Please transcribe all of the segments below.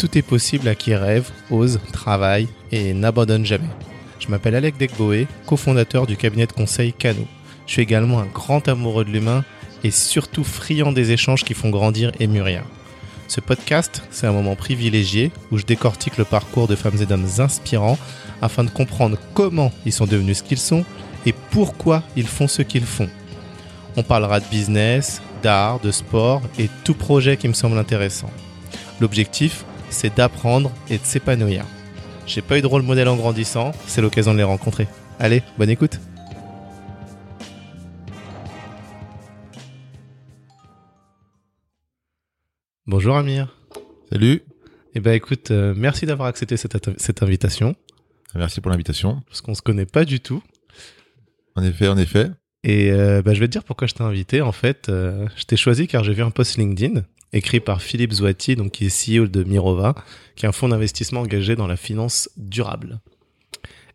tout est possible à qui rêve, ose, travaille et n'abandonne jamais. Je m'appelle Alec Degboé, cofondateur du cabinet de conseil Cano. Je suis également un grand amoureux de l'humain et surtout friand des échanges qui font grandir et mûrir. Ce podcast, c'est un moment privilégié où je décortique le parcours de femmes et d'hommes inspirants afin de comprendre comment ils sont devenus ce qu'ils sont et pourquoi ils font ce qu'ils font. On parlera de business, d'art, de sport et tout projet qui me semble intéressant. L'objectif, c'est d'apprendre et de s'épanouir. J'ai pas eu de rôle modèle en grandissant, c'est l'occasion de les rencontrer. Allez, bonne écoute. Bonjour Amir. Salut. Eh ben écoute, euh, merci d'avoir accepté cette, cette invitation. Merci pour l'invitation. Parce qu'on se connaît pas du tout. En effet, en effet. Et euh, bah, je vais te dire pourquoi je t'ai invité. En fait, euh, je t'ai choisi car j'ai vu un post LinkedIn écrit par Philippe Zouati, donc qui est CEO de Mirova, qui est un fonds d'investissement engagé dans la finance durable.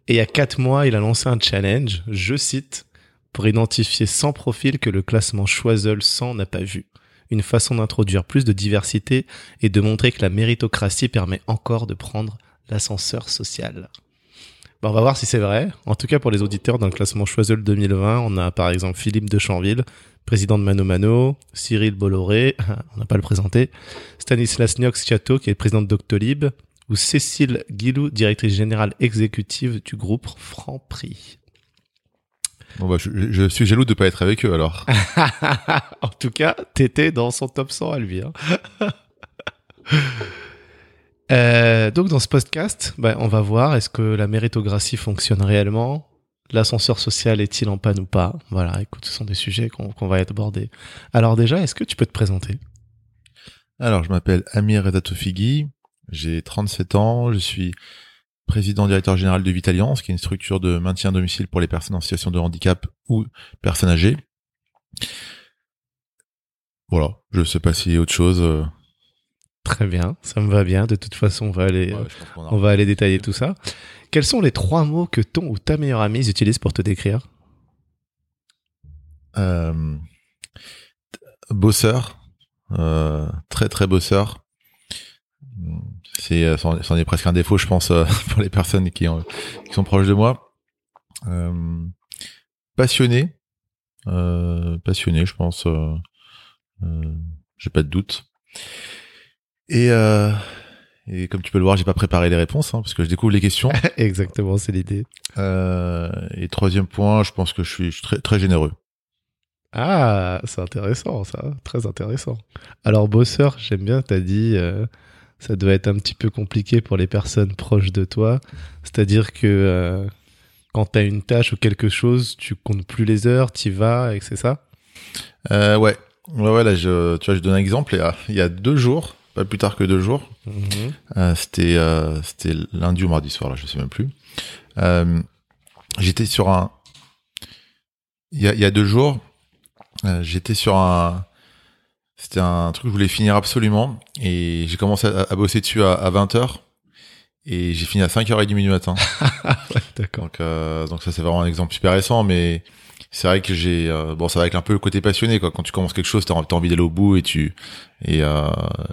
Et il y a quatre mois, il a lancé un challenge, je cite, pour identifier 100 profils que le classement Choiseul 100 n'a pas vu. Une façon d'introduire plus de diversité et de montrer que la méritocratie permet encore de prendre l'ascenseur social. Bon, on va voir si c'est vrai. En tout cas, pour les auditeurs dans le classement Choiseul 2020, on a par exemple Philippe de Chanville, président de Mano Mano, Cyril Bolloré, on n'a pas le présenté, Stanislas Niox-Chiato, qui est président de Doctolib, ou Cécile Guilou, directrice générale exécutive du groupe Franprix. Bon bah, je, je, suis jaloux de pas être avec eux alors. en tout cas, t'étais dans son top 100 à lui. Hein. euh, donc dans ce podcast, bah, on va voir est-ce que la méritocratie fonctionne réellement L'ascenseur social est-il en panne ou pas Voilà, écoute, ce sont des sujets qu'on va aborder. Alors déjà, est-ce que tu peux te présenter? Alors, je m'appelle Amir Redatofigui, j'ai 37 ans, je suis président directeur général de Vitaliance, qui est une structure de maintien à domicile pour les personnes en situation de handicap ou personnes âgées. Voilà, je sais pas s'il y a autre chose. Très bien, ça me va bien. De toute façon, on va aller, on va aller détailler tout ça. Quels sont les trois mots que ton ou ta meilleure amie utilise pour te décrire? Euh, Bosseur, euh, très très bosseur. C'est, euh, c'en est presque un défaut, je pense, euh, pour les personnes qui, qui sont proches de moi. Passionné, passionné, je pense. J'ai pas de doute. Et et comme tu peux le voir, j'ai pas préparé les réponses hein, parce que je découvre les questions. Exactement, c'est l'idée. Euh, et troisième point, je pense que je suis, très, très généreux. Ah, c'est intéressant, ça, très intéressant. Alors, bosseur, j'aime bien. T'as dit, euh, ça doit être un petit peu compliqué pour les personnes proches de toi. C'est-à-dire que euh, quand t'as une tâche ou quelque chose, tu comptes plus les heures, t'y vas, et c'est ça? Euh, Ouais, ouais, ouais. Là, je, tu vois, je donne un exemple. Il y a, il y a deux jours pas plus tard que deux jours. Mhm. Euh, c'était euh, c'était lundi ou mardi soir là, je sais même plus. Euh, j'étais sur un il y a, il y a deux jours, j'étais sur un c'était un truc que je voulais finir absolument et j'ai commencé à, bosser dessus à, à 20h et j'ai fini à 5h30 du matin. D'accord. Donc, donc ça c'est vraiment un exemple super récent mais c'est vrai que j'ai euh, bon ça va avec un peu le côté passionné quoi. Quand tu commences quelque chose t'as as envie d'aller au bout et tu et euh,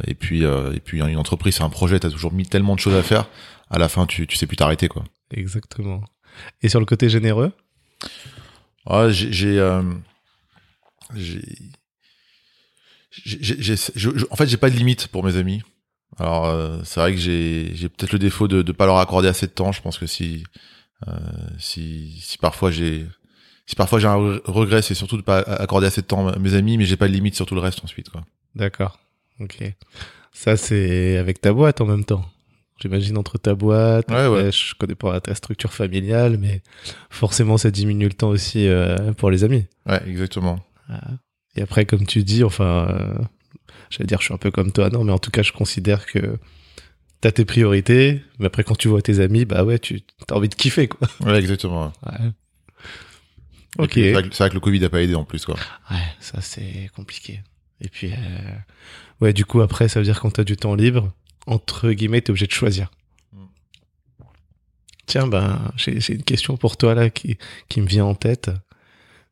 et puis euh, et puis une entreprise c'est un projet t'as toujours mis tellement de choses à faire. À la fin tu tu sais plus t'arrêter quoi. Exactement. Et sur le côté généreux? Ah, j'ai j'ai j'ai en fait j'ai pas de limite pour mes amis. Alors c'est vrai que j'ai j'ai peut-être le défaut de de pas leur accorder assez de temps. Je pense que si si si parfois j'ai si parfois j'ai un regret, c'est surtout de pas accorder assez de temps à mes amis, mais j'ai pas de limite sur tout le reste ensuite, quoi. D'accord. Ok. Ça, c'est avec ta boîte en même temps. J'imagine entre ta boîte, ouais, ouais. je connais pas ta structure familiale, mais forcément ça diminue le temps aussi euh, pour les amis. Ouais, exactement. Ah. Et après, comme tu dis, enfin, euh, j'allais dire, je suis un peu comme toi, non, mais en tout cas, je considère que t'as tes priorités, mais après quand tu vois tes amis, bah ouais, tu as envie de kiffer, quoi. Ouais, exactement. Ouais. Ok. C'est vrai, que le Covid a pas aidé en plus, quoi. Ouais, ça c'est compliqué. Et puis, euh... ouais, du coup, après, ça veut dire quand t'as du temps libre, entre guillemets, t'es obligé de choisir. Mm. Tiens, ben, j'ai une question pour toi là qui, qui me vient en tête.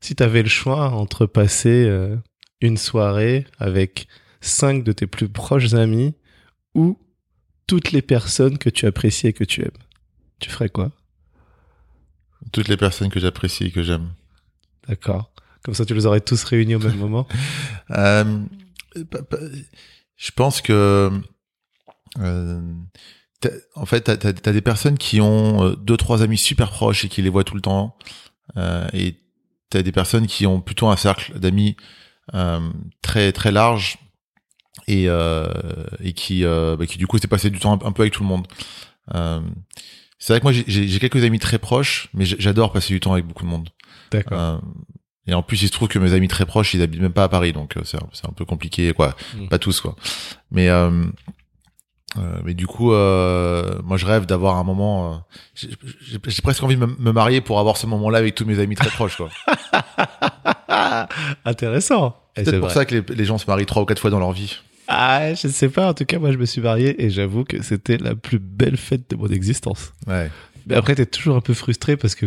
Si t'avais le choix entre passer euh, une soirée avec cinq de tes plus proches amis ou toutes les personnes que tu apprécies et que tu aimes, tu ferais quoi? Toutes les personnes que j'apprécie et que j'aime. D'accord. Comme ça, tu les aurais tous réunis au même moment. Euh, je pense que euh, en fait, t'as as, des personnes qui ont euh, deux trois amis super proches et qui les voient tout le temps, euh, et t'as des personnes qui ont plutôt un cercle d'amis euh, très très large et euh, et qui bah, qui du coup s'est passé du temps un, peu avec tout le monde. c'est vrai que moi j'ai quelques amis très proches, mais j'adore passer du temps avec beaucoup de monde. D'accord. Et en plus, il se trouve que mes amis très proches, ils habitent même pas à Paris, donc c'est un, un, peu compliqué, quoi. Mm. Pas tous, quoi. Mais euh, euh, mais du coup, euh, moi, je rêve d'avoir un moment. Euh, j'ai presque envie de me, marier pour avoir ce moment-là avec tous mes amis très proches. Quoi. Intéressant. C'est peut-être pour ça que les, les, gens se marient trois ou quatre fois dans leur vie. Ah, je ne sais pas. En tout cas, moi, je me suis marié et j'avoue que c'était la plus belle fête de mon existence. Ouais. Après, t'es toujours un peu frustré parce que,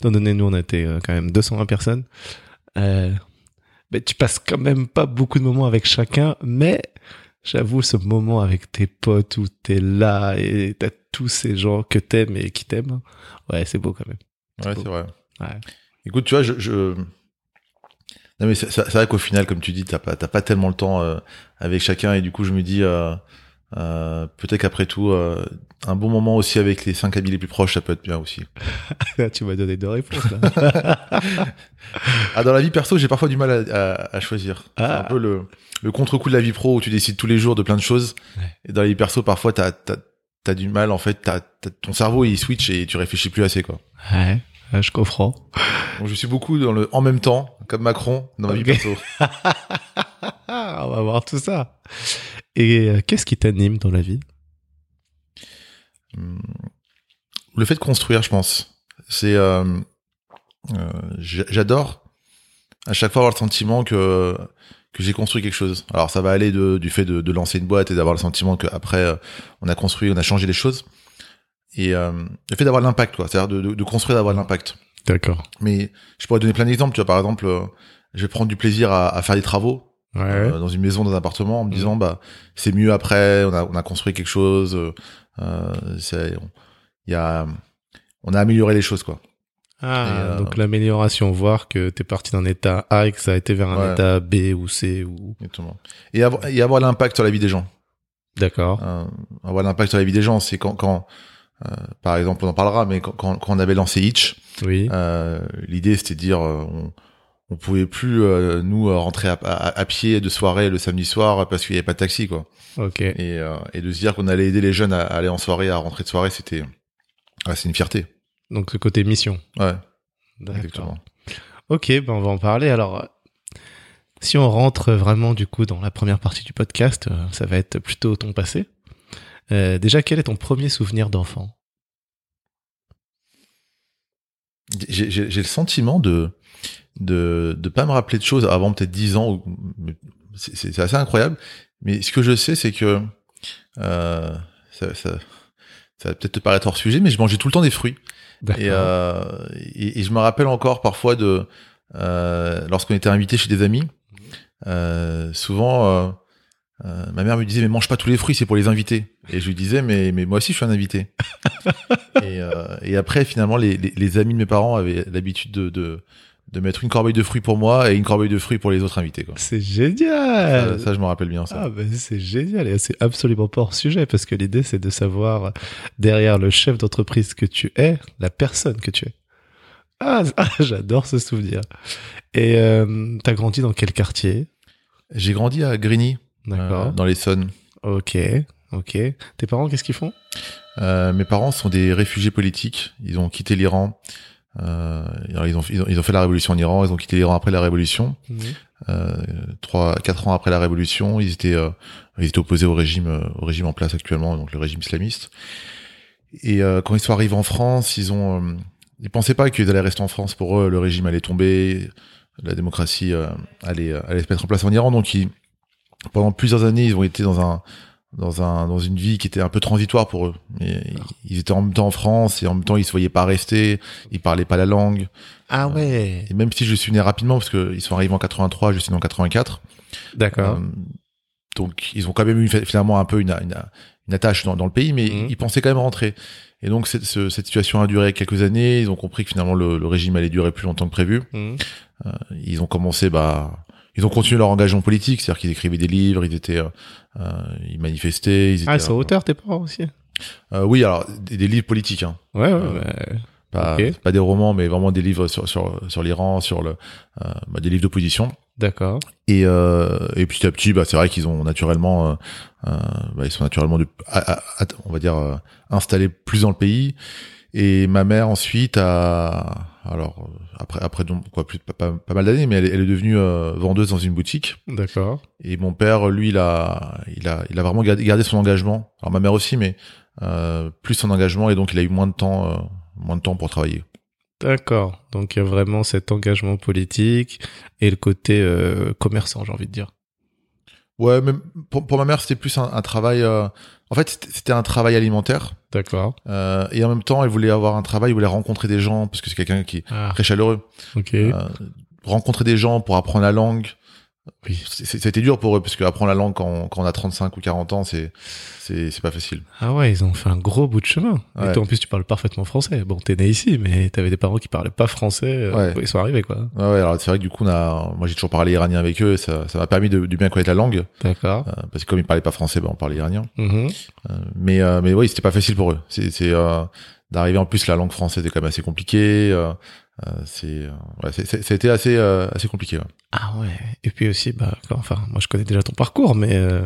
étant donné, nous, on était quand même 220 personnes. Euh, mais tu passes quand même pas beaucoup de moments avec chacun, mais j'avoue, ce moment avec tes potes où t'es là et t'as tous ces gens que t'aimes et qui t'aiment, ouais, c'est beau quand même. Ouais, c'est vrai. Ouais. Écoute, tu vois, je, je... non mais c'est vrai qu'au final, comme tu dis, t'as pas, pas tellement le temps euh, avec chacun et du coup, je me dis, euh, euh, peut-être qu'après tout, euh, un bon moment aussi avec les cinq amis les plus proches, ça peut être bien aussi. tu m'as donné deux réponses là. ah, dans la vie perso, j'ai parfois du mal à, à, choisir. C'est un ah. peu le, le contre-coup de la vie pro où tu décides tous les jours de plein de choses. Et dans la vie perso, parfois, t'as as, du mal. En fait, t'as ton cerveau il switch et tu réfléchis plus assez quoi. Ouais. Je comprends. Donc, je suis beaucoup dans le en même temps, comme Macron, dans la vie perso. On va voir tout ça. Et euh, qu'est-ce qui t'anime dans la vie? Hmm. Le fait de construire, je pense. C'est, euh, euh, j'adore à chaque fois avoir le sentiment que que j'ai construit quelque chose. Alors ça va aller de, du fait de, de lancer une boîte et d'avoir le sentiment qu'après on a construit, on a changé les choses. Et le fait d'avoir l'impact, quoi. C'est-à-dire de, de, construire, d'avoir l'impact. D'accord. Mais je pourrais donner plein d'exemples. Tu vois, par exemple, je vais prendre du plaisir à, à faire des travaux ouais. euh, dans une maison, dans un appartement, en me disant bah c'est mieux après, on a on a construit quelque chose, euh, c'est il y a on a amélioré les choses quoi. Ah, euh, donc l'amélioration, voir que t'es parti d'un état A et que ça a été vers un état B ou C ou. Exactement. Et avoir, et avoir l'impact sur la vie des gens. D'accord. Euh, avoir l'impact sur la vie des gens, c'est quand, quand euh, par exemple, on en parlera, mais quand, quand, on avait lancé Itch, oui. Euh, l'idée c'était de dire, on, on pouvait plus euh, nous euh, rentrer à, à, pied de soirée le samedi soir parce qu'il y avait pas de taxi quoi. Ok. Et, euh, et de se dire qu'on allait aider les jeunes à, aller en soirée, à rentrer de soirée, c'était, c'est une fierté. Donc le côté mission. Ouais. Exactement. Ok, ben on va en parler. Alors, si on rentre vraiment du coup dans la première partie du podcast, ça va être plutôt ton passé. Euh, déjà, quel est ton premier souvenir d'enfant? J'ai le sentiment de de de pas me rappeler de choses avant peut-être 10 ans. C'est assez incroyable. Mais ce que je sais, c'est que euh, ça, ça, ça va peut-être te paraître hors sujet, mais je mangeais tout le temps des fruits. Et, euh, et, je me rappelle encore parfois de euh, lorsqu'on était invité chez des amis. Souvent, ma mère me disait mais mange pas tous les fruits, c'est pour les invités. Et je lui disais mais mais moi aussi je suis un invité. et, et après finalement les, les, les, amis de mes parents avaient l'habitude de, de de mettre une corbeille de fruits pour moi et une corbeille de fruits pour les autres invités. C'est génial. Ça, je me rappelle bien ça. Ah ben c'est génial et c'est absolument pas hors sujet parce que l'idée c'est de savoir derrière le chef d'entreprise que tu es, la personne que tu es. Ah, ah j'adore ce souvenir. Et euh, t'as grandi dans quel quartier? J'ai grandi à Grigny. Euh, dans l'Essonne. Ok, ok. Tes parents, qu'est-ce qu'ils font? Euh, Mes parents sont des réfugiés politiques. Ils ont quitté l'Iran. Euh, ils, ont, ils, ont, fait la révolution en Iran, ils ont quitté l'Iran après la révolution. Mhm. Euh, trois, quatre ans après la révolution, ils étaient, euh, ils étaient opposés au régime, euh, au régime en place actuellement, donc le régime islamiste. Et euh, quand ils sont arrivés en France, ils ont, ils pensaient pas qu'ils allaient rester en France. Pour eux, le régime allait tomber, la démocratie allait, allait se mettre en place en Iran. Donc, ils, pendant plusieurs années, ils ont été dans un dans un dans une vie qui était un peu transitoire pour eux. ils étaient en même temps en France et en même temps ils se voyaient pas rester, ils parlaient pas la langue. Ah ouais. Et même si je suis né rapidement parce que ils sont arrivés en 83, je suis né en 84. D'accord. Euh, donc ils ont quand même eu finalement un peu une, une, une attache dans, dans, le pays, mais Mhm. ils pensaient quand même rentrer. Et donc cette, ce- cette situation a duré quelques années. Ils ont compris que finalement le, le régime allait durer plus longtemps que prévu. Mhm. Ils ont commencé, bah, ils ont continué leur engagement politique, c'est-à-dire qu'ils écrivaient des livres, ils étaient, euh, euh, ils manifestaient. Ils étaient, Ah, ils sont euh, auteurs, tes parents aussi euh, oui, alors des, des livres politiques, hein. Ouais, ouais, ouais. pas, des romans, mais vraiment des livres sur sur sur l'Iran, sur le, euh, bah, des livres d'opposition. D'accord. Et, euh, et petit à petit, bah, c'est vrai qu'ils ont naturellement, euh, bah, ils sont naturellement, de, à- à- à- on va dire, installés plus dans le pays. Et ma mère ensuite a, alors euh, après après donc, quoi, plus, pas, pas, pas mal d'années, mais elle, est- elle est devenue euh, vendeuse dans une boutique. D'accord. Et mon père, lui, il a, il a, il a vraiment gardé, gardé son engagement. Alors ma mère aussi, mais euh, plus son engagement, et donc il a eu moins de temps, euh, moins de temps pour travailler. D'accord. Donc il y a vraiment cet engagement politique et le côté euh, commerçant, j'ai envie de dire. Ouais, mais pour, pour ma mère, c'était plus un, un travail. euh, en fait, c'était- c'était un travail alimentaire. D'accord. Euh, et en même temps, elle voulait avoir un travail, elle voulait rencontrer des gens, parce que c'est quelqu'un qui est Ah, très chaleureux. ok. Euh, rencontrer des gens pour apprendre la langue, oui. c'était dur pour eux, parce que apprendre la langue quand, quand on a 35 ou 40 ans, c'est c'est pas facile. Ah ouais, ils ont fait un gros bout de chemin. Et toi, en plus, tu parles parfaitement français. Bon, t'es né ici, mais t'avais des parents qui parlaient pas français. euh, Ouais. Ils sont arrivés, quoi. Ouais, ouais, alors c'est vrai que du coup, on a, moi j'ai toujours parlé iranien avec eux, et ça ça m'a permis de, de bien connaître la langue, D'accord. euh, parce que comme ils parlaient pas français, ben on parlait iranien. Mhm. Euh, mais euh, mais oui, c'était pas facile pour eux. C'est c'est euh, d'arriver en plus la langue française est quand même assez compliquée. Euh, euh, c'est ouais, c'était assez euh, assez compliqué. ouais. Ah ouais. Et puis aussi, bah, enfin, moi, je connais déjà ton parcours, mais euh,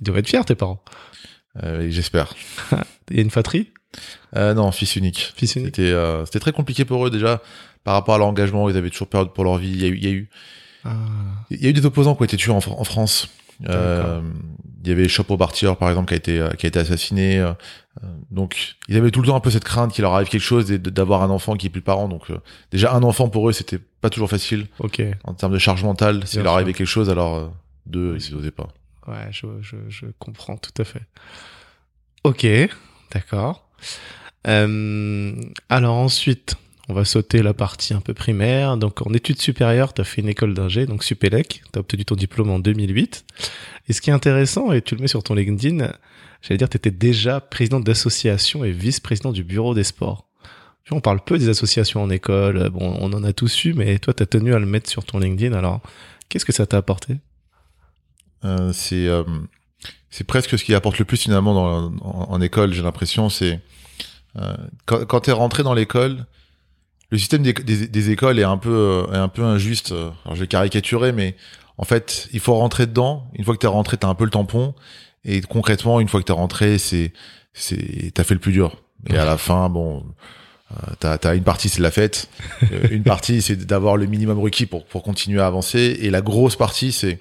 ils doivent être fiers, tes parents. J'espère. Il y a une fatrie, Euh, non, fils unique. fils unique. C'était très compliqué pour eux déjà par rapport à l'engagement. Ils avaient toujours peur pour leur vie. Il y a eu il y a eu Ah, il y a eu des opposants qui ont été tués en France. Il y avait Chopo Bartier par exemple qui a été euh, qui a été assassiné. euh, euh, donc ils avaient tout le temps un peu cette crainte qu'il leur arrive quelque chose d'avoir un enfant qui est plus parent. Donc euh, déjà un enfant pour eux c'était pas toujours facile ok. en termes de charge mentale. S'il leur arrivait quelque chose alors euh, deux ils n'osaient pas. Ouais, je, je, je comprends tout à fait. Ok, d'accord. Euh, alors ensuite, on va sauter la partie un peu primaire. Donc en études supérieures, tu as fait une école d'ingé, donc Supélec. Tu as obtenu ton diplôme en 2008. Et ce qui est intéressant, et tu le mets sur ton LinkedIn, j'allais dire, tu étais déjà président d'association et vice-président du bureau des sports. Tu on parle peu des associations en école. Bon, on en a tous eu, mais toi, tu as tenu à le mettre sur ton LinkedIn. Alors, qu'est-ce que ça t'a apporté? Euh, c'est euh, c'est presque ce qui apporte le plus finalement en, école. J'ai l'impression c'est euh, quand, quand t'es rentré dans l'école, le système des, des, des écoles est un peu euh, est un peu injuste. Alors je vais caricaturer, mais en fait il faut rentrer dedans. Une fois que t'es rentré, t'as un peu le tampon. Et concrètement, une fois que t'es rentré, c'est c'est t'as fait le plus dur. Et à la fin, bon. Euh, t'as, une partie c'est de la fête, Euh, une partie c'est d'avoir le minimum requis pour pour continuer à avancer, et la grosse partie c'est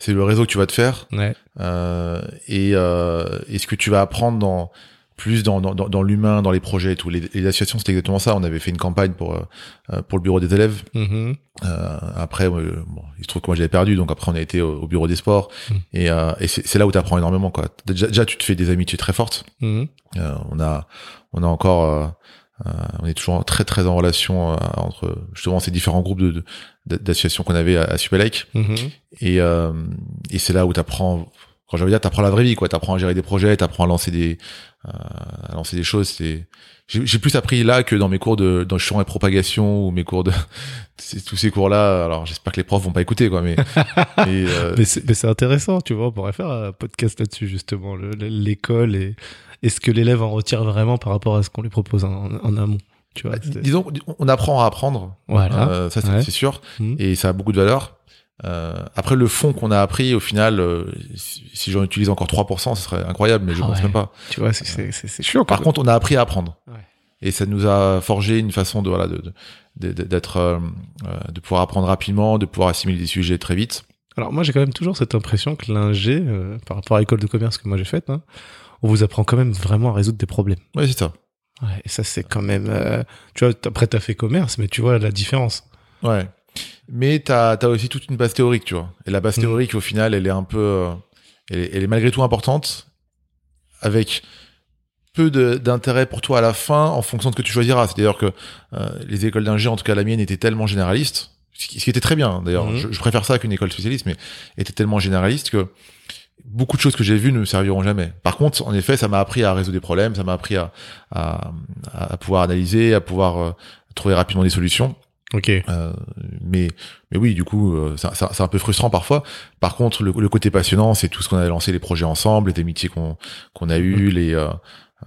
c'est le réseau que tu vas te faire Ouais. euh, et, euh, et ce que tu vas apprendre dans plus dans, dans, dans- dans l'humain, dans les projets et tout. Les, les associations, c'était exactement ça. On avait fait une campagne pour euh, pour le bureau des élèves. Mhm. Euh, après, euh, bon, il se trouve que moi j'avais perdu, donc après on a été au, au bureau des sports Mm. et, euh, et c'est là où tu apprends énormément. Quoi. Déjà, déjà, tu te fais des amitiés très fortes. Mhm. Euh, on a on a encore on est toujours très très en relation euh, entre justement ces différents groupes de d'associations qu'on avait à, à Supélec. Mhm. Et, euh, et c'est là où t'apprends, quand j'avais dire, t'apprends la vraie vie, quoi. T'apprends à gérer des projets, t'apprends à lancer des, euh, à lancer des choses. C'est, j'ai plus appris là que dans mes cours de, dans champ et propagation ou mes cours de, tous ces cours-là. Alors j'espère que les profs vont pas écouter, quoi. Mais, euh, Mais c'est intéressant, tu vois, on pourrait faire un podcast là-dessus, justement, le- le- l'école et, et ce que l'élève en retire vraiment par rapport à ce qu'on lui propose en, en amont. Tu vois, bah, disons, on apprend à apprendre. voilà. Euh, ça c'est Ouais. sûr. Mhm. Et ça a beaucoup de valeur. Euh, après le fond qu'on a appris, au final, euh, si, j'en utilise encore 3%, ce serait incroyable, mais je Ah pense ouais. même pas. Tu vois, c'est- chiant. Par contre, on a appris à apprendre. Ouais. Et ça nous a forgé une façon de voilà de de- de- d'être euh, euh, de pouvoir apprendre rapidement, de pouvoir assimiler des sujets très vite. Alors moi j'ai quand même toujours cette impression que l'ingé, euh, par rapport à l'école de commerce que moi j'ai faite, hein, on vous apprend quand même vraiment à résoudre des problèmes. Ouais, c'est ça. Ouais, et ça c'est quand même, euh, tu vois, après t'as fait commerce, mais tu vois la différence. Ouais. Mais t'as as aussi toute une base théorique, tu vois. Et la base Mhm. théorique, au final, elle est un peu, euh, elle est, elle est malgré tout importante, avec peu d'intérêt pour toi à la fin, en fonction de ce que tu choisiras. C'est-à-dire que euh, les écoles d'ingé, en tout cas la mienne, étaient tellement généralistes. ce qui était très bien d'ailleurs. Je, je préfère ça qu'une école spécialiste, mais était tellement généraliste que beaucoup de choses que j'ai vues ne me serviront jamais. Par contre, en effet, ça m'a appris à résoudre des problèmes, ça m'a appris à, à, à pouvoir analyser, à pouvoir euh, trouver rapidement des solutions. Ok. Euh, mais mais oui, du coup, euh, c'est c'est- c'est un peu frustrant parfois. Par contre, le, le côté passionnant, c'est tout ce qu'on a lancé, les projets ensemble, les amitiés qu'on qu'on a eu, les. euh,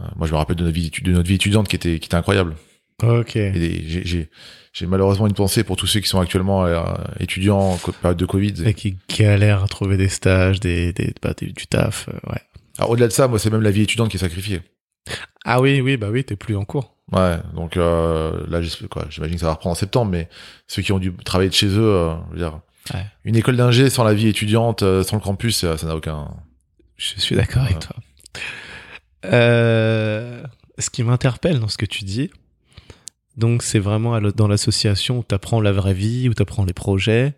euh, moi, je me rappelle de notre vie, de notre vie étudiante qui était qui était incroyable. Ok. Et j'ai j'ai j'ai malheureusement une pensée pour tous ceux qui sont actuellement euh, étudiants en période de Covid. Et qui galèrent à trouver des stages, des, des, bah, des- du taf, euh, ouais. Alors au-delà de ça, moi, c'est même la vie étudiante qui est sacrifiée. Ah oui, oui, bah oui, t'es plus en cours. Ouais, donc euh, là, j'imagine que ça va reprendre en septembre, mais ceux qui ont dû travailler de chez eux, euh, je veux dire, Ouais. une école d'ingé sans la vie étudiante, euh, sans le campus, ça n'a aucun. Je suis d'accord avec toi. Euh, ce qui m'interpelle dans ce que tu dis, donc c'est vraiment dans l'association où tu apprends la vraie vie, où tu apprends les projets.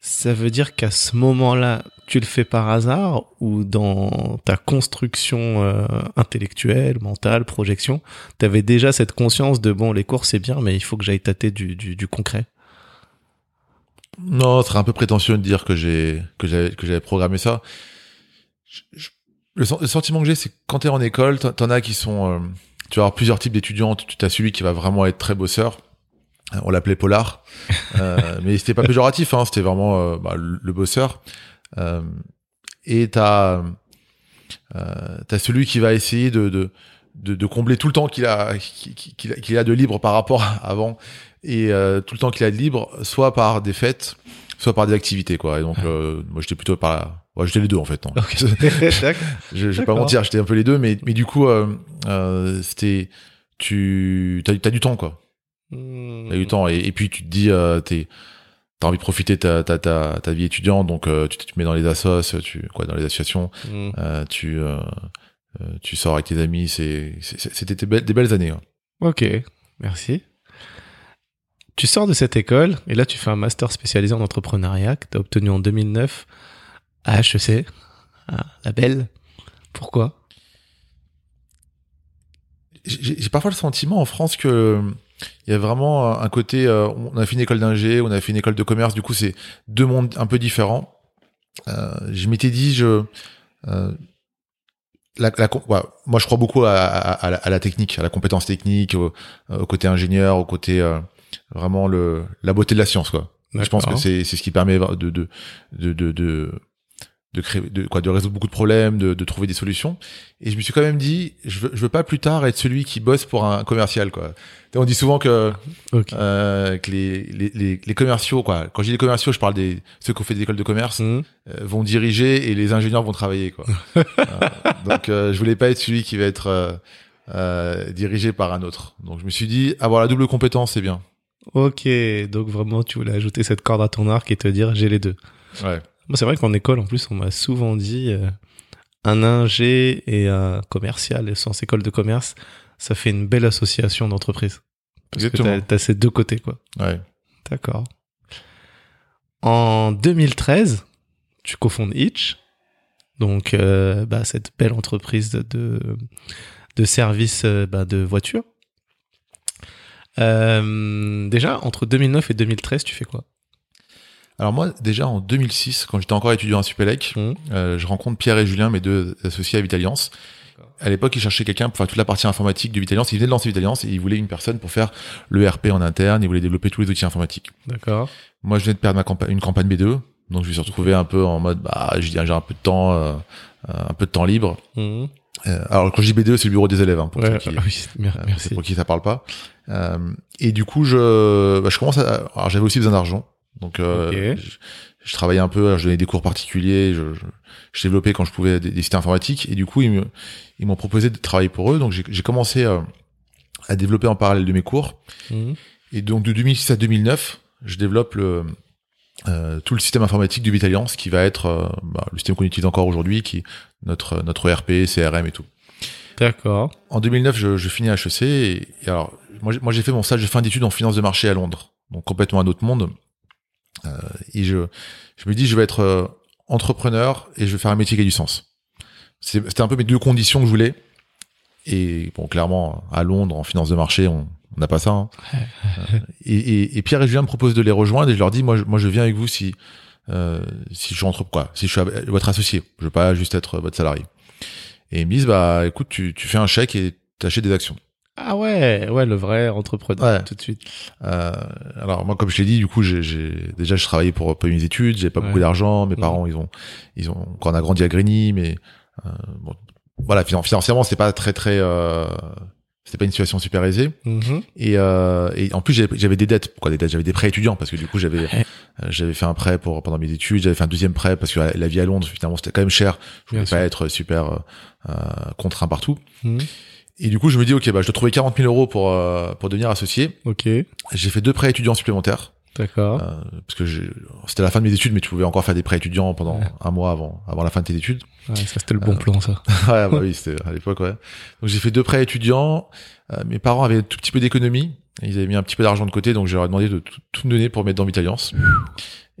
Ça veut dire qu'à ce moment-là, tu le fais par hasard ou dans ta construction euh, intellectuelle, mentale, projection, tu avais déjà cette conscience de bon, les cours c'est bien, mais il faut que j'aille tâter du, du, du concret? Non, ce serait un peu prétentieux de dire que j'ai que j'avais programmé ça. Le, sen- le sentiment que j'ai, c'est que quand t'es en école, t'en as qui sont, euh, tu vas avoir plusieurs types d'étudiants. Tu as celui qui va vraiment être très bosseur. On l'appelait Polar, euh, mais c'était pas péjoratif. Hein, c'était vraiment euh, bah, le, bosseur. Euh, et t'as euh, t'as celui qui va essayer de de, de, de combler tout le temps qu'il a qu'il a, a de libre par rapport à avant et euh, tout le temps qu'il a de libre, soit par des fêtes, soit par des activités, quoi. Et donc, euh, moi, j'étais plutôt par, la... ouais, j'étais les deux en fait. hein. je, je vais pas mentir, j'étais un peu les deux, mais mais du coup, c'était, tu, t'as, t'as du temps, quoi. Hmm. T'as du temps, et, et puis tu te dis, euh, t'es, t'as envie de profiter ta ta ta, ta vie étudiante, donc euh, tu te mets dans les assos, tu quoi, dans les associations, Hmm. euh, tu euh, tu sors avec tes amis, c'est, c'était des belles, des belles années. hein. Ok, merci. Tu sors de cette école et là tu fais un master spécialisé en entrepreneuriat que tu as obtenu en 2009 à HEC, à la Belle. Pourquoi? J'ai parfois le sentiment en France que il y a vraiment un côté euh, on a fait une école d'ingé on a fait une école de commerce du coup c'est deux mondes un peu différents. Euh, je m'étais dit je euh, la, la, ouais, moi je crois beaucoup à, à, à la, à la technique à la compétence technique au, au côté ingénieur au côté euh, vraiment le la beauté de la science quoi. Je pense que c'est c'est ce qui permet de de de de, de de créer de quoi de résoudre beaucoup de problèmes de, de trouver des solutions. Et je me suis quand même dit je veux je veux pas plus tard être celui qui bosse pour un commercial quoi. On dit souvent que euh, que les, les les les commerciaux quoi. Quand je dis les commerciaux je parle des ceux qui ont fait des écoles de commerce Hmm. euh, vont diriger et les ingénieurs vont travailler quoi. Euh, donc euh, je voulais pas être celui qui va être euh, dirigé par un autre. Donc je me suis dit avoir la double compétence c'est bien. Ok, donc vraiment tu voulais ajouter cette corde à ton arc et te dire j'ai les deux. ouais c'est vrai qu'en école en plus on m'a souvent dit euh, un ingé et un commercial sans école de commerce, ça fait une belle association d'entreprise. Parce Exactement. que t'as as ces deux côtés quoi. ouais D'accord. En 2013, tu cofondes Itch, donc euh, bah, cette belle entreprise de, de, de services euh, bah, de voitures. Euh, déjà, entre 2009 et 2013, tu fais quoi? Alors moi, déjà en 2006, quand j'étais encore étudiant à Supélec, Mhm. euh, je rencontre Pierre et Julien, mes deux associés à Vitaliance. À l'époque, ils cherchaient quelqu'un pour faire toute la partie informatique de Vitaliance. Ils venaient de lancer Vitaliance et ils voulaient une personne pour faire le RP en interne. Ils voulaient développer tous les outils informatiques. D'accord. Moi, je venais de perdre ma campa- une campagne B2, donc je me suis retrouvé un peu en mode, bah, j'ai un peu de temps, euh, un peu de temps libre. Mhm. Euh, alors quand je dis B2, c'est le bureau des élèves, hein, pour Ouais, qui, oui, euh, merci. pour qui ça parle pas. Euh, et du coup, je, bah, je commence à, alors j'avais aussi besoin d'argent, donc euh, je, je travaillais un peu, je donnais des cours particuliers, je, je, je développais quand je pouvais des, des sites informatiques, et du coup, ils me, ils m'ont proposé de travailler pour eux, donc j'ai commencé euh, à développer en parallèle de mes cours. Mhm. Et donc de 2006 à 2009, je développe le, euh, tout le système informatique du Vitaliance, qui va être euh, bah, le système qu'on utilise encore aujourd'hui, qui est notre notre ERP, CRM et tout. D'accord. En 2009, je, je finis à HEC. Et, et alors, moi, j'ai fait mon stage de fin d'études en finance de marché à Londres, donc complètement un autre monde. Euh, et je, je me dis, je vais être euh, entrepreneur et je vais faire un métier qui a du sens. C'était un peu mes deux conditions que je voulais. Et bon, clairement, à Londres, en finance de marché, on, n'a pas ça. Hein. Euh, et, et, et, Pierre et Julien me proposent de les rejoindre et je leur dis, moi, je, moi, je viens avec vous si euh, si je rentre quoi, si je suis votre associé. Je veux pas juste être votre salarié. Et ils me disent, bah écoute, tu, tu fais un chèque et t'achètes des actions. Ah ouais, ouais, le vrai entrepreneur tout de suite. Euh, alors moi, comme je l'ai dit, du coup, j'ai déjà je travaillais pour payer mes études, j'ai pas beaucoup d'argent. Mes parents, ils ont, ils ont, quand on a grandi à Grigny, mais euh, bon, voilà, financièrement, c'est pas très très, euh, c'était pas une situation super aisée. Mm-hmm. Et, euh, et en plus, j'avais des dettes. Pourquoi des dettes? J'avais des prêts étudiants parce que du coup, j'avais euh, j'avais fait un prêt pour pendant mes études. J'avais fait un deuxième prêt parce que la, vie à Londres, finalement, c'était quand même cher. Je voulais pas être super euh, contraint partout. Mm-hmm. Et du coup, je me dis, ok, bah, je dois trouver 40 000 euros pour euh, pour devenir associé. Ok. J'ai fait deux prêts étudiants supplémentaires. D'accord. Euh, parce que c'était la fin de mes études, mais tu pouvais encore faire des prêts étudiants pendant un mois avant avant la fin de tes études. Ouais, ça c'était le bon euh, plan, ça. ouais, bah oui, c'était à l'époque, ouais. Donc j'ai fait deux prêts étudiants. Euh, mes parents avaient un tout petit peu d'économie. Ils avaient mis un petit peu d'argent de côté, donc je leur ai demandé de tout, tout donner pour mettre dans Vitaliance.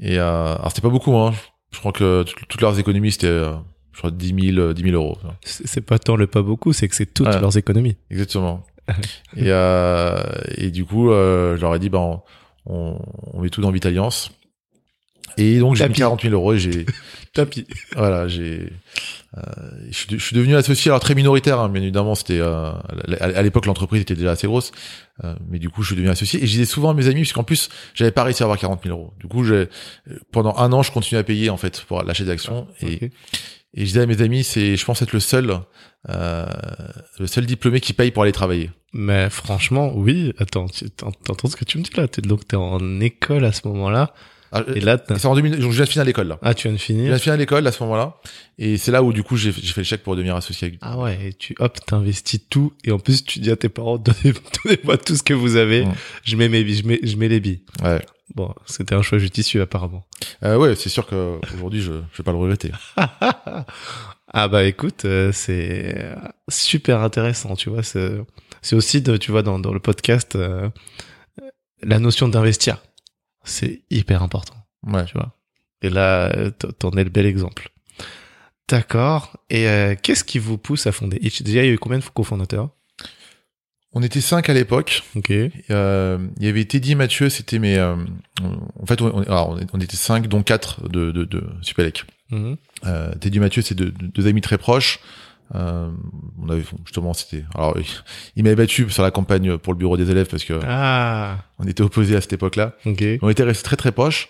Et euh, alors c'était pas beaucoup, hein. Je crois que toutes leurs économies c'était je crois 10 000, 10 000 euros. C'est pas tant le pas beaucoup, c'est que c'est toutes leurs économies. Exactement. et, euh, et du coup, euh, je leur ai dit, ben, on, on met tout dans Vitaliance. Et donc j'ai mis 40 000 euros et j'ai tapis. Voilà, j'ai. Euh, je, suis devenu associé alors très minoritaire, hein, bien évidemment. C'était euh, à l'époque l'entreprise était déjà assez grosse, euh, mais du coup je suis devenu associé et je disais souvent à mes amis puisqu'en plus j'avais pas réussi à avoir 40 000 euros. Du coup, j'ai pendant un an je continuais à payer en fait pour l'achat d'actions ah, et et je disais à mes amis, c'est, je pense être le seul, euh, le seul diplômé qui paye pour aller travailler. Mais franchement, oui. Attends, t'entends ce que tu me dis là? T'es, Donc t'es en école à ce moment-là. Ah, et là, c'est en 2000, je viens de finir l'école là. Ah, tu viens de finir? Je viens de finir l'école à ce moment-là, et c'est là où du coup j'ai, j'ai fait le chèque pour devenir associé. Ah ouais, et tu hop, t'investis tout, et en plus tu dis à tes parents donnez, moi tout ce que vous avez, je mets mes je mets, je mets les billes. Ouais. Bon, c'était un choix judicieux apparemment. Euh, ouais, c'est sûr que aujourd'hui je, je vais pas le regretter. ah bah écoute, euh, c'est super intéressant, tu vois. C'est, c'est aussi, de, tu vois, dans, dans le podcast, euh, la notion d'investir, c'est hyper important. Ouais. Tu vois. Et là, t'en es le bel exemple. D'accord. Et euh, qu'est-ce qui vous pousse à fonder Itch? Déjà, il y a eu combien de cofondateurs? On était cinq à l'époque. Ok. Euh, il y avait Teddy Mathieu, c'était mes. Euh, en fait, on, on, était cinq, dont quatre de, de, de Supélec. Mm euh, Teddy Mathieu, c'est deux, deux, amis très proches. Euh, on avait justement, c'était. Alors, il m'avait battu sur la campagne pour le bureau des élèves parce que ah. on était opposés à cette époque-là. Okay. On était restés très très proches.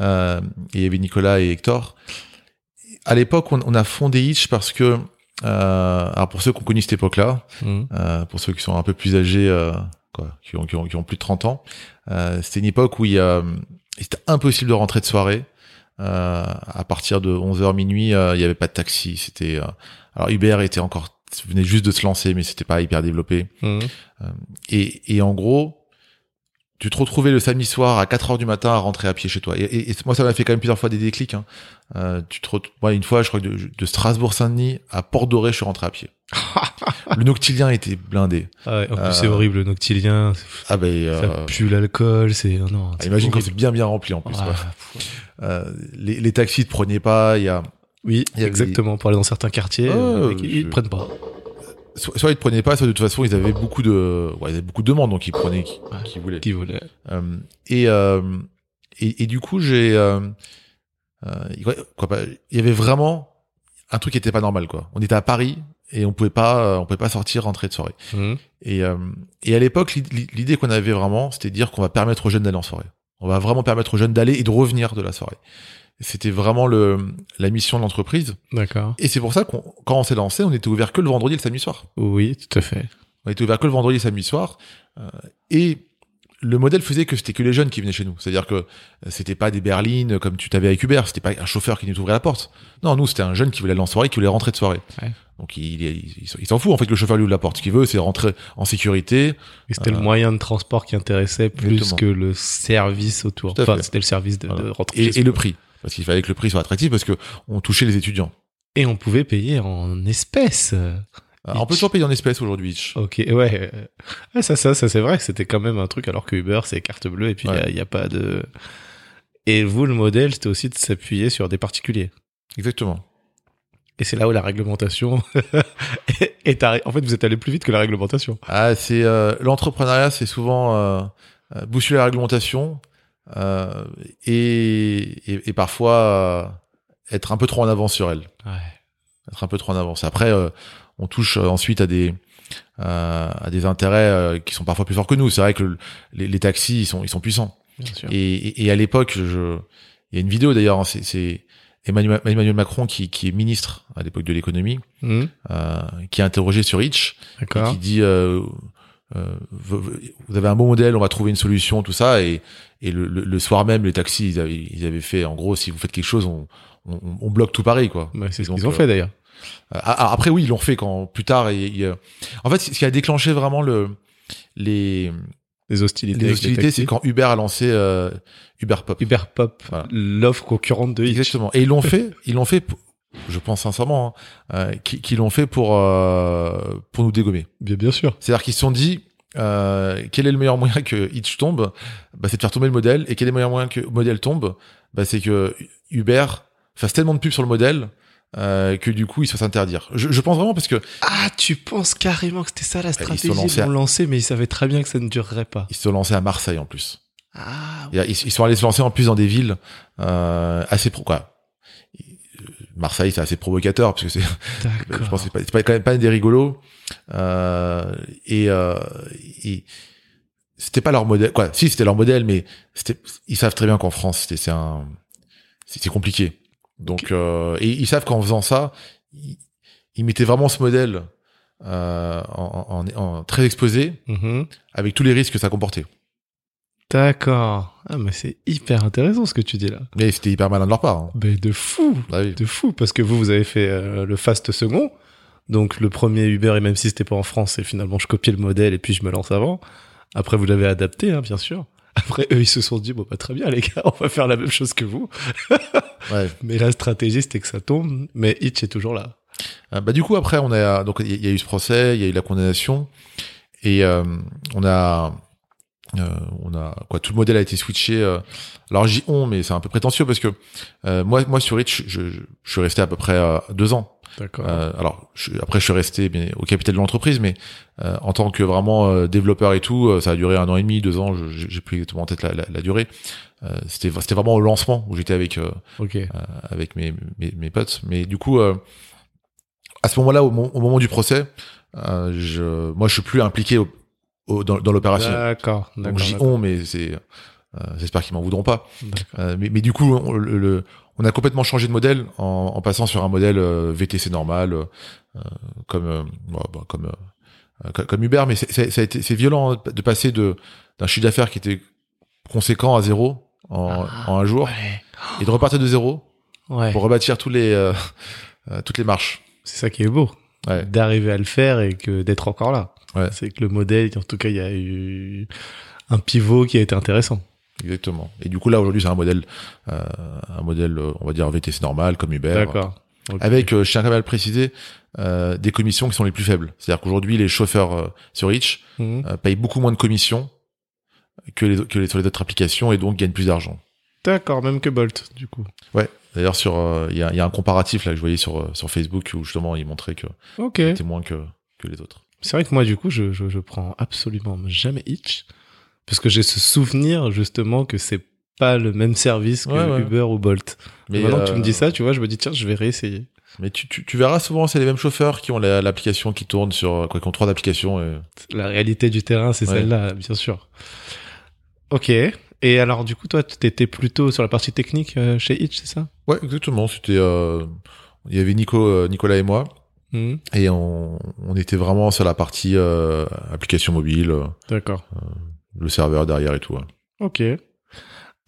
Euh, et il y avait Nicolas et Hector. À l'époque, on, on, a fondé Itch parce que euh, alors pour ceux qui ont connu cette époque-là, mmh. euh, pour ceux qui sont un peu plus âgés, euh, quoi, qui ont, qui, ont, qui, ont, plus de 30 ans, euh, c'était une époque où il, c'était impossible de rentrer de soirée. Euh, à partir de 11h minuit, euh, il n'y avait pas de taxi. C'était alors Uber était encore venait juste de se lancer, mais c'était pas hyper développé. Mmh. et, et en gros, tu te retrouvais le samedi soir à 4 heures du matin à rentrer à pied chez toi. Et, et, moi, ça m'a fait quand même plusieurs fois des déclics. Hein. Euh, tu te ouais, une fois, je crois que de, Strasbourg-Saint-Denis à Port-Doré, je suis rentré à pied. le noctilien était blindé. Ah ouais, en plus, c'est euh, horrible, le noctilien. Ah ben, euh... ça pue l'alcool, c'est non. Ah, imagine quand c'est bien bien rempli en plus. Ah, euh, les, les taxis te prenaient pas. Il y a. Oui, y exactement. Pour aller dans certains quartiers, oh, ils, te prennent pas soit, ils te prenaient pas, soit de toute façon ils avaient beaucoup de, ouais, ils avaient beaucoup de demandes, donc ils prenaient qui, qui voulaient. Qui voulaient. Euh, et, euh, et, et du coup j'ai, euh, euh quoi, il y avait vraiment un truc qui était pas normal quoi. On était à Paris et on pouvait pas, on pouvait pas sortir, rentrer de soirée. Mmh. Et, euh, et à l'époque l'idée qu'on avait vraiment, c'était de dire qu'on va permettre aux jeunes d'aller en soirée. On va vraiment permettre aux jeunes d'aller et de revenir de la soirée. C'était vraiment le, la mission de l'entreprise. D'accord. Et c'est pour ça qu'on, quand on s'est lancé, on était ouvert que le vendredi et le samedi soir. Oui, tout à fait. On était ouvert que le vendredi et le samedi soir. Euh, et le modèle faisait que c'était que les jeunes qui venaient chez nous. C'est-à-dire que c'était pas des berlines comme tu t'avais avec Uber. C'était pas un chauffeur qui nous ouvrait la porte. Non, nous, c'était un jeune qui voulait aller en soirée, qui voulait rentrer de soirée. Ouais. Donc il, il, s'en fout en fait que le chauffeur lui ouvre la porte. Ce qu'il veut, c'est rentrer en sécurité. Et c'était le euh, moyen de transport qui intéressait plus que le service autour. Enfin, c'était le service de, de rentrer. Et, et le prix parce qu'il fallait que le prix soit attractif parce que on touchait les étudiants. Et on pouvait payer en espèces. Ah, on peut toujours payer en espèces aujourd'hui. Ok, ouais. ça, ça, ça c'est vrai que c'était quand même un truc, alors que Uber, c'est carte bleue et puis il n'y a, pas de... Et vous, le modèle, c'était aussi de s'appuyer sur des particuliers. Exactement. Et c'est là où la réglementation est arri- En fait, vous êtes allé plus vite que la réglementation. Ah, c'est euh, l'entrepreneuriat, c'est souvent euh, euh, bousculer la réglementation euh, et, et, et parfois euh, être un peu trop en avance sur elle. Ouais. Être un peu trop en avance. Après, euh, on touche ensuite à des à des intérêts qui sont parfois plus forts que nous. C'est vrai que le- les, les taxis, ils sont ils sont puissants. Bien sûr. Et, et, à l'époque, je, il y a une vidéo d'ailleurs, hein, c'est, c'est Emmanuel, Emmanuel Macron qui, qui est ministre à l'époque de l'économie, euh, qui est interrogé sur Itch, et qui dit euh, euh, vous avez un bon modèle, on va trouver une solution, tout ça, et, et le, le, le soir même, les taxis, ils avaient, ils avaient fait, en gros, si vous faites quelque chose, on, on, on bloque tout Paris, quoi. Ouais, c'est ce qu'ils ont fait d'ailleurs. Euh, après, oui, ils l'ont fait quand plus tard. Et, et, euh, en fait, ce qui a déclenché vraiment le les Les hostilités. les hostilités, c'est quand Uber a lancé euh, Uber Pop. Uber Pop, Voilà. l'offre concurrente de Hitch. Exactement. Et ils l'ont fait. Ils l'ont fait. Je pense sincèrement hein, euh, qu'ils qu'ils l'ont fait pour euh, pour nous dégommer. Bien, bien sûr. C'est-à-dire qu'ils se sont dit euh, quel est le meilleur moyen que Hitch tombe? Bah, C'est de faire tomber le modèle. Et quel est le meilleur moyen que le modèle tombe? Bah, C'est que Uber fasse tellement de pubs sur le modèle euh, que du coup il se fasse interdire. Je, je pense vraiment parce que Ah, tu penses carrément que c'était ça la ils se stratégie Ils à- l'ont lancé, mais ils savaient très bien que ça ne durerait pas. ils se sont lancés à Marseille en plus. Ah, Et Ils, ils sont allés se lancer en plus dans des villes euh, assez pro. Quoi. Marseille, c'est assez provocateur parce que c'est je pense que c'est pas, pas quand même pas des rigolos. Euh, et, euh, et c'était pas leur modèle quoi si c'était leur modèle mais ils savent très bien qu'en France c'était c'est un c'est compliqué. Donc euh, et ils savent qu'en faisant ça ils, ils mettaient vraiment ce modèle euh, en, en, en très exposé Mhm. avec tous les risques que ça comportait D'accord. Ah, mais c'est hyper intéressant ce que tu dis là. mais c'était hyper malin de leur part hein. Mais de fou. Bah oui. De fou, parce que vous, vous avez fait euh, le fast second. Donc le premier Uber, et même si c'était pas en France, et finalement je copiais le modèle et puis je me lance avant. Après, vous l'avez adapté, hein, bien sûr. Après, eux, ils se sont dit, bon, bah, très bien, les gars, on va faire la même chose que vous. ouais Mais la stratégie, c'était que ça tombe, mais Hitch est toujours là. Euh, bah du coup après on a donc il y, a eu ce procès, il y a eu la condamnation et euh, on a on a quoi tout le modèle a été switché. euh, alors j'y on mais c'est un peu prétentieux parce que euh, moi moi sur Rich je, je, je suis resté à peu près euh, deux ans. D'accord. Euh, alors je- après je suis resté bien, au capital de l'entreprise mais euh, en tant que vraiment euh, développeur et tout euh, ça a duré un an et demi deux ans je- j'ai plus exactement en tête la, la, la durée. Euh, c'était c'était vraiment au lancement où j'étais avec euh, avec mes, mes, mes potes. Mais du coup, euh, à ce moment-là, au, au moment du procès, euh, je, moi, je suis plus impliqué au, au- dans, dans l'opération. D'accord. Donc j'y on, mais c'est, euh, j'espère qu'ils m'en voudront pas. Euh, mais, mais du coup, on, le, le- on a complètement changé de modèle en, en passant sur un modèle euh, VTC normal, comme, bah, comme, co- comme Uber. Mais c'est, violent hein, de passer de d'un chiffre d'affaires qui était conséquent à zéro en, Ah, en un jour Ouais. et de repartir de zéro Ouais. pour rebâtir tous les toutes les marches. C'est ça qui est beau. Ouais. D'arriver à le faire et que d'être encore là. Ouais. C'est que le modèle, en tout cas, il y a eu un pivot qui a été intéressant. Exactement. Et du coup là aujourd'hui c'est un modèle euh, un modèle on va dire VTC normal comme Uber. D'accord. Avec euh, je tiens quand même à le préciser euh, des commissions qui sont les plus faibles. C'est-à-dire qu'aujourd'hui les chauffeurs euh, sur Reach Mhm. euh, payent beaucoup moins de commissions que les que les sur les autres applications et donc gagnent plus d'argent. D'accord, même que Bolt, du coup. D'ailleurs sur il y, a, il y a un comparatif là que je voyais sur sur Facebook où justement ils montraient que Ok. c'était moins que que les autres. C'est vrai que moi, du coup, je, je, je prends absolument jamais Hitch. Parce que j'ai ce souvenir, justement, que c'est pas le même service que Ouais, ouais. Uber ou Bolt. Mais Maintenant que tu euh, me dis ça, tu vois, je me dis, tiens, je vais réessayer. Mais tu, tu, tu verras souvent c'est les mêmes chauffeurs qui ont la- l'application qui tourne sur quoi qui ont trois applications et La réalité du terrain, c'est Ouais. celle-là, bien sûr. Ok. Et alors, du coup, toi, t'étais plutôt sur la partie technique euh, chez Hitch, c'est ça? Ouais, exactement. C'était, euh, il y avait Nico, euh, Nicolas et moi, Mhm. et on, on était vraiment sur la partie euh, application mobile, euh, D'accord. le serveur derrière et tout. ouais. Ok.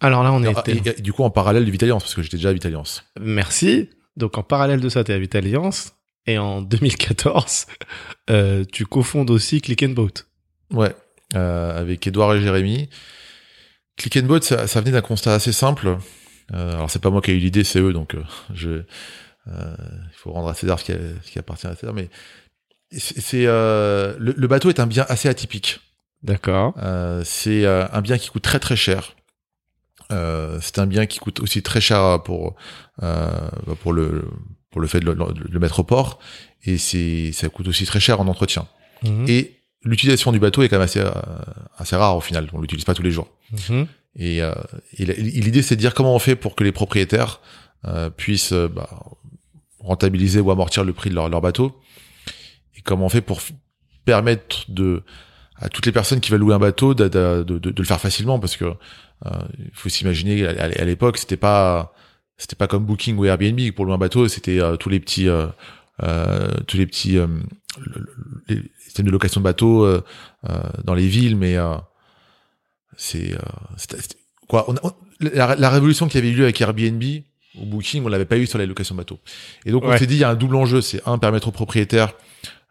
Alors là, on Ah, était... du coup, en parallèle de Vitaliance, parce que j'étais déjà à Vitaliance. Merci. Donc, en parallèle de ça, t'es à Vitalliance. Et en 2014, euh, tu cofondes aussi Click and Boat. Ouais, euh, avec Edouard et Jérémy. Click and Boat, ça, ça venait d'un constat assez simple. Euh, alors c'est pas moi qui ai eu l'idée, c'est eux, donc euh, je, euh, il faut rendre à César ce qui, ce qui appartient à César. Mais c'est euh, le, le bateau est un bien assez atypique. D'accord. Euh, c'est euh, un bien qui coûte très très cher. Euh, c'est un bien qui coûte aussi très cher pour euh, pour le pour le fait de le, de le mettre au port, et c'est ça coûte aussi très cher en entretien. Mhm. Et l'utilisation du bateau est quand même assez euh, assez rare au final. On l'utilise pas tous les jours. Mhm. Et, euh, et l'idée, c'est de dire comment on fait pour que les propriétaires euh, puissent euh, bah, rentabiliser ou amortir le prix de leur, leur bateau. Et comment on fait pour permettre de à toutes les personnes qui veulent louer un bateau de, de, de, de le faire facilement parce que euh, il faut s'imaginer à, à- l'époque c'était pas c'était pas comme Booking ou Airbnb pour louer un bateau c'était euh, tous les petits euh, euh, tous les petits euh, le- le- les systèmes de location de bateaux dans les villes mais c'est quoi on- la, la révolution qui avait eu lieu avec Airbnb ou Booking on l'avait pas eu sur la location de bateaux et donc on Ouais. s'est dit il y a un double enjeu c'est un permettre aux propriétaires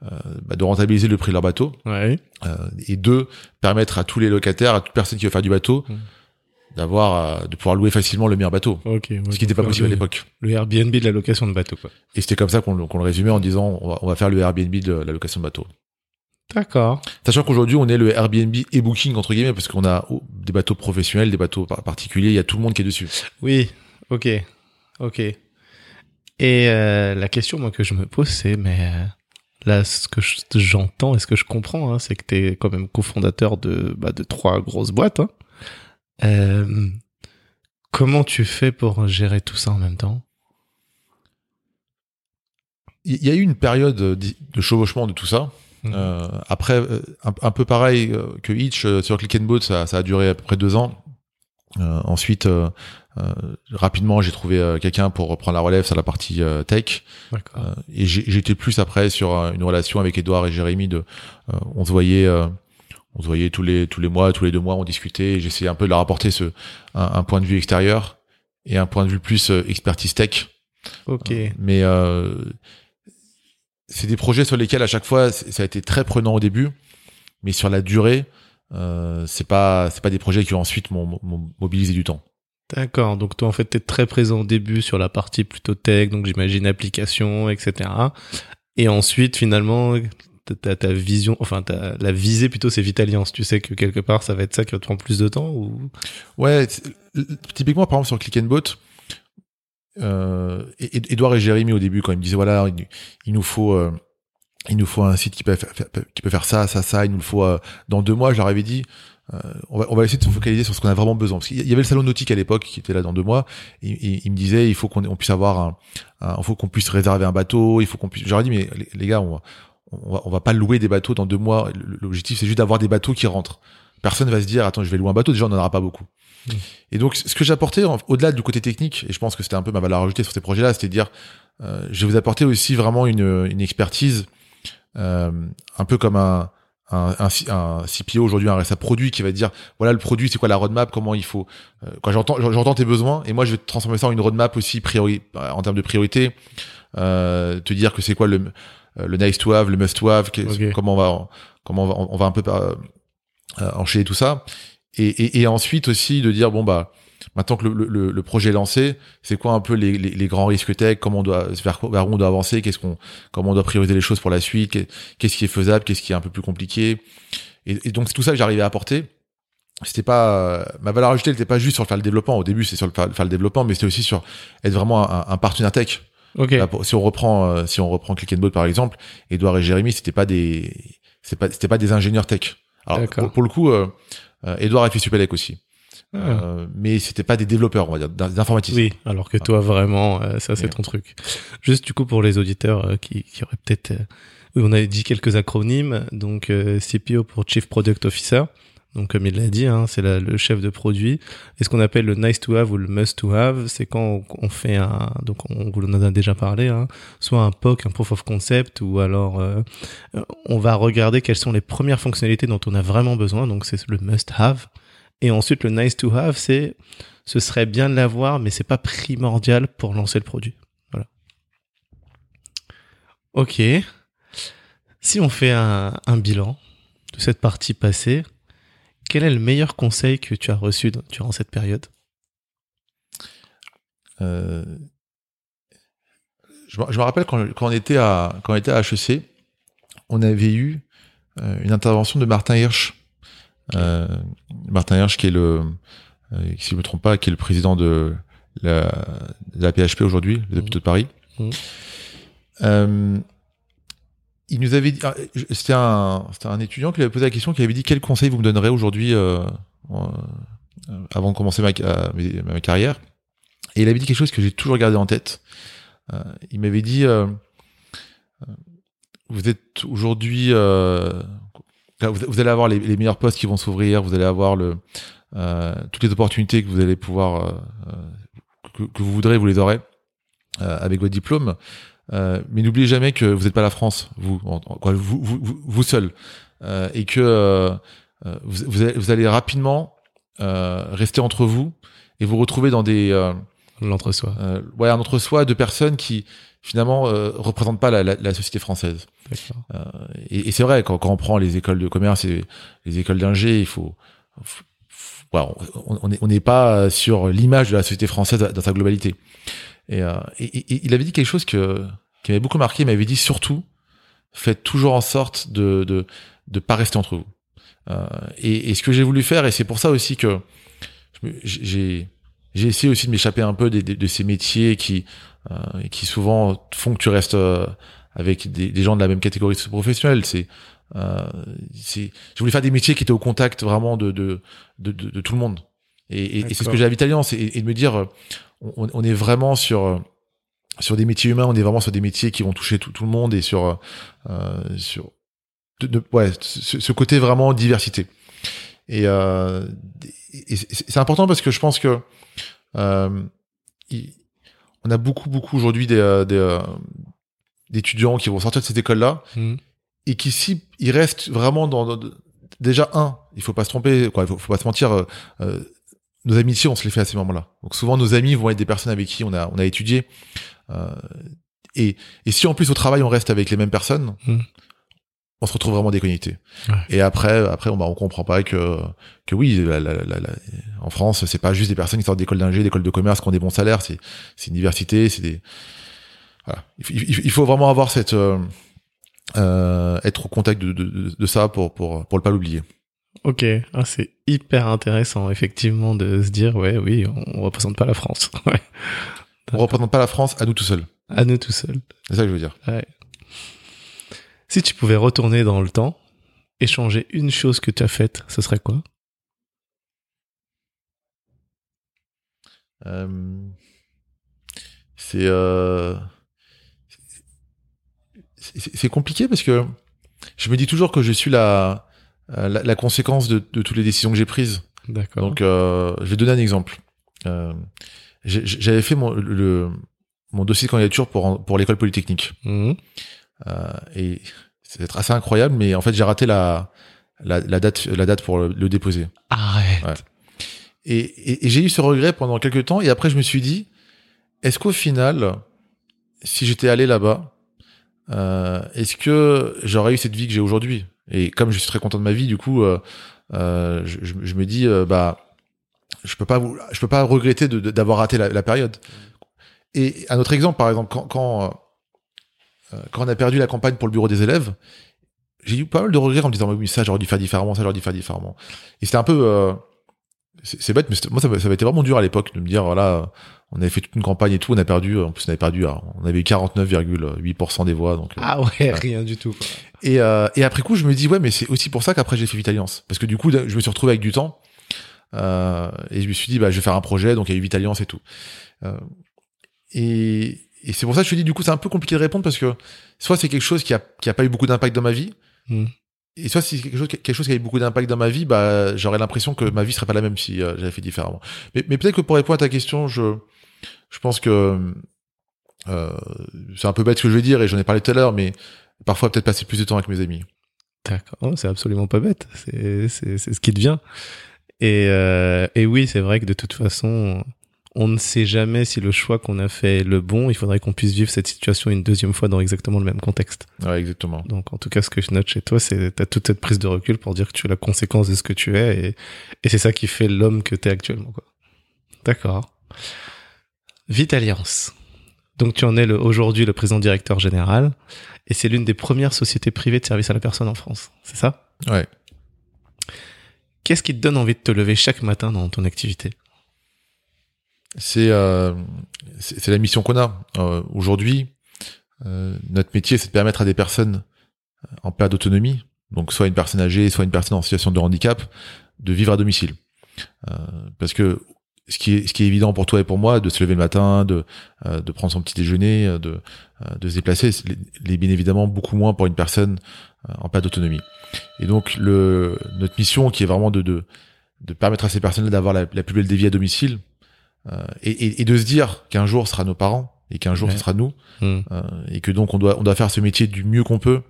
euh, bah, de rentabiliser le prix de leur bateau Ouais. euh, et deux permettre à tous les locataires à toute personne qui veut faire du bateau Mm. d'avoir euh, de pouvoir louer facilement le meilleur bateau ouais, ce qui n'était pas possible à l'époque Le Airbnb de la location de bateau, quoi. et c'était comme ça qu'on le- résumait en disant on va, on va faire le Airbnb de la location de bateau D'accord. Sachant qu'aujourd'hui, on est le Airbnb et Booking, entre guillemets, parce qu'on a oh, des bateaux professionnels, des bateaux par- particuliers, il y a tout le monde qui est dessus. Oui. Ok. Ok. Et euh, la question, moi, que je me pose, c'est, mais euh, là, ce que je- j'entends et ce que je comprends, hein, c'est que tu es quand même cofondateur de, bah, de trois grosses boîtes. hein. Euh, comment tu fais pour gérer tout ça en même temps? Il y a eu une période de chevauchement de tout ça. Euh, après, un, un peu pareil que Hitch sur Click and Boat, ça, ça a duré à peu près deux ans. Euh, ensuite, rapidement, j'ai trouvé euh, quelqu'un pour reprendre la relève sur la partie euh, tech. Euh, et j'ai- j'étais plus après sur euh, une relation avec Edouard et Jérémy. De, euh, on se voyait, euh, on se voyait tous les tous les mois, tous les deux mois, on discutait. et J'essayais un peu de leur apporter ce un, un point de vue extérieur et un point de vue plus euh, expertise tech. ok. Mais euh, c'est des projets sur lesquels à chaque fois ça a été très prenant au début, mais sur la durée, euh, c'est pas c'est pas des projets qui ensuite m'ont mobilisé du temps. D'accord. Donc toi, en fait, t'es très présent au début sur la partie plutôt tech, donc j'imagine application, etc. Et ensuite, finalement, ta, vision, enfin, ta, la visée plutôt, c'est Vitaliance. Tu sais que quelque part, ça va être ça qui va te prendre plus de temps ou? Ouais, typiquement par exemple sur Click and euh, Edouard et Jérémy au début quand ils me disaient voilà il, nous faut euh, il nous faut un site qui peut faire, ça ça ça il nous faut euh, dans deux mois je leur avais dit euh, on va on va essayer de se focaliser sur ce qu'on a vraiment besoin. Parce qu'il y avait le salon nautique à l'époque qui était là dans deux mois. Et, et il me disait il faut qu'on on puisse avoir un, un- il faut qu'on puisse réserver un bateau il faut qu'on puisse j'aurais dit mais les, les gars on va, on va on va pas louer des bateaux dans deux mois. L'objectif c'est juste d'avoir des bateaux qui rentrent. Personne va se dire attends je vais louer un bateau. Déjà on n'en aura pas beaucoup. Mm. et donc ce que j'apportais au-delà du côté technique et je pense que c'était un peu ma valeur ajoutée sur ces projets-là c'était de dire euh, je vais vous apporter aussi vraiment une, une expertise euh, un peu comme un un, un, CPO aujourd'hui un RSA produit qui va te dire voilà le produit c'est quoi la roadmap comment il faut euh, quand j'entends j'entends tes besoins et moi je vais transformer ça en une roadmap aussi priori en termes de priorité euh, te dire que c'est quoi le euh, le nice to have le must to have comment on va comment on va, on va un peu euh, euh, enchaîner tout ça. Et, et, et ensuite aussi de dire bon bah maintenant que le, le, le projet est lancé c'est quoi un peu les, les, les grands risques tech? Comment on doit vers, vers où on doit avancer? Qu'est-ce qu'on comment on doit prioriser les choses pour la suite? Qu'est- qu'est-ce qui est faisable? Qu'est-ce qui est un peu plus compliqué? Et, et donc c'est tout ça que j'arrivais à apporter. C'était pas ma valeur ajoutée elle était pas juste sur le faire le développement. Au début c'est sur le faire, faire le développement mais c'était aussi sur être vraiment un, un partenaire tech. Ok. Là, pour- si on reprend euh, si on reprend Click and Boat par exemple Edouard et Jérémy c'était pas des c'est pas c'était pas des ingénieurs tech. Alors pour, pour le coup euh, euh, Edouard a fait Supélec aussi. Euh, mais c'était pas des développeurs on va dire d'in- d'informaticiens Oui, alors que toi vraiment, euh, ça c'est Ouais. ton truc. Juste du coup pour les auditeurs euh, qui, qui auraient peut-être, oui, on a dit quelques acronymes. Donc euh, CPO pour Chief Product Officer. Donc comme il l'a dit, hein, c'est le chef de produit. Et ce qu'on appelle le nice to have ou le must to have, c'est quand on, on fait un, donc on vous en a déjà parlé, hein, soit un POC, un proof of concept, ou alors euh, on va regarder quelles sont les premières fonctionnalités dont on a vraiment besoin. Donc c'est le must have. Et ensuite le nice to have, c'est ce serait bien de l'avoir, mais c'est pas primordial pour lancer le produit. Voilà. Ok. Si on fait un, bilan de cette partie passée, quel est le meilleur conseil que tu as reçu durant cette période? Euh, je, me- rappelle quand, quand on était à quand on était à HEC, on avait eu euh, une intervention de Martin Hirsch. Euh, Martin Hirsch qui est le, euh, si je me trompe pas, qui est le président de la, de la PHP aujourd'hui, les hôpitaux de Paris. Mmh. Euh, il nous avait dit, ah, c'était un, un, étudiant qui lui avait posé la question, qui avait dit quel conseil vous me donnerez aujourd'hui avant de commencer ma, ma, carrière? Et il avait dit quelque chose que j'ai toujours gardé en tête. il m'avait dit, vous êtes aujourd'hui vous, allez avoir les, meilleurs postes qui vont s'ouvrir, vous allez avoir euh, toutes les opportunités que vous allez pouvoir, euh, euh, que, vous voudrez, vous les aurez avec votre diplôme. mais n'oubliez jamais que vous n'êtes pas la France, vous, vous, seul, et que vous, allez, rapidement rester entre vous et vous retrouver dans des l'entre-soi. ouais, un entre-soi de personnes qui finalement euh, représentent pas la, la, la société française. Euh, et, et c'est vrai quand, quand, on prend les écoles de commerce et les écoles d'ingé, il faut, on n'est pas sur l'image de la société française dans sa globalité. Et, euh, et, il avait dit quelque chose que qui m'avait beaucoup marqué. Il m'avait dit surtout faites toujours en sorte de de de pas rester entre vous. Euh, et, ce que j'ai voulu faire, et c'est pour ça aussi que j'ai j'ai essayé aussi de m'échapper un peu de, de, de, ces métiers qui euh, qui souvent font que tu restes euh, avec des, des, gens de la même catégorie professionnelle. C'est euh, je voulais faire des métiers qui étaient au contact vraiment de de de, de, tout le monde. Et, et, c'est ce que j'ai à Vitalliance et, et, de me dire, on, on, est vraiment sur sur des métiers humains, on est vraiment sur des métiers qui vont toucher tout, tout le monde et sur euh, sur de, ouais ce, ce, côté vraiment diversité. Et, euh, c'est important parce que je pense que euh, on a beaucoup, beaucoup aujourd'hui des, euh, des euh, d'étudiants qui vont sortir de cette école-là mmh. et qui, si ils restent vraiment dans, déjà un, il faut pas se tromper, quoi, il faut, faut pas se mentir. Euh, nos amitiés, on se les fait à ces moments-là. Donc souvent, nos amis vont être des personnes avec qui on a on a étudié. Euh, et, et si en plus au travail on reste avec les mêmes personnes, mmh on se retrouve vraiment déconnecté. Et après, après, on, bah, on comprend pas que, que oui, en France, c'est pas juste des personnes qui sortent d'école d'ingé, d'école de commerce, qui ont des bons salaires. C'est, c'est une diversité, c'est des, voilà. Il, faut vraiment avoir cette, euh, euh, être au contact de, de, de, ça pour, pour, pour ne pas l'oublier. Ok, ah, c'est hyper intéressant, effectivement, de se dire, ouais, oui, on, on représente pas la France. ouais. On représente pas la France à nous tout seuls. À nous tout seuls. C'est ça que je veux dire. Ouais. Si tu pouvais retourner dans le temps et changer une chose que tu as faite, ce serait quoi? Euh, C'est euh, c'est compliqué parce que je me dis toujours que je suis la la, conséquence de, toutes les décisions que j'ai prises. D'accord. Donc, euh, je vais donner un exemple. J'avais fait mon, le, mon dossier de candidature pour, pour l'école polytechnique. Mmh. Euh, et c'est assez incroyable, mais en fait, j'ai raté la, la, la, date, la date pour le, déposer. Arrête. Et, et, j'ai eu ce regret pendant quelques temps, et après, je me suis dit, est-ce qu'au final, si j'étais allé là-bas, euh, est-ce que j'aurais eu cette vie que j'ai aujourd'hui? Et comme je suis très content de ma vie, du coup, euh, euh, je, je, me dis, bah, je peux pas, je peux pas regretter d'avoir raté la, la, période. Et un autre exemple, par exemple, quand, quand quand on a perdu la campagne pour le bureau des élèves, j'ai eu pas mal de regrets en me disant oui ça j'aurais dû faire différemment, ça j'aurais dû faire différemment. Et c'était un peu euh, c'est bête, mais moi ça, ça avait été vraiment dur à l'époque de me dire voilà, on avait fait toute une campagne et tout, on a perdu, en plus on avait perdu, on avait eu 49,8% des voix donc. Euh, ah ouais, rien du tout. Et et après coup je me dis ouais mais c'est aussi pour ça qu'après j'ai fait Vitaliance parce que du coup je me suis retrouvé avec du temps et je me suis dit bah je vais faire un projet donc il y a eu Vitaliance et tout. et et c'est pour ça que je te dis, du coup, c'est un peu compliqué de répondre parce que soit c'est quelque chose qui a, qui a pas eu beaucoup d'impact dans ma vie, hmm. et soit si c'est quelque chose, quelque chose qui a eu beaucoup d'impact dans ma vie, bah, j'aurais l'impression que ma vie serait pas la même si euh, j'avais fait différemment. Mais, mais peut-être que pour répondre à ta question, je, je pense que euh, c'est un peu bête ce que je vais dire et j'en ai parlé tout à l'heure, mais parfois peut-être passer plus de temps avec mes amis. D'accord, c'est absolument pas bête. C'est, c'est, c'est ce qui devient. Et, euh, et oui, c'est vrai que de toute façon, on ne sait jamais si le choix qu'on a fait est le bon. Il faudrait qu'on puisse vivre cette situation une deuxième fois dans exactement le même contexte. Ouais, exactement. Donc, en tout cas, ce que je note chez toi, c'est t'as toute cette prise de recul pour dire que tu es la conséquence de ce que tu es et, et c'est ça qui fait l'homme que tu es actuellement, quoi. D'accord. Vitaliance. Donc, tu en es aujourd'hui le président directeur général et c'est l'une des premières sociétés privées de service à la personne en France. C'est ça? Ouais. Qu'est-ce qui te donne envie de te lever chaque matin dans ton activité? C'est euh, c'est la mission qu'on a Euh, aujourd'hui. euh, notre métier, c'est de permettre à des personnes en perte d'autonomie, donc soit une personne âgée, soit une personne en situation de handicap, de vivre à domicile. Parce que ce qui est ce qui évident pour toi et pour moi, de se lever le matin, de prendre son petit déjeuner, de se déplacer, c'est les, les- bien évidemment beaucoup moins pour une personne en perte d'autonomie. Et donc notre mission, qui est vraiment de de de permettre à ces personnes-là d'avoir la, la plus belle des à domicile, et, et, et de se dire qu'un jour ce sera nos parents et qu'un jour Ouais. ce sera nous, Hmm. euh, et que donc on doit on doit faire ce métier du mieux qu'on peut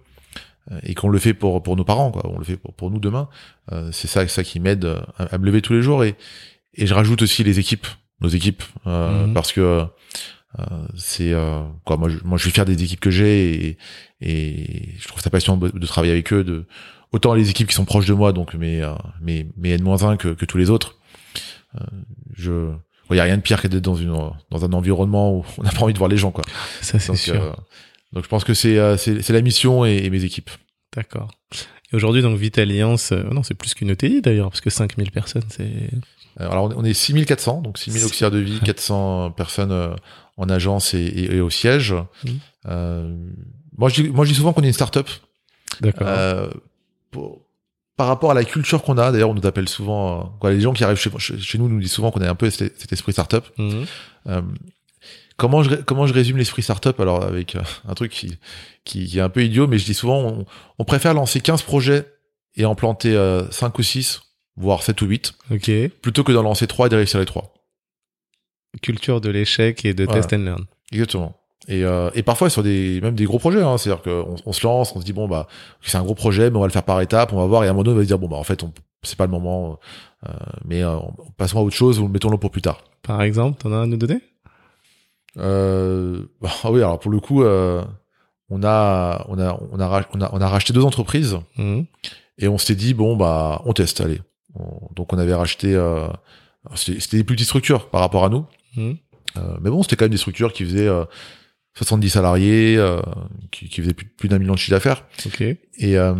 euh, et qu'on le fait pour pour nos parents quoi, on le fait pour, pour nous demain. Euh, c'est ça ça qui m'aide euh, à, à me lever tous les jours et et je rajoute aussi les équipes, nos équipes euh, Mhm. parce que euh, c'est euh, quoi moi je, moi je suis fier des équipes que j'ai et, et je trouve ça passionnant de, de travailler avec eux de autant les équipes qui sont proches de moi donc mes euh, mes mes N-1 que que tous les autres. Euh, je il y a rien de pire que d'être dans une dans un environnement où on n'a pas envie de voir les gens quoi. Ça, c'est Donc, sûr. euh, donc je pense que c'est euh, c'est la mission et, et mes équipes. D'accord. Et aujourd'hui, donc, Vitalliance, euh, non, c'est plus qu'une ETI d'ailleurs, parce que 5000 personnes, c'est. Alors on est- on est 6400 donc 6000 auxiliaires de vie, 400 personnes en agence et, et, et au siège. Euh, moi je dis moi je dis souvent qu'on est une start-up. D'accord. Pour- par rapport à la culture qu'on a, d'ailleurs, on nous appelle souvent, euh, quoi, les gens qui arrivent chez, nous nous disent souvent qu'on a un peu cet, cet esprit startup. Mhm. Euh, comment je comment je résume l'esprit startup alors avec euh, un truc qui, qui qui est un peu idiot, mais je dis souvent on, on préfère lancer 15 projets et en planter euh, 5 ou 6, voire 7 ou 8, Ok. plutôt que d'en lancer 3 et de réussir les 3. Culture de l'échec et de Voilà. test and learn. Exactement. Et, euh, et parfois sur des même des gros projets, hein, c'est-à-dire qu'on on se lance, on se dit bon bah c'est un gros projet, mais on va le faire par étapes, on va voir et à un moment donné on va se dire bon bah en fait on c'est pas le moment, euh, mais euh, passons à autre chose ou mettons-le pour plus tard. Par exemple, t'en as un à nous donner? Euh, ah oui alors pour le coup euh, on a on a on a on a on a racheté deux entreprises Mhm. et on s'était dit bon bah on teste allez. On- donc on avait racheté euh, c'était des plus petites structures par rapport à nous, Mhm. Euh, mais bon c'était quand même des structures qui faisaient euh, 70 salariés, euh, qui, qui faisaient plus, plus d'un million de chiffre d'affaires. Ok. Et, euh,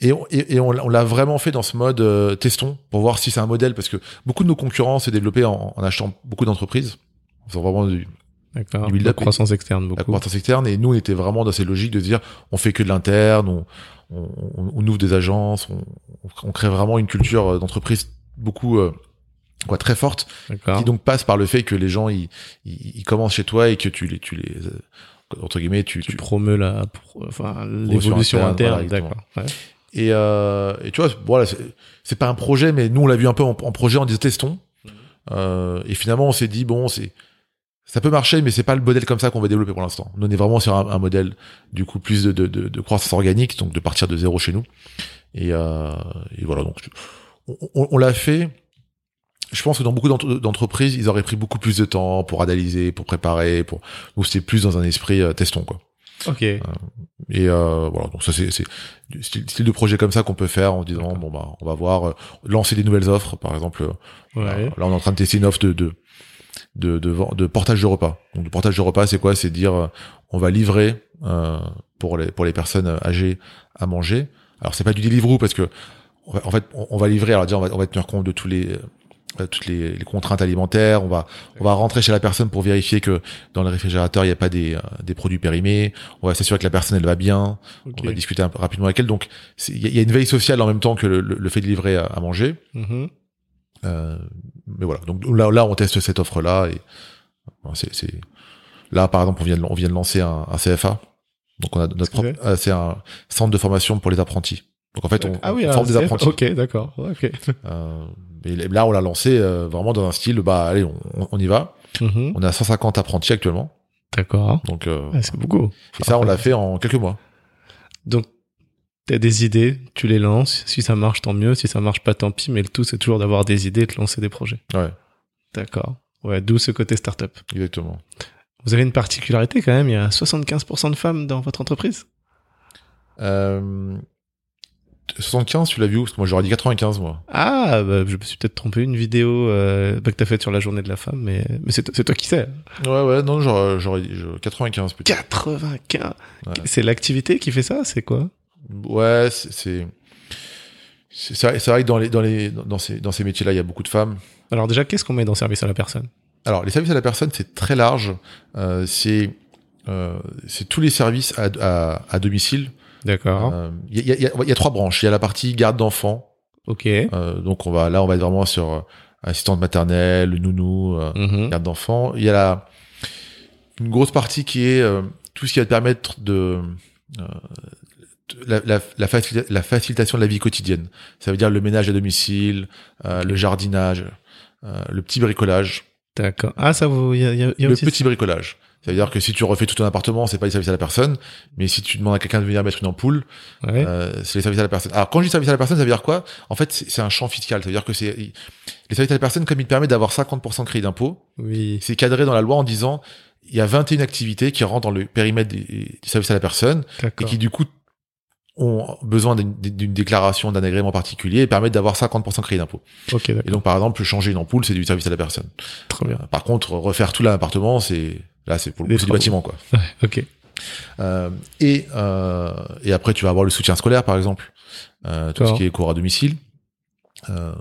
et, on, et, et on, l'a- on l'a vraiment fait dans ce mode euh, testons pour voir si c'est un modèle parce que beaucoup de nos concurrents s'est développé en, en achetant beaucoup d'entreprises. En faisant vraiment du. Du La croissance externe, la beaucoup. croissance externe et nous on était vraiment dans cette logique de se dire on fait que de l'interne, on, on, ouvre des agences, on, on crée vraiment une culture euh, d'entreprise beaucoup euh, quoi très forte qui donc passe par le fait que les gens ils, ils, ils commencent chez toi et que tu les tu les euh, entre guillemets tu, Tu tu promeus la, pro- enfin, l'évolution interne, interne. voilà, D'accord. Ouais. Et, euh, et tu vois, voilà, c'est pas un projet, mais nous on l'a vu un peu en, en projet, en disant testons. Euh, et finalement, on s'est dit bon, c'est ça peut marcher, mais c'est pas le modèle comme ça qu'on va développer pour l'instant. On est vraiment sur un, un modèle du coup plus de, de, de, de croissance organique, donc de partir de zéro chez nous. Et, euh, et voilà, donc on, on- on l'a fait. Je pense que dans beaucoup d'entre- d'entreprises, ils auraient pris beaucoup plus de temps pour analyser, pour préparer. Pour nous, c'était plus dans un esprit euh, testons quoi. Ok. Et euh, voilà, donc ça c'est c'est style, style de projet comme ça qu'on peut faire en disant bon bah on va voir euh, lancer des nouvelles offres par exemple. euh, Ouais. Là on est en train de tester une offre de de de, de, portage de repas. Donc le portage de repas c'est quoi? C'est dire euh, on va livrer euh, pour les pour les personnes euh, âgées à manger. Alors c'est pas du Deliveroo parce que en fait on, on va livrer alors déjà on va on va tenir compte de tous les euh, toutes les, les contraintes alimentaires, on va on va rentrer chez la personne pour vérifier que dans le réfrigérateur il n'y a pas des, euh, des produits périmés, on va s'assurer que la personne elle va bien, on va discuter un peu rapidement avec elle. Donc, il y, a- il y a une veille sociale en même temps que le, le- le fait de livrer à, à manger. Mhm. Euh, mais voilà. Donc là, là, on teste cette offre-là et bon, c'est, c'est- là, par exemple, on vient de, on vient de lancer un, un CFA. Donc on a notre propre- euh, c'est un centre de formation pour les apprentis. Donc en fait, on, ah oui, on forme des apprentis. Ok, d'accord. Ok. Euh, et là, on l'a lancé euh, vraiment dans un style, bah allez, on, on y va. Mhm. On a 150 apprentis actuellement. D'accord. Donc euh, Ouais, c'est beaucoup. et ça, on l'a fait en quelques mois. Donc, t'as des idées, tu les lances. Si ça marche, tant mieux. Si ça marche pas, tant pis. Mais le tout, c'est toujours d'avoir des idées et de lancer des projets. Ouais, D'accord. Ouais, d'où ce côté startup. exactement. Vous avez une particularité quand même. Il y a 75% de femmes dans votre entreprise? Euh, 75, tu l'as vu où? Parce que moi, j'aurais dit 95, moi. Ah, bah, je me suis peut-être trompé. Une vidéo euh, que t'as faite sur la journée de la femme, mais, mais c'est toi qui sais. Ouais, ouais, non, j'aurais, dit je- 95 plutôt. 95. Ouais. C'est l'activité qui fait ça C'est quoi? Ouais, c'est, c'est, vrai, c'est vrai que dans les, dans les, dans ces, dans ces métiers-là, il y a beaucoup de femmes. Alors déjà, qu'est-ce qu'on met dans service à la personne? Alors, les services à la personne, c'est très large. Euh, c'est euh, c'est tous les services à, à, à domicile. D'accord. Euh, Il y, a, y, y trois branches. Il y a la partie garde d'enfants. ok. Euh, donc on va là, on va être vraiment sur euh, assistante maternelle, nounou, Mhm. garde d'enfants. Il y a la, une grosse partie qui est euh, tout ce qui va te permettre de euh, la, la, la, facilita- la facilitation de la vie quotidienne. Ça veut dire le ménage à domicile, euh, le jardinage, euh, le petit bricolage, D'accord. Ah, ça vous, y a, y a le aussi petit bricolage. Ça veut dire que si tu refais tout ton appartement, c'est pas les services à la personne, mais si tu demandes à quelqu'un de venir mettre une ampoule, Ouais. euh, c'est les services à la personne. Alors quand je dis services à la personne, ça veut dire quoi? En fait, c'est un champ fiscal. Ça veut dire que c'est les services à la personne, comme il te permet d'avoir 50% de crédit d'impôt, Oui. c'est cadré dans la loi en disant il y a 21 activités qui rentrent dans le périmètre des, des services à la personne et qui du coup ont besoin d'une déclaration d'un agrément particulier et permettent d'avoir 50% de crédit d'impôt. Ok, Et donc par exemple, changer une ampoule, c'est du service à la personne. Très bien. Euh, Par contre, refaire tout l'appartement, c'est là c'est pour le coup, du bâtiment quoi. Ok. Euh, et euh, et après tu vas avoir le soutien scolaire par exemple, euh, tout ce qui est cours à domicile, euh,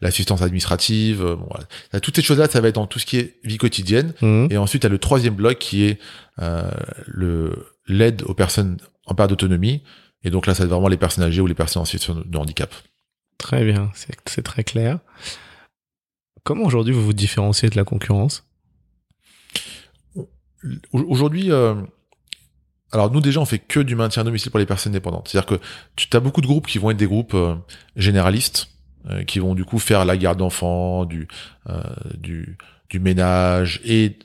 l'assistance administrative, euh, bon, voilà. Toutes ces choses-là, ça va être dans tout ce qui est vie quotidienne. Mhm. Et ensuite, tu as le troisième bloc qui est euh, le l'aide aux personnes en perte d'autonomie. Et donc là, ça va être vraiment les personnes âgées ou les personnes en situation de handicap. Très bien. C'est très clair. Comment aujourd'hui vous vous différenciez de la concurrence? Aujourd'hui, euh, alors nous déjà, on fait que du maintien à domicile pour les personnes dépendantes. C'est-à-dire que tu as beaucoup de groupes qui vont être des groupes euh, généralistes, euh, qui vont du coup faire la garde d'enfants, du, euh, du, du ménage et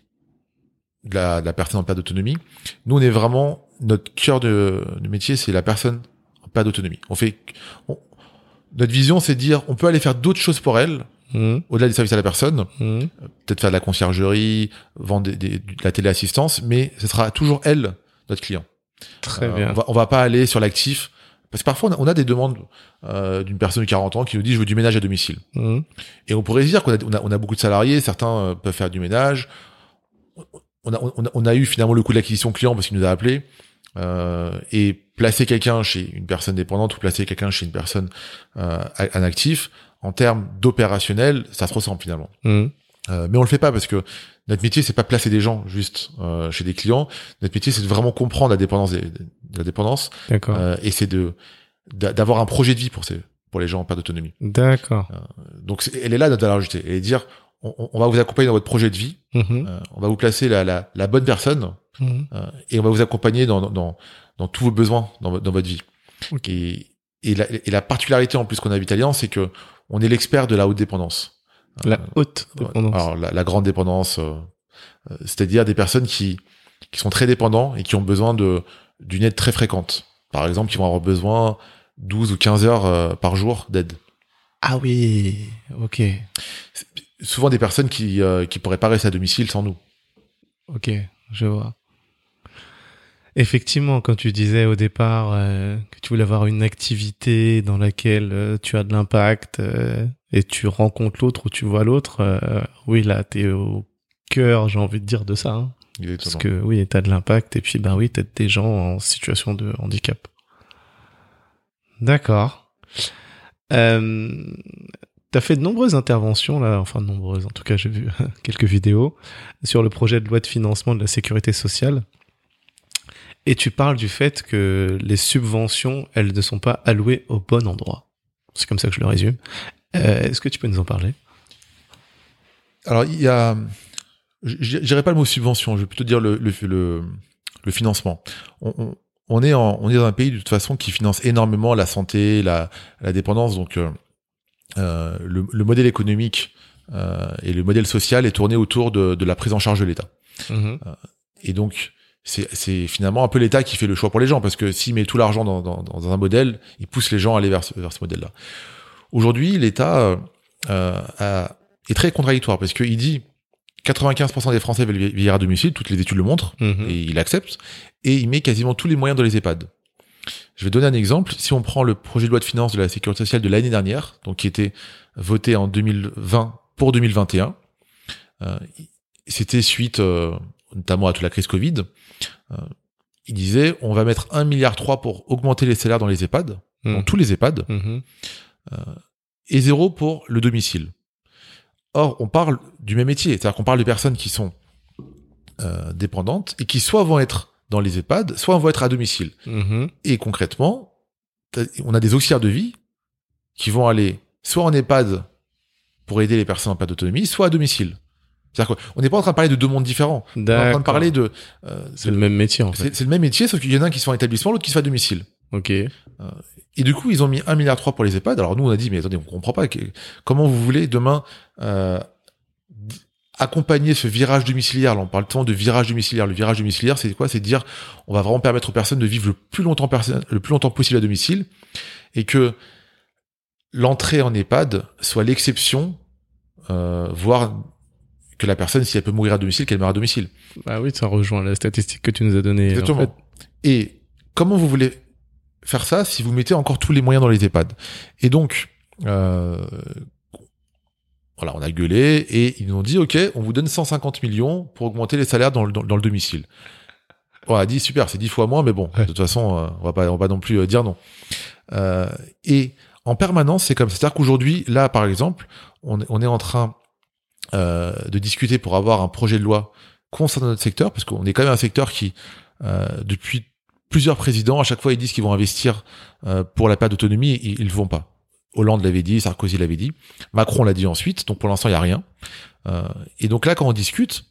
de la, de la personne en perte d'autonomie. Nous, on est vraiment notre cœur de, de métier, c'est la personne en perte d'autonomie. On fait, on- notre vision, c'est de dire, on peut aller faire d'autres choses pour elle, Mhm. au-delà des services à la personne, Mhm. peut-être faire de la conciergerie, vendre des, des- de la téléassistance, mais ce sera toujours elle, notre client. Très Euh, bien. On va, on va pas aller sur l'actif. Parce que parfois, on a, on a des demandes euh, d'une personne de 40 ans qui nous dit je veux du ménage à domicile. Mhm. Et on pourrait se dire qu'on a, on a, on a beaucoup de salariés, certains euh, peuvent faire du ménage. On a, on a, on a eu finalement le coût de l'acquisition client parce qu'il nous a appelé. Euh, et placer quelqu'un chez une personne dépendante ou placer quelqu'un chez une personne euh, un actif, en termes d'opérationnel, ça se ressemble finalement. Mhm. Euh, mais on le fait pas parce que notre métier c'est pas placer des gens juste euh, chez des clients. Notre métier c'est de vraiment comprendre la dépendance des- de la dépendance D'accord. euh, et c'est de d'a- d'avoir un projet de vie pour ces pour les gens en perte d'autonomie. D'accord. Donc c'est- elle est là notre valeur ajoutée. De dire on, on va vous accompagner dans votre projet de vie, euh, on va vous placer la, la, la bonne personne euh, et on va vous accompagner dans, dans, dans tous vos besoins dans, dans votre vie. Et, et, la, et la particularité en plus qu'on a avec Alliance, c'est que on est l'expert de la haute dépendance. La Euh, haute dépendance. alors la, la grande dépendance, euh, euh, c'est-à-dire des personnes qui qui sont très dépendants et qui ont besoin de d'une aide très fréquente. Par exemple, qui vont avoir besoin 12 ou 15 heures euh, par jour d'aide. Ah oui. Ok. Souvent des personnes qui euh, qui pourraient pas rester à domicile sans nous. Ok. Je vois. Effectivement, quand tu disais au départ euh, que tu voulais avoir une activité dans laquelle euh, tu as de l'impact euh, et tu rencontres l'autre ou tu vois l'autre, euh, oui, là, t'es au cœur, j'ai envie de dire, de ça. hein. Parce que oui, t'as de l'impact et puis bah oui, t'aides des gens en situation de handicap. D'accord. Euh, t'as fait de nombreuses interventions là, enfin de nombreuses. En tout cas, j'ai vu quelques vidéos sur le projet de loi de financement de la sécurité sociale. Et tu parles du fait que les subventions, elles ne sont pas allouées au bon endroit. C'est comme ça que je le résume. Euh, Est-ce que tu peux nous en parler? Alors il y a, je dirais pas le mot subvention, je vais plutôt dire le le le, le financement. On, on, on est en, on est dans un pays de toute façon qui finance énormément la santé, la la dépendance, donc euh, euh, le, le modèle économique euh, et le modèle social est tourné autour de, de la prise en charge de l'État. Mhm. Et donc, c'est finalement un peu l'État qui fait le choix pour les gens, parce que s'il met tout l'argent dans, dans, dans un modèle, il pousse les gens à aller vers ce, vers ce modèle-là. Aujourd'hui, l'État euh, euh, est très contradictoire, parce qu'il dit 95% des Français veulent vieillir à domicile, toutes les études le montrent, Mhm. et il accepte, et il met quasiment tous les moyens dans les EHPAD. Je vais donner un exemple. Si on prend le projet de loi de finances de la sécurité sociale de l'année dernière, donc qui était voté en 2020 pour 2021, euh, c'était suite euh, notamment à toute la crise Covid. Euh, il disait on va mettre 1 milliard 3 pour augmenter les salaires dans les EHPAD, dans Mhm. tous les EHPAD, Mhm. et zéro pour le domicile. Or, on parle du même métier, c'est-à-dire qu'on parle de personnes qui sont euh, dépendantes et qui soit vont être dans les EHPAD, soit vont être à domicile. Et concrètement, on a des auxiliaires de vie qui vont aller soit en EHPAD pour aider les personnes en perte d'autonomie, soit à domicile. C'est-à-dire qu'on n'est pas en train de parler de deux mondes différents. On est en train de parler de... euh, C'est le même métier, en fait. c'est le même métier, sauf qu'il y en a un qui se fait en établissement, l'autre qui se fait à domicile. Ok. Et du coup, ils ont mis 1,3 milliard pour les EHPAD. Alors nous, on a dit, mais attendez, on comprend pas. que- comment vous voulez demain euh, accompagner ce virage domiciliaire? Là, on parle tant de virage domiciliaire. Le virage domiciliaire, c'est quoi? C'est de dire, on va vraiment permettre aux personnes de vivre le plus longtemps, perso- le plus longtemps possible à domicile, et que l'entrée en EHPAD soit l'exception, euh, voire que la personne, si elle peut mourir à domicile, qu'elle meure à domicile. Bah oui, ça rejoint la statistique que tu nous as donnée. Exactement. En fait. Et comment vous voulez faire ça si vous mettez encore tous les moyens dans les EHPAD? Et donc, euh, voilà, on a gueulé et ils nous ont dit, OK, on vous donne 150 millions pour augmenter les salaires dans le, dans, dans le domicile. On a dit, super, c'est 10 fois moins, mais bon, Ouais. de toute façon, euh, on va pas, on va pas non plus euh, dire non. Euh, et en permanence, c'est comme ça. C'est-à-dire qu'aujourd'hui, là, par exemple, on, est- on est en train euh, de discuter pour avoir un projet de loi concernant notre secteur, parce qu'on est quand même un secteur qui, euh, depuis plusieurs présidents, à chaque fois, ils disent qu'ils vont investir euh, pour la perte d'autonomie, et ils ne le font pas. Hollande l'avait dit, Sarkozy l'avait dit, Macron l'a dit ensuite, donc pour l'instant, il n'y a rien. Euh, et donc là, quand on discute,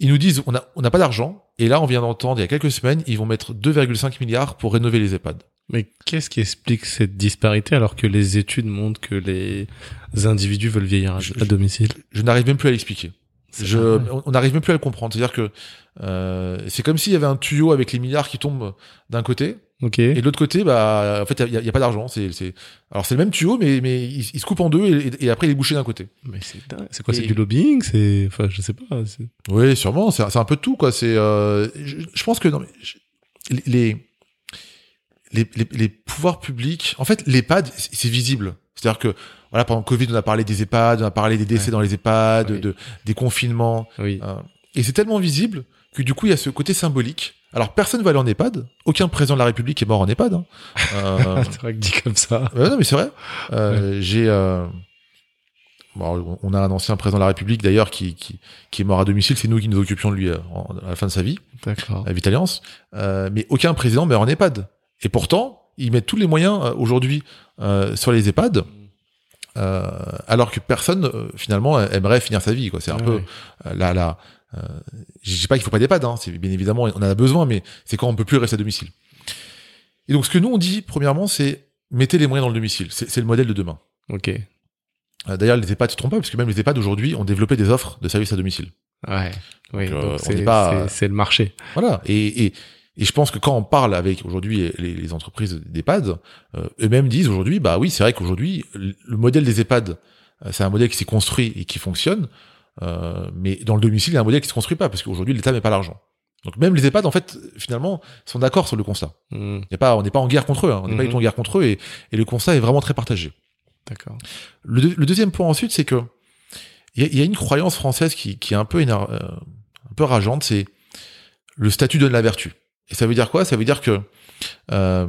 ils nous disent, on n'a on n'a pas d'argent, et là, on vient d'entendre, il y a quelques semaines, ils vont mettre 2,5 milliards pour rénover les EHPAD. Mais qu'est-ce qui explique cette disparité alors que les études montrent que les individus veulent vieillir à, Je- à domicile Je n'arrive même plus à l'expliquer. Je, on n'arrive même plus à le comprendre. C'est-à-dire que euh, c'est comme s'il y avait un tuyau avec les milliards qui tombent d'un côté, Ok. et de l'autre côté, bah, en fait, il y a, pas d'argent. C'est, c'est, alors c'est le même tuyau, mais mais il, il se coupe en deux et, et après il est bouché d'un côté. Mais c'est dingue. C'est quoi C'est du lobbying? C'est, enfin, je sais pas. Oui, sûrement. C'est, un peu de tout, quoi. C'est, euh, je, je pense que non, mais je- les, les les les pouvoirs publics, en fait, l'EHPAD, c'est visible. C'est-à-dire que voilà, pendant le Covid, on a parlé des EHPAD, on a parlé des décès Ouais. dans les EHPAD, Oui. de, des confinements. Oui. Euh, et c'est tellement visible que du coup, il y a ce côté symbolique. Alors, personne ne va aller en EHPAD. Aucun président de la République est mort en EHPAD. Hein. Euh, c'est vrai que dit comme ça. non, mais c'est vrai. Euh, J'ai... Euh... Bon, on a un ancien président de la République, d'ailleurs, qui, qui, qui est mort à domicile. C'est nous qui nous occupions de lui euh, à la fin de sa vie, D'accord. à Vitaliance. Euh, mais aucun président meurt en EHPAD. Et pourtant, ils mettent tous les moyens euh, aujourd'hui euh, sur les EHPAD. Euh, alors que personne finalement aimerait finir sa vie quoi c'est un Ouais, peu ouais. là là euh, je dis pas qu'il faut pas d'EHPAD hein, c'est bien évidemment on en a besoin mais c'est quand on peut plus rester à domicile et donc ce que nous on dit premièrement c'est mettez les moyens dans le domicile c'est le modèle de demain Ok. Euh, d'ailleurs les EHPAD se trompent pas parce que même les EHPAD aujourd'hui ont développé des offres de services à domicile Ouais. Oui. Euh, c'est, pas- le marché. voilà et, et et je pense que quand on parle avec aujourd'hui les, les entreprises d'EHPAD, euh, eux-mêmes disent aujourd'hui, bah oui, c'est vrai qu'aujourd'hui le le modèle des EHPAD, euh, c'est un modèle qui s'est construit et qui fonctionne, euh, mais dans le domicile, il y a un modèle qui se construit pas parce qu'aujourd'hui l'État met pas l'argent. Donc même les EHPAD, en fait, finalement, sont d'accord sur le constat. Hmm. Il y a pas, on n'est pas en guerre contre eux, hein, on n'est pas du tout en guerre contre eux et, et le constat est vraiment très partagé. D'accord. Le, deux- le deuxième point ensuite, c'est que il y y a une croyance française qui, qui est un peu éner- euh, un peu rageante, c'est le statut donne la vertu. Et ça veut dire quoi? Ça veut dire que euh,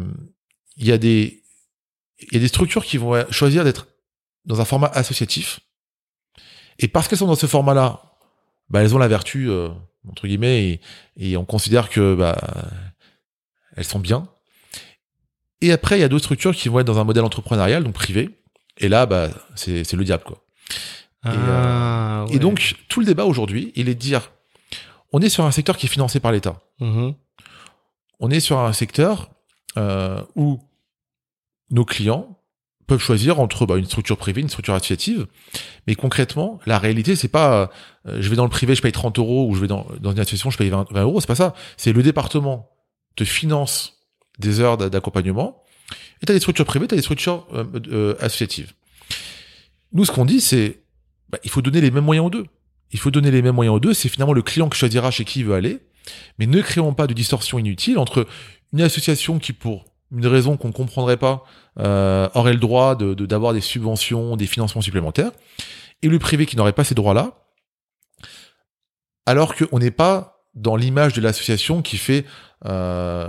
il y a des il y a des structures qui vont choisir d'être dans un format associatif. Et parce qu'elles sont dans ce format-là, bah, elles ont la vertu euh, entre guillemets et, et on considère que bah, elles sont bien. Et après, il y a d'autres structures qui vont être dans un modèle entrepreneurial, donc privé. Et là, bah, c'est c'est le diable, quoi. Ah, Et donc, tout le débat aujourd'hui, il est de dire, on est sur un secteur qui est financé par l'État. Mhm. On est sur un secteur euh, où nos clients peuvent choisir entre bah, une structure privée, une structure associative. Mais concrètement, la réalité, c'est pas euh, je vais dans le privé, je paye 30 euros, ou je vais dans, dans une association, je paye 20, 20 euros. C'est pas ça. C'est le département te finance des heures d'a- d'accompagnement. Et t'as des structures privées, t'as des structures euh, euh, associatives. Nous, ce qu'on dit, c'est bah, il faut donner les mêmes moyens aux deux. Il faut donner les mêmes moyens aux deux. C'est finalement le client qui choisira chez qui il veut aller. Mais ne créons pas de distorsion inutile entre une association qui, pour une raison qu'on ne comprendrait pas, euh, aurait le droit de d'avoir des subventions, des financements supplémentaires, et le privé qui n'aurait pas ces droits-là, alors qu'on n'est pas dans l'image de l'association qui fait, euh,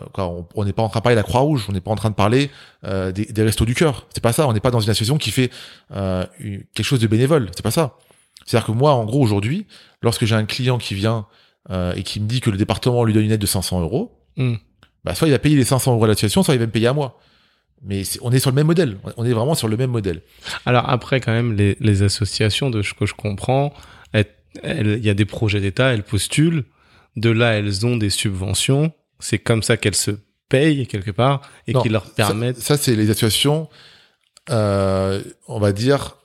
on n'est pas en train de parler de la Croix-Rouge, on n'est pas en train de parler euh, des, restos du cœur. C'est pas ça. On n'est pas dans une association qui fait quelque chose de bénévole. C'est pas ça. C'est-à-dire que moi, en gros, aujourd'hui, lorsque j'ai un client qui vient euh, et qui me dit que le département lui donne une aide de 500 euros, Hmm. bah, soit il va payer les 500 euros à l'association, soit il va me payer à moi. Mais c'est- on est sur le même modèle. On est vraiment sur le même modèle. Alors après, quand même, les, les associations, de ce que je comprends, il y a des projets d'État, elles postulent. De là, elles ont des subventions. C'est comme ça qu'elles se payent quelque part et qui leur permettent. Ça, ça, c'est les associations, euh, on va dire,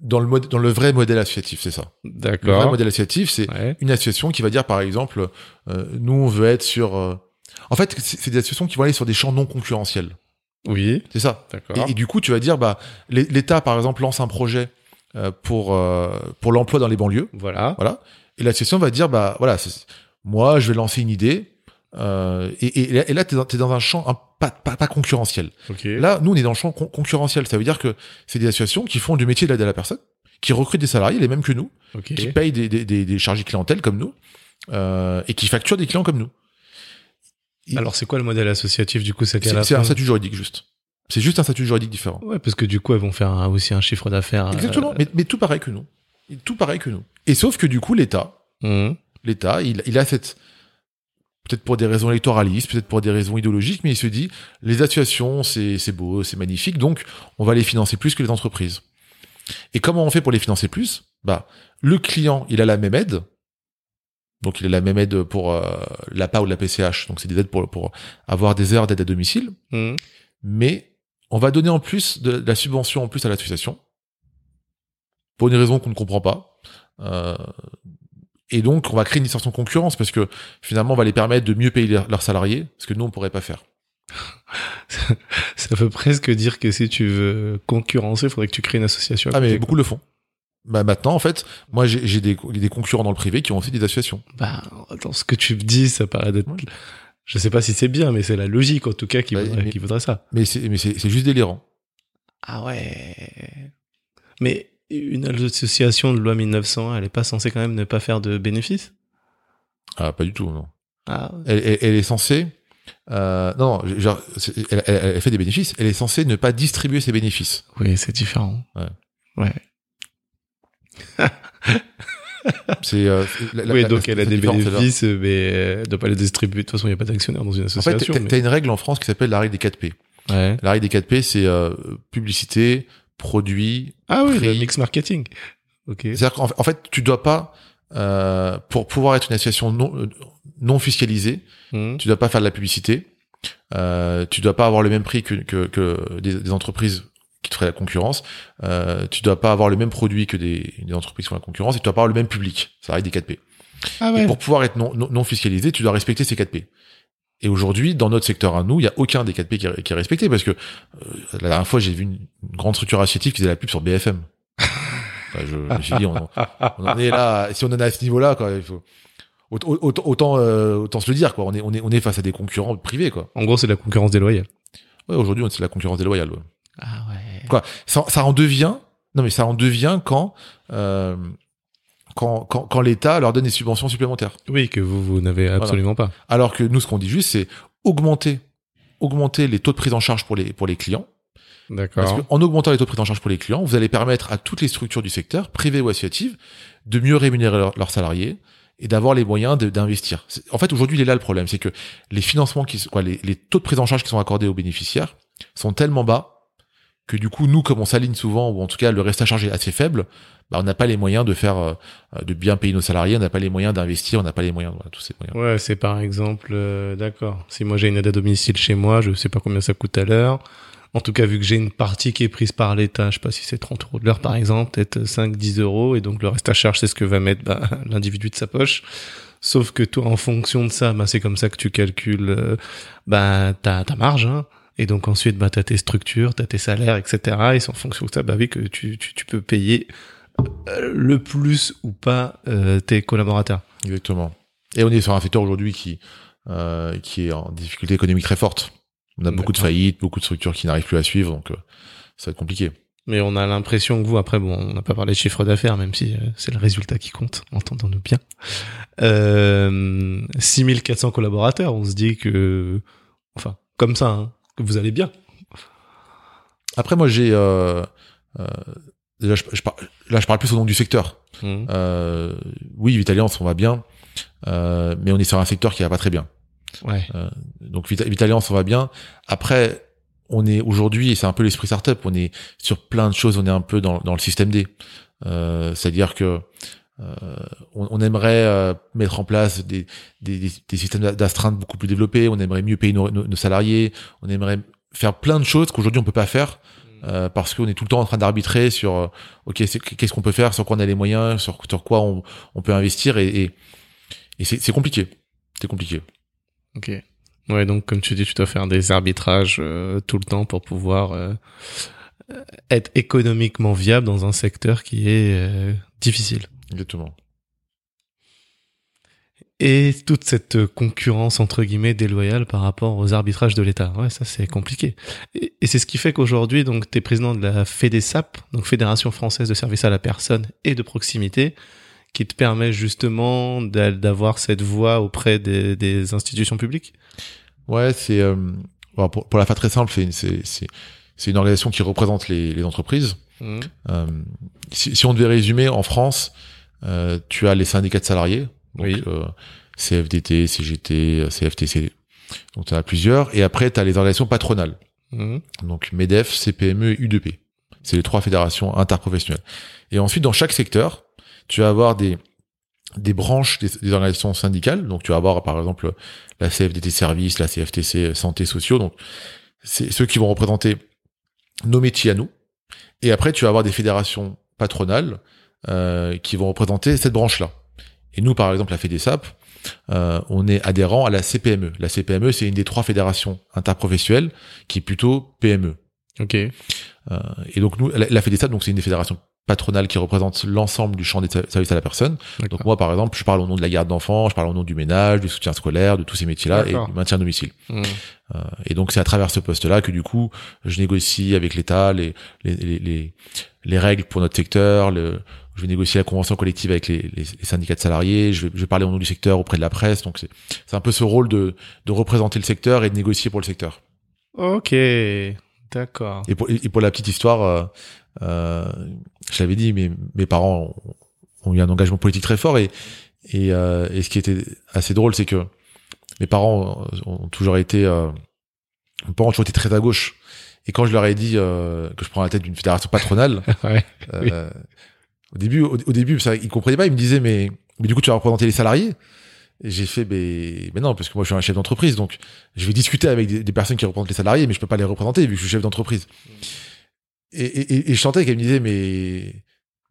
dans le, dans le vrai modèle associatif, c'est ça. Le vrai D'accord. modèle associatif, c'est Ouais. une association qui va dire, par exemple, euh, nous, on veut être sur... euh, En fait, c'est des associations qui vont aller sur des champs non concurrentiels. Oui. C'est ça. D'accord. Et, et du coup, tu vas dire, bah, l'É- l'État, par exemple, lance un projet euh, pour, pour l'emploi dans les banlieues. Voilà. Voilà. Et l'association va dire, bah, voilà, moi, je vais lancer une idée. Euh, et, et, et là, tu es, dans un champ un- pas, pas, pas concurrentiel. Ok. Là, nous, on est dans le champ con- concurrentiel. Ça veut dire que c'est des associations qui font du métier de l'aide à la personne, qui recrutent des salariés, les mêmes que nous, qui payent des, des, des, des chargés clientèle comme nous, euh, et qui facturent des clients comme nous. Et- Alors c'est quoi le modèle associatif du coup C'est un statut juridique, juste. C'est juste un statut juridique différent. Ouais, parce que du coup, elles vont faire un- aussi un chiffre d'affaires. Exactement. Mais, mais tout pareil que nous. Tout pareil que nous. Et sauf que du coup, l'État, Euh, hum. l'État, il, il a cette, peut-être pour des raisons électoralistes, peut-être pour des raisons idéologiques, mais il se dit, les associations, c'est, beau, c'est magnifique, donc on va les financer plus que les entreprises. Et comment on fait pour les financer plus? Bah, le client, il a la même aide, donc il a la même aide pour euh, l'APA ou la PCH, donc c'est des aides pour, pour avoir des heures d'aide à domicile, Hum. mais on va donner en plus de, de la subvention en plus à l'association pour une raison qu'on ne comprend pas. Euh, et donc, on va créer une distorsion de concurrence parce que finalement, on va les permettre de mieux payer leurs, salariés, ce que nous, on pourrait pas faire. Ça veut presque dire que si tu veux concurrencer, il faudrait que tu crées une association. Ah, mais beaucoup le font. Bah, maintenant, en fait, moi, j'ai des, des concurrents dans le privé qui ont aussi des associations. Bah, dans ce que tu me dis, ça paraît d'être. Ouais. Je sais pas si c'est bien, mais c'est la logique en tout cas qui, Bah, voudrait, mais- qui voudrait ça. Mais c'est juste délirant. Ah ouais. Mais une association de loi 1901, elle est pas censée quand même ne pas faire de bénéfices? Ah, pas du tout, non. Ah ouais. Elle, elle- elle est censée, euh, non, non, genre, elle, fait des bénéfices. Elle est censée ne pas distribuer ses bénéfices. Oui, c'est différent. Ouais. Ouais. C'est, euh, la- oui, la- donc elle a des bénéfices, mais elle doit pas les distribuer. De toute façon, il n'y a pas d'actionnaire dans une En fait, association. t'as mais- une règle en France qui s'appelle la règle des 4 P. Ouais. La règle des 4 P, c'est euh, publicité, produit. Ah oui, le mix marketing. Ok. C'est-à-dire qu'en en fait, tu dois pas, euh, pour pouvoir être une association non, euh, non fiscalisée, Hmm. tu dois pas faire de la publicité. Euh, tu dois pas avoir le même prix que, que, que des, des entreprises qui te feraient la concurrence. Euh, tu dois pas avoir le même produit que des, des entreprises qui font la concurrence. Et tu dois pas avoir le même public. La règle des 4 P. Ah Et pour pouvoir être non, non, non fiscalisé, tu dois respecter ces 4 P. Et aujourd'hui, dans notre secteur à nous, il y a aucun des 4 P qui est, qui est respecté parce que euh, la dernière fois, j'ai vu une, une grande structure associative qui faisait la pub sur BFM. Enfin, je, je me suis dit, on, on en est là. Si on en est à ce niveau-là, quoi, il faut autant, euh, autant se le dire, quoi. On est, on est, on est face à des concurrents privés, quoi. En gros, c'est de la concurrence déloyale. Ouais, aujourd'hui, c'est la concurrence déloyale. Ouais. Ah ouais. Quoi ça, ça en devient. Non, mais ça en devient quand, euh, quand, quand, quand l'État leur donne des subventions supplémentaires. Oui, que vous, vous n'avez absolument pas. Alors que nous, ce qu'on dit juste, c'est augmenter, augmenter les taux de prise en charge pour les, pour les clients. Parce D'accord. qu'en augmentant les taux de prise en charge pour les clients, vous allez permettre à toutes les structures du secteur, privées ou associatives, de mieux rémunérer leurs leurs salariés et d'avoir les moyens d'investir. En fait, aujourd'hui, il est là le problème, c'est que les financements qui, quoi, les, les taux de prise en charge qui sont accordés aux bénéficiaires sont tellement bas que du coup, nous, comme on s'aligne souvent, ou en tout cas le reste à charge est assez faible, bah, on n'a pas les moyens de faire, euh, de bien payer nos salariés, on n'a pas les moyens d'investir, on n'a pas les moyens, voilà, tous ces moyens. Ouais, c'est par exemple, euh, d'accord. Si moi j'ai une aide à domicile chez moi, je sais pas combien ça coûte à l'heure. En tout cas, vu que j'ai une partie qui est prise par l'État, je sais pas si c'est 30 euros de l'heure par exemple, peut-être 5, 10 euros, et donc le reste à charge, c'est ce que va mettre bah, l'individu de sa poche. Sauf que toi, en fonction de ça, bah, c'est comme ça que tu calcules euh, bah, ta, ta marge. Hein. Et donc ensuite, bah, tu as tes structures, tu as tes salaires, etc. Et c'est en fonction de ça, bah oui, que tu, tu, tu peux payer euh, le plus ou pas euh, tes collaborateurs. Exactement. Et on est sur un secteur aujourd'hui qui, euh, qui est en difficulté économique très forte. On a beaucoup de faillites, beaucoup de structures qui n'arrivent plus à suivre, donc euh, ça va être compliqué. Mais on a l'impression que vous, après, bon, on n'a pas parlé de chiffre d'affaires, même si euh, c'est le résultat qui compte, entendons-nous bien. Euh, 6400 collaborateurs, on se dit que, enfin, comme ça, hein, que vous allez bien. Après, moi, j'ai, euh, euh, déjà, je, je par- là, je parle plus au nom du secteur. Mhm. Euh, oui, Vitaliance, on va bien, euh, mais on est sur un secteur qui va pas très bien. Ouais. Donc Vita- Vitaliance, on va bien. Après, on est aujourd'hui, et c'est un peu l'esprit startup, on est sur plein de choses, on est un peu dans, dans le système D. Euh, C'est-à-dire que euh, on, on aimerait euh, mettre en place des, des, des- systèmes d'astreinte beaucoup plus développés, on aimerait mieux payer nos, nos- nos salariés, on aimerait faire plein de choses qu'aujourd'hui on peut pas faire euh, parce qu'on est tout le temps en train d'arbitrer sur euh, ok c'est- qu'est-ce qu'on peut faire, sur quoi on a les moyens, sur, sur quoi on, on peut investir et, et, et c'est compliqué, c'est compliqué. Ok. Ouais, donc comme tu dis, tu dois faire des arbitrages euh, tout le temps pour pouvoir euh, euh, être économiquement viable dans un secteur qui est euh, difficile. Exactement. Et toute cette concurrence entre guillemets déloyale par rapport aux arbitrages de l'État. Ouais, ça c'est compliqué. Et, et c'est ce qui fait qu'aujourd'hui, donc, tu es président de la FEDESAP, donc Fédération française de services à la personne et de proximité, qui te permet justement d'a- d'avoir cette voix auprès des, des institutions publiques. Ouais, c'est euh, bon, pour, pour la faire très simple, c'est une- c'est organisation qui représente les, les entreprises. Mhm. Euh, si, si on devait résumer, en France, euh, tu as les syndicats de salariés, donc Oui. euh, CFDT, CGT, CFTC, donc tu en as plusieurs, et après tu as les organisations patronales, Mhm. donc MEDEF, CPME et UDP. C'est les trois fédérations interprofessionnelles. Et ensuite, dans chaque secteur, tu vas avoir des des branches des, des organisations syndicales. Donc, tu vas avoir, par exemple, la CFDT Service, la CFTC Santé Sociaux. Donc, c'est ceux qui vont représenter nos métiers à nous. Et après, tu vas avoir des fédérations patronales euh, qui vont représenter cette branche-là. Et nous, par exemple, la FEDESAP, euh, on est adhérent à la CPME. La CPME, c'est une des trois fédérations interprofessionnelles qui est plutôt PME. Ok. Euh, et donc nous, la, la FEDESAP, donc c'est une des fédérations patronales qui représente l'ensemble du champ des ser- services à la personne. Donc moi, par exemple, je parle au nom de la garde d'enfants, je parle au nom du ménage, du soutien scolaire, de tous ces métiers-là et du maintien à domicile. Mhm. Euh, et donc c'est à travers ce poste-là que du coup, je négocie avec l'État les, les, les, les, les règles pour notre secteur, le, je vais négocier la convention collective avec les, les, les syndicats de salariés, je vais, je vais parler au nom du secteur auprès de la presse. Donc c'est c'est un peu ce rôle de, de représenter le secteur et de négocier pour le secteur. Ok. D'accord. Et pour, et pour la petite histoire, euh, euh, je l'avais dit, mes, mes parents ont, ont eu un engagement politique très fort et, et, euh, et ce qui était assez drôle, c'est que mes parents ont toujours été, euh, mes parents ont toujours été très à gauche. Et quand je leur ai dit euh, que je prends la tête d'une fédération patronale, Ouais. euh, au début, au, au début, ça, ils comprenaient pas. Ils me disaient, mais, mais du coup, tu vas représenter les salariés. Et j'ai fait, mais, mais non, parce que moi, je suis un chef d'entreprise, donc je vais discuter avec des, des personnes qui représentent les salariés, mais je peux pas les représenter vu que je suis chef d'entreprise. Et, et, et- et je sentais qu'elle me disait, mais,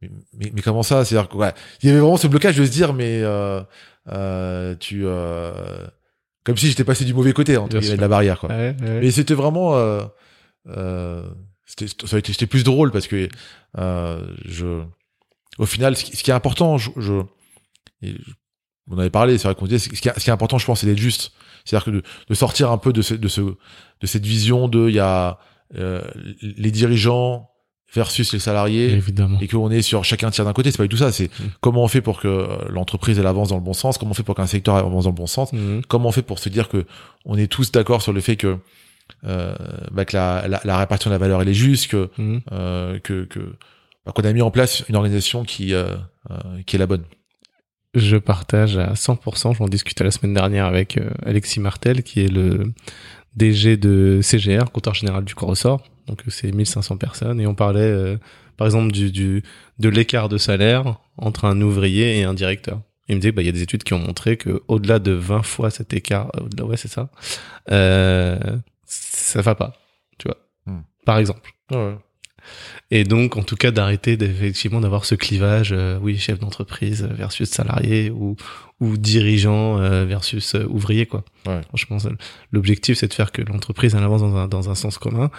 mais, mais, comment ça? C'est-à-dire ouais, il y avait vraiment ce blocage de se dire, mais euh, euh, tu, euh, comme si j'étais passé du mauvais côté, guillemets, sûr. de la barrière, quoi. Ouais, ouais. Mais c'était vraiment, euh, euh, c'était plus drôle parce que euh, je, au final, ce qui, est important, je, je, on en avait parlé, c'est vrai qu'on disait, ce qui, est, ce qui est important, je pense, c'est d'être juste. C'est-à-dire que de, de sortir un peu de, ce, de, ce, de cette vision de, il y a euh, les dirigeants versus les salariés Évidemment. et qu'on est sur chacun tire d'un côté. C'est pas du tout ça. C'est Mm. comment on fait pour que euh, l'entreprise elle avance dans le bon sens, comment on fait pour qu'un secteur avance dans le bon sens Mhm. comment on fait pour se dire que on est tous d'accord sur le fait que euh, bah, que la, la, la répartition de la valeur elle est juste, que Mhm. euh, que que bah, qu'on a mis en place une organisation qui euh, euh, qui est la bonne. Je partage à 100%. J'en discutais la semaine dernière avec euh, Alexis Martel, qui est le DG de CGR, compteur général du Corps Donc c'est 1500 personnes et on parlait, euh, par exemple, du, du de l'écart de salaire entre un ouvrier et un directeur. Il me disait, bah, il y a des études qui ont montré que au-delà de 20 fois cet écart, au-delà, ouais, c'est ça, euh, ça va pas, tu vois. Hmm. Par exemple. Et donc, en tout cas, d'arrêter effectivement d'avoir ce clivage, euh, oui, chef d'entreprise versus salarié ou ou dirigeant euh, versus euh, ouvrier, quoi. Ouais. Franchement, l'objectif, c'est de faire que l'entreprise avance dans un dans un sens commun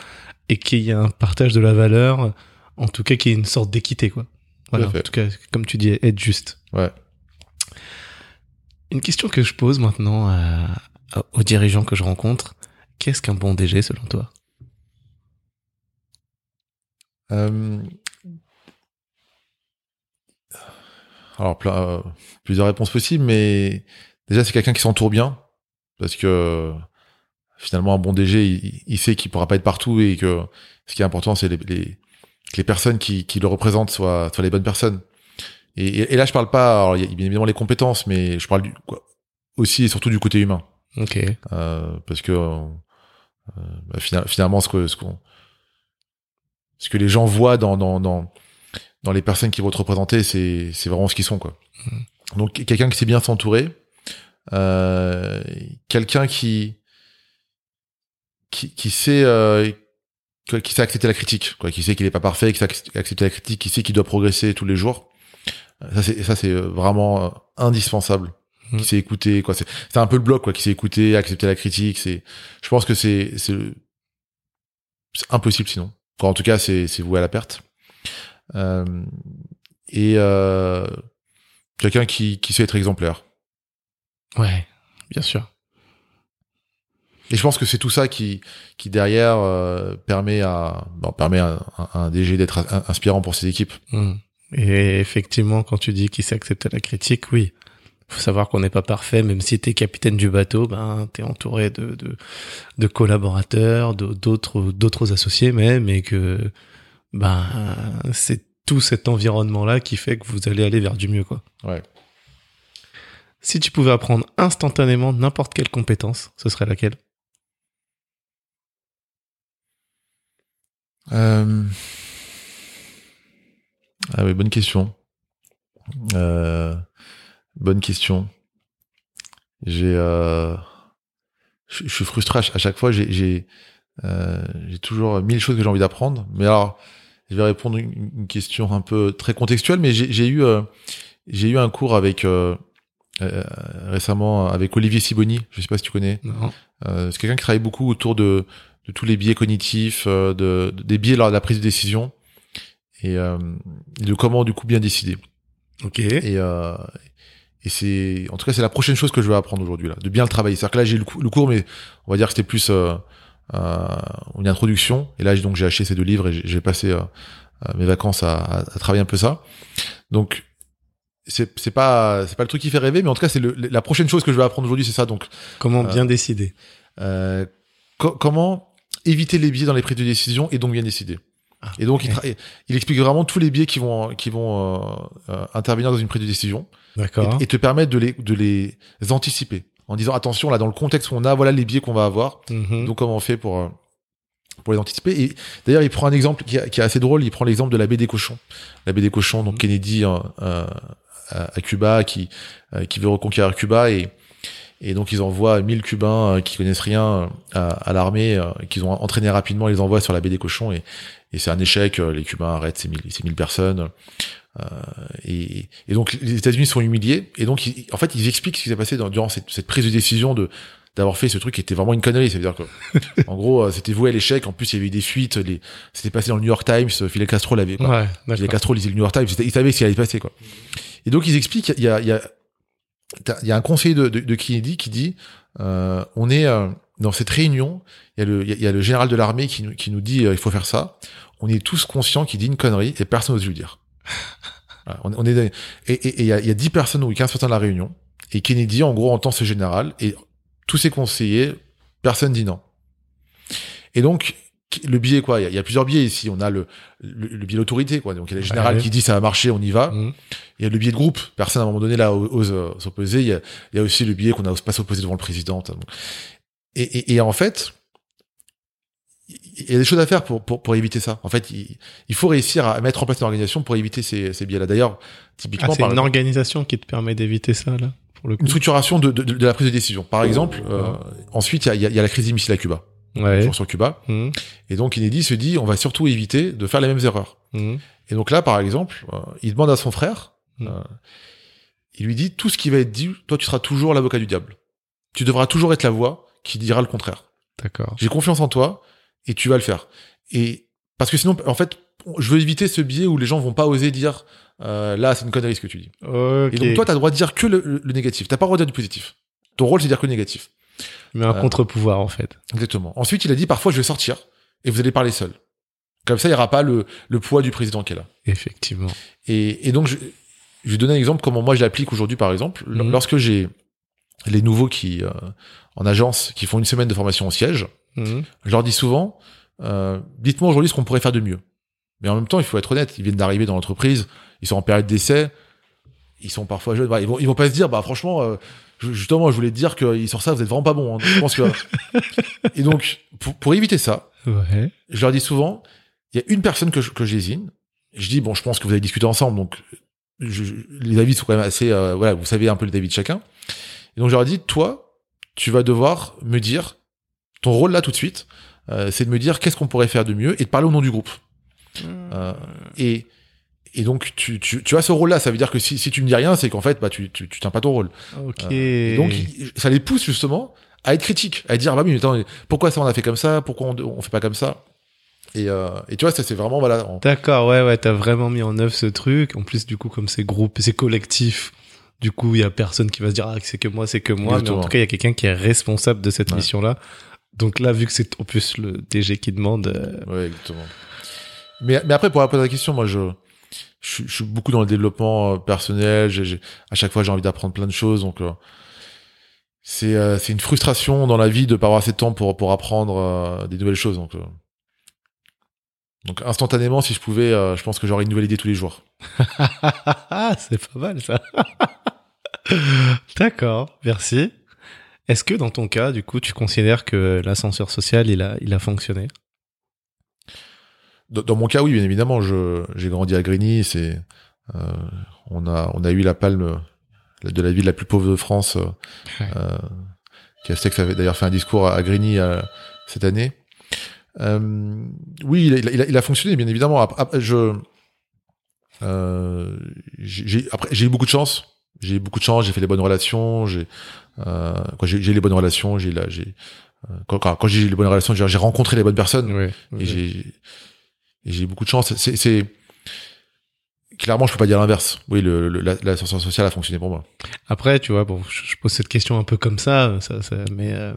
et qu'il y ait un partage de la valeur, en tout cas, qu'il y ait une sorte d'équité, quoi. Voilà. En tout cas, comme tu dis, être juste. Ouais. Une question que je pose maintenant à- à- aux dirigeants que je rencontre qu'est-ce qu'un bon DG selon toi? Euh, Alors plein, euh, plusieurs réponses possibles, mais déjà c'est quelqu'un qui s'entoure bien parce que finalement un bon DG il, il sait qu'il pourra pas être partout et que ce qui est important c'est les, les, que les personnes qui, qui le représentent soient, soient les bonnes personnes. Et, et, là, je parle pas, alors, il y a bien évidemment les compétences, mais je parle du, quoi, aussi et surtout du côté humain. Ok. Euh, parce que euh, bah, finalement, ce qu'on ce que les gens voient dans dans dans, dans les personnes qui vont te représenter, c'est c'est vraiment ce qu'ils sont quoi. Mm. Donc quelqu'un qui sait bien s'entourer, euh, quelqu'un qui qui qui sait euh, qui sait accepter la critique, quoi, qui sait qu'il est pas parfait, qui sait accepter la critique, qui sait qu'il doit progresser tous les jours. Ça c'est ça c'est vraiment euh, indispensable. Qui mm. sait écouter, quoi. C'est c'est un peu le bloc, quoi. Qui sait écouter, accepter la critique. C'est, je pense que c'est c'est c'est impossible sinon. Enfin, en tout cas, c'est c'est voué à la perte. Euh, et euh, quelqu'un qui qui sait être exemplaire. Ouais, bien sûr. Et je pense que c'est tout ça qui, qui derrière euh, permet à bon, permet à, un DG d'être inspirant pour ses équipes. Mmh. Et effectivement, quand tu dis qu'il sait accepter la critique, oui. Faut savoir qu'on n'est pas parfait, même si tu es capitaine du bateau, ben t'es entouré de, de, de collaborateurs, d'autres d'autres associés même, et que ben c'est tout cet environnement là qui fait que vous allez aller vers du mieux quoi. Ouais. Si tu pouvais apprendre instantanément n'importe quelle compétence, ce serait laquelle? Euh... Ah oui, bonne question. Euh... Bonne question. J'ai, euh... je suis frustré à chaque fois. J'ai, j'ai, euh... j'ai toujours mille choses que j'ai envie d'apprendre. Mais alors, je vais répondre une, une question un peu très contextuelle. Mais j'ai eu, euh... j'ai eu un cours avec euh, euh, récemment avec Olivier Siboni, je sais pas si tu connais. C'est quelqu'un qui travaille beaucoup autour de, de tous les biais cognitifs, de, de, des biais lors de la prise de décision et, euh, et de comment du coup bien décider. Ok. Et, euh, et c'est, en tout cas, c'est la prochaine chose que je vais apprendre aujourd'hui là, de bien le travailler. C'est-à-dire que là j'ai le, le, cours, mais on va dire que c'était plus euh, une introduction. Et là donc j'ai acheté ces deux livres et j'ai passé mes vacances à, à, à travailler un peu ça. Donc c'est c'est pas c'est pas le truc qui fait rêver mais en tout cas c'est la prochaine chose que je vais apprendre aujourd'hui c'est ça donc comment bien décider? euh, comment éviter les biais dans les prises de décision et donc bien décider? Ah, et donc il, il, explique vraiment tous les biais qui vont qui vont euh, euh, intervenir dans une prise de décision d'accord et, te permettre de les de les anticiper en disant attention là dans le contexte où on a voilà les biais qu'on va avoir mm-hmm. donc comment on fait pour pour les anticiper. Et d'ailleurs, il prend un exemple qui, est assez drôle. Il prend l'exemple de la baie des cochons. La baie des cochons, donc mm-hmm. Kennedy euh, à, Cuba, qui euh, qui veut reconquérir Cuba et et donc ils envoient 1000 Cubains euh, qui connaissent rien à, à l'armée, euh, qu'ils ont entraîné rapidement, ils les envoient sur la baie des cochons et, et c'est un échec. Les Cubains arrêtent ces 1000, ces 1000 personnes. Euh, et, et, donc les États-Unis sont humiliés. Et donc en fait ils expliquent ce qui s'est passé dans, durant cette, cette, prise de décision de d'avoir fait ce truc qui était vraiment une connerie. Ça veut dire que en gros c'était voué à l'échec. En plus il y avait eu des fuites. Les... C'était passé dans le New York Times. Fidel Castro l'avait. Ouais, Fidel Castro lisait le New York Times. Il savait ce qui allait passer quoi. Et donc ils expliquent, il y a, il y a, il y a un conseiller de, de, de Kennedy qui dit, euh, on est euh, dans cette réunion, il y a le, il y a le général de l'armée qui, nous, qui nous dit, euh, il faut faire ça. On est tous conscients qu'il dit une connerie et personne n'ose lui dire. voilà, on, on, est et, il y a, y a 10 personnes ou 15 personnes de la réunion et Kennedy en gros entend ce général et tous ses conseillers, personne dit non. Et donc le biais quoi il y, a, plusieurs biais ici on a le le, le biais d'autorité quoi donc il y a le général qui dit ça va marcher on y va mmh. il y a le biais de groupe personne à un moment donné là ose, euh, s'opposer il y a, il y a aussi le biais qu'on n'ose pas s'opposer devant le président et, et, et, en fait il y a des choses à faire pour, pour, pour éviter ça. En fait, il, il, faut réussir à mettre en place une organisation pour éviter ces, ces biais-là. D'ailleurs, typiquement, ah, c'est une organisation qui te permet d'éviter ça là. Pour le coup. Une structuration de, de, de, la prise de décision. Par exemple, euh, ensuite, il y a, il y a la crise des missiles à Cuba ouais. sur Cuba. Mmh. Et donc Kennedy se dit, on va surtout éviter de faire les mêmes erreurs. Mmh. Et donc là, par exemple, euh, il demande à son frère, mmh. euh, il lui dit, tout ce qui va être dit, toi tu seras toujours l'avocat du diable. Tu devras toujours être la voix qui dira le contraire. D'accord. J'ai confiance en toi et tu vas le faire. Et parce que sinon, en fait, je veux éviter ce biais où les gens vont pas oser dire, euh, là c'est une connerie ce que tu dis. Okay. Et donc toi, t'as le droit de dire que le, le, le négatif. T'as pas le droit de dire du positif. Ton rôle, c'est de dire que le négatif. Mais un euh, contre-pouvoir, en fait. Exactement. Ensuite, il a dit, parfois, je vais sortir et vous allez parler seul. Comme ça, il n'y aura pas le, le poids du président qui est là. Effectivement. Et, et donc, je, je vais donner un exemple comment moi je l'applique aujourd'hui, par exemple. Mhm. Lorsque j'ai les nouveaux qui, euh, en agence, qui font une semaine de formation au siège, Mhm. je leur dis souvent, euh, dites-moi aujourd'hui ce qu'on pourrait faire de mieux. Mais en même temps, il faut être honnête. Ils viennent d'arriver dans l'entreprise. Ils sont en période d'essai. Ils sont parfois jeunes. Bah, ils vont, ils vont pas se dire, bah, franchement, euh, justement, je voulais te dire qu'ils sortent ça, vous êtes vraiment pas bon. Hein. Je pense que... Et donc, pour, pour éviter ça, Ouais. je leur dis souvent, il y a une personne que je, que je désigne. Je dis, bon, je pense que vous avez discuté ensemble, donc je- les avis sont quand même assez, euh, voilà, vous savez un peu les avis de chacun. Et donc je leur dis, toi, tu vas devoir me dire, ton rôle là tout de suite, euh, c'est de me dire qu'est-ce qu'on pourrait faire de mieux et de parler au nom du groupe. Euh, et et donc tu, tu, tu as ce rôle là, ça veut dire que si, si tu me dis rien, c'est qu'en fait, bah tu, tu, tu tiens pas ton rôle. Ok. Et donc ça les pousse justement à être critiques, à dire bah oui, mais attends, pourquoi ça on a fait comme ça, pourquoi on, on fait pas comme ça? Et, euh, et tu vois, ça c'est vraiment voilà. D'accord, ouais, ouais, t'as vraiment mis en œuvre ce truc. En plus, du coup, comme c'est groupe, c'est collectif, du coup, il y a personne qui va se dire, ah, c'est que moi, c'est que moi. Mais en tout cas, il y a quelqu'un qui est responsable de cette Ouais. mission-là. Donc là, vu que c'est en plus le DG qui demande, euh, Ouais, exactement. Mais, mais après, pour répondre à la question, moi, je, je, suis- je suis beaucoup dans le développement euh, personnel. J'ai- à chaque fois, j'ai envie d'apprendre plein de choses. Donc, euh, c'est, euh, c'est une frustration dans la vie de pas avoir assez de temps pour, pour apprendre des nouvelles choses. Donc, donc, instantanément, si je pouvais, je pense que j'aurais une nouvelle idée tous les jours. ah, c'est pas mal ça. D'accord, merci. Est-ce que dans ton cas, du coup, tu considères que l'ascenseur social, il a, il a fonctionné? Dans, dans mon cas, oui, bien évidemment, je, j'ai grandi à Grigny. C'est, euh, on a, on a eu la palme de la ville la plus pauvre de France. euh, Ouais. euh, Castex avait d'ailleurs fait un discours à, à Grigny euh, cette année. Euh, oui, il a, il, a, il a fonctionné, bien évidemment. Après, après, je, euh, j'ai eu beaucoup de chance. J'ai eu beaucoup de chance. J'ai fait les bonnes relations. J'ai, euh, quand j'ai, les bonnes relations, j'ai, là, j'ai, euh, quand, quand, quand j'ai les bonnes relations, j'ai, rencontré les bonnes personnes. Oui. Et j'ai j'ai beaucoup de chance. C'est clairement je peux pas dire l'inverse. Oui, le, le la- l'ascenseur social a fonctionné pour moi. Après, tu vois, bon, je, je pose cette question un peu comme ça, ça, ça mais euh,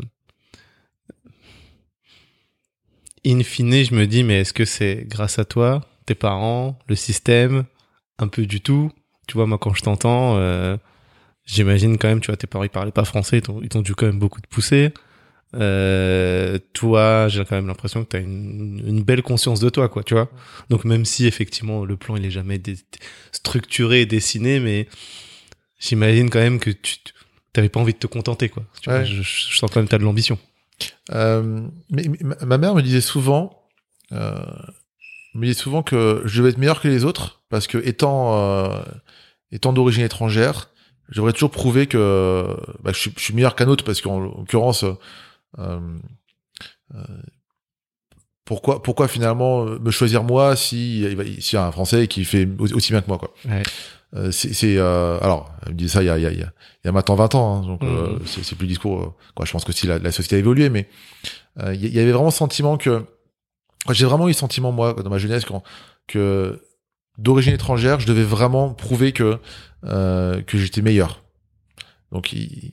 in fine, je me dis, mais est-ce que c'est grâce à toi, tes parents, le système, un peu du tout? Tu vois, moi, quand je t'entends, euh, j'imagine quand même, tu vois, tes parents ils parlaient pas français, ils t'ont dû quand même beaucoup te pousser. Euh, toi, j'ai quand même l'impression que tu as une, une belle conscience de toi, quoi, tu vois. Donc même si effectivement le plan il est jamais structuré et dessiné, mais j'imagine quand même que tu t'avais pas envie de te contenter, quoi. Tu vois, Ouais. je, je sens quand même que t'as de l'ambition. Euh, mais, mais ma- ma mère me disait souvent, euh, me disait souvent que je devais être meilleur que les autres parce que étant euh, étant d'origine étrangère, je devrais toujours prouver que bah, je, suis, je suis meilleur qu'un autre parce qu'en l'occurrence, euh, euh, pourquoi pourquoi finalement euh, me choisir moi si s'il y a un Français qui fait au- aussi bien que moi quoi. Ouais. Euh, c'est euh, alors elle me disait ça il y a il y a il y a, maintenant 20 ans hein, donc euh, Mhm. c'est plus le discours euh, quoi je pense que si la, la société a évolué mais euh, il y, avait vraiment sentiment que j'ai vraiment eu le sentiment moi dans ma jeunesse quand, que d'origine étrangère je devais vraiment prouver que euh, que j'étais meilleur donc il,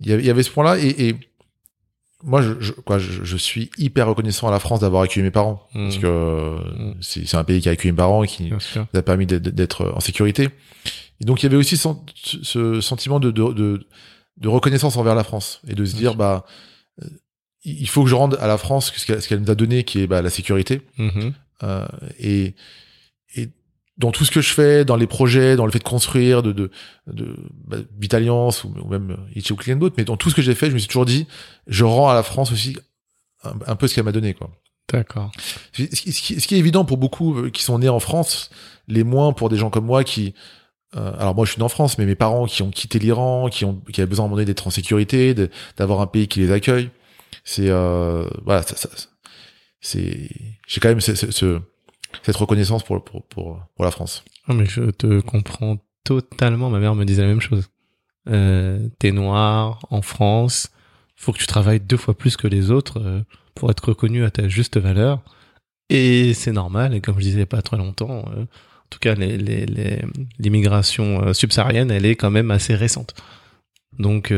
il y avait, ce point là et, et moi je, je quoi je, je suis hyper reconnaissant à la France d'avoir accueilli mes parents parce Mhm. que Mhm. c'est un pays qui a accueilli mes parents et qui nous a permis d'être- en sécurité. Et donc il y avait aussi ce sentiment de, de, de, de reconnaissance envers la France et de se Bien dire sûr. bah il faut que je rende à la France ce qu'elle nous a donné qui est bah, la sécurité Mhm. Euh, et dans tout ce que je fais dans les projets dans le fait de construire de de de bah, Vitaliance ou, ou même Itchy ou Click and Boat, mais dans tout ce que j'ai fait je me suis toujours dit je rends à la France aussi un, un peu ce qu'elle m'a donné quoi D'accord. ce qui, ce qui- ce qui est évident pour beaucoup euh, qui sont nés en France, les moins pour des gens comme moi qui, euh, alors moi je suis né en France, mais mes parents qui ont quitté l'Iran, qui ont, qui avaient besoin à un moment donné d'être en sécurité, d'avoir un pays qui les accueille, c'est, euh, voilà, ça, ça- c'est, j'ai quand même ce- ce- ce- cette reconnaissance pour, pour, pour, pour la France. Ah, mais je te comprends totalement. Ma mère me disait la même chose. Euh, T'es noir en France, faut que tu travailles deux fois plus que les autres euh, pour être reconnu à ta juste valeur. Et c'est normal. Et comme je disais pas très longtemps, euh, en tout cas, l'immigration subsaharienne, elle est quand même assez récente. Donc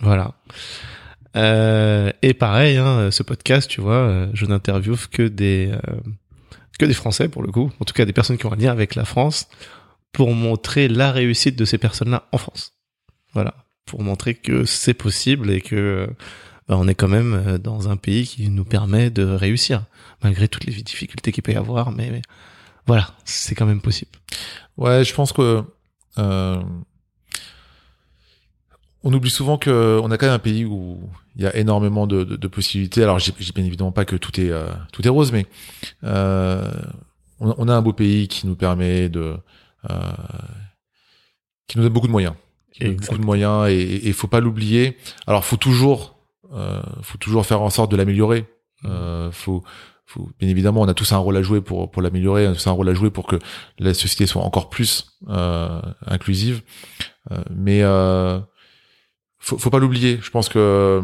voilà. Et pareil, hein, ce podcast, tu vois, je n'interviewe que des que des Français pour le coup, en tout cas des personnes qui ont un lien avec la France, pour montrer la réussite de ces personnes-là en France. Voilà, pour montrer que c'est possible et que bah, on est quand même euh, dans un pays qui nous permet de réussir, malgré toutes les difficultés qu'il peut y avoir. Mais, voilà, c'est quand même possible. Ouais, je pense que euh, on oublie souvent que on a quand même un pays où il y a énormément de, de, de possibilités. Alors, j'ai bien évidemment pas que tout est euh, tout est rose, mais euh, on, a un beau pays qui nous permet de euh, qui nous donne beaucoup de moyens, beaucoup de moyens, et il faut pas l'oublier. Alors, faut toujours euh, faut toujours faire en sorte de l'améliorer. Euh, faut faut, bien évidemment, on a tous un rôle à jouer pour pour l'améliorer, on a tous un rôle à jouer pour que la société soit encore plus euh, inclusive. Mais faut, faut pas l'oublier. Je pense que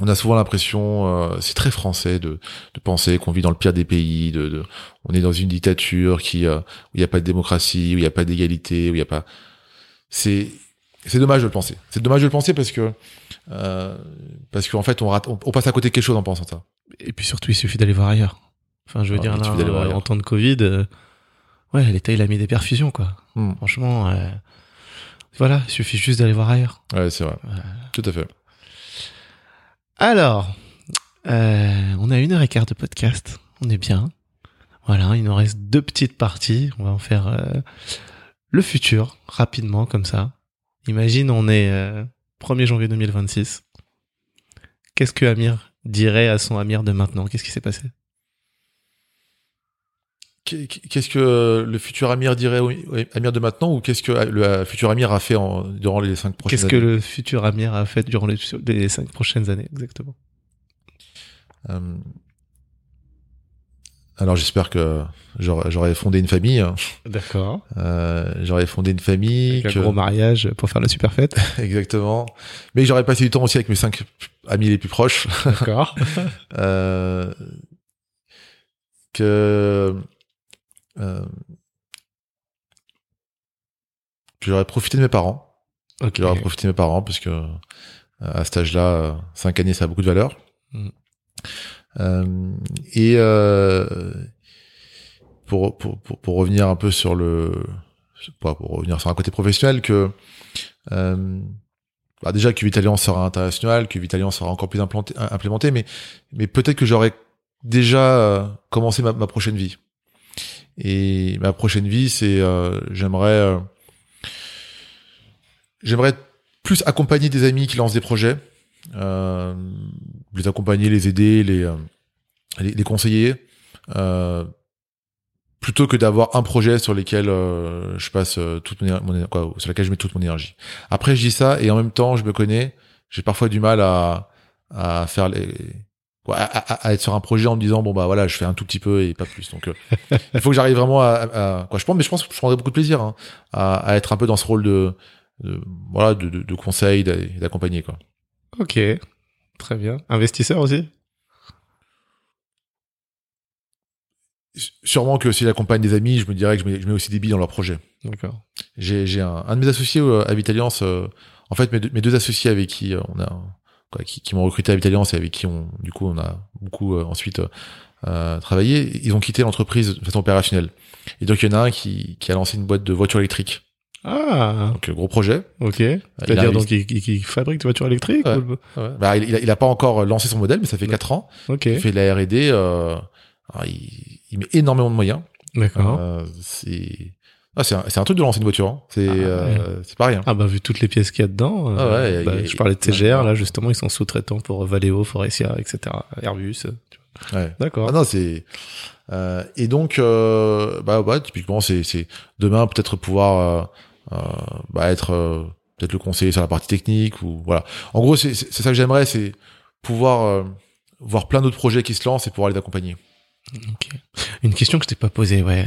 on a souvent l'impression, euh, c'est très français de, de penser qu'on vit dans le pire des pays, de, de on est dans une dictature qui euh, où il n'y a pas de démocratie, où il n'y a pas d'égalité, où il n'y a pas. C'est c'est dommage de le penser. C'est dommage de le penser parce que euh, parce qu'en fait on rate, on, passe à côté de quelque chose en pensant ça. Et puis surtout il suffit d'aller voir ailleurs. Enfin je veux dire là, en temps de Covid, euh, ouais l'État il a mis des perfusions quoi. Hmm. Franchement. Euh, voilà, il suffit juste d'aller voir ailleurs. Ouais, c'est vrai. Tout à fait. Alors, euh, on a une heure et quart de podcast. On est bien. Voilà, il nous reste deux petites parties. On va en faire euh, le futur, rapidement, comme ça. Imagine, on est euh, 1er janvier 2026. Qu'est-ce que Amir dirait à son Amir de maintenant? Qu'est-ce qui s'est passé? Qu'est-ce que le futur Amir dirait au Amir de maintenant ou qu'est-ce que le futur Amir a fait en, durant les cinq prochaines années Qu'est-ce que le futur Amir a fait durant les, cinq prochaines années exactement? Euh, Alors j'espère que j'aurais fondé une famille. D'accord. Euh, j'aurais fondé une famille. Avec un gros mariage pour faire la super fête. Exactement. Mais j'aurais passé du temps aussi avec mes cinq amis les plus proches. D'accord. euh, que euh, j'aurais profité de mes parents. Okay. J'aurais profité de mes parents parce que euh, à cet âge-là, 5 années, ça a beaucoup de valeur. Mm. Euh, et euh, pour, pour, pour, pour, revenir un peu sur le, pour, pour revenir sur un côté professionnel, que euh, bah déjà que Vitalian sera international, que Vitalian sera encore plus implanté, implémenté, mais mais peut-être que j'aurais déjà euh, commencé ma, ma, prochaine vie. Et ma prochaine vie, c'est euh, j'aimerais euh, j'aimerais plus accompagner des amis qui lancent des projets, euh, les accompagner, les aider, les euh, les, les, conseiller, euh, plutôt que d'avoir un projet sur lequel je passe toute mon, mon quoi, sur lequel je mets toute mon énergie. Après, je dis ça et en même temps, je me connais, j'ai parfois du mal à à faire les à, à, à, être sur un projet en me disant bon bah voilà je fais un tout petit peu et pas plus. Donc euh, il faut que j'arrive vraiment à, à, quoi je pense mais je pense que je prendrais beaucoup de plaisir hein, à, être un peu dans ce rôle de, de voilà de, de, de conseil d'accompagner quoi. Ok. Très bien. Investisseur aussi? Sûrement que si j'accompagne des amis je me dirais que je mets, je mets aussi des billes dans leur projet d'accord. J'ai un, un, de mes associés euh, à Vitaliance euh, en fait mes deux, mes deux associés avec qui on a qui, qui m'ont recruté à Vitaliance et avec qui on, du coup, on a beaucoup euh, ensuite euh, travaillé. Ils ont quitté l'entreprise de façon opérationnelle. Et donc, il y en a un qui, qui a lancé une boîte de voitures électriques. Ah. Donc gros projet. Ok. C'est-à-dire donc il, il, fabrique des voitures électriques. Ouais. Ouais. Bah, il, il, a, pas encore lancé son modèle, mais ça fait quatre ans. Ok. Il fait de la R&D. Euh, il, il, met énormément de moyens. D'accord. Euh, c'est ah, c'est un, un, truc de lancer une voiture. Hein. C'est ah, euh, c'est pas rien. Ah bah vu toutes les pièces qu'il y a dedans. Euh, ah ouais, bah, je parlais de TGR là justement ils sont sous-traitants pour Valeo, Forestia, etc. Airbus. Ouais. D'accord. Ah non c'est euh, et donc euh, bah ouais typiquement c'est c'est demain peut-être pouvoir euh, bah être peut-être le conseiller sur la partie technique ou voilà. En gros c'est c'est ça que j'aimerais c'est pouvoir voir plein d'autres projets qui se lancent et pouvoir les accompagner. Okay. Une question que je t'ai pas posée ouais.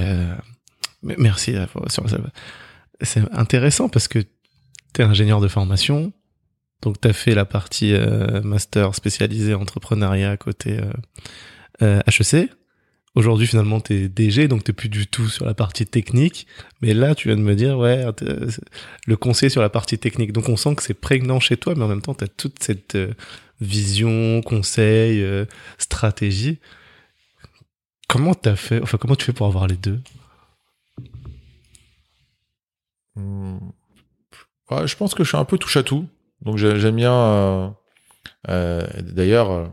Merci. C'est intéressant parce que tu es ingénieur de formation, donc tu as fait la partie euh, master spécialisé entrepreneuriat côté euh, HEC. Euh, Aujourd'hui, finalement, tu es DG, donc tu plus du tout sur la partie technique. Mais là, tu viens de me dire, ouais, le conseil sur la partie technique. Donc on sent que c'est prégnant chez toi, mais en même temps, tu as toute cette vision, conseil, stratégie. Comment t'as fait, enfin, comment tu fais pour avoir les deux? Ouais, je pense que je suis un peu touche à tout. Donc j'aime bien, euh, D'ailleurs,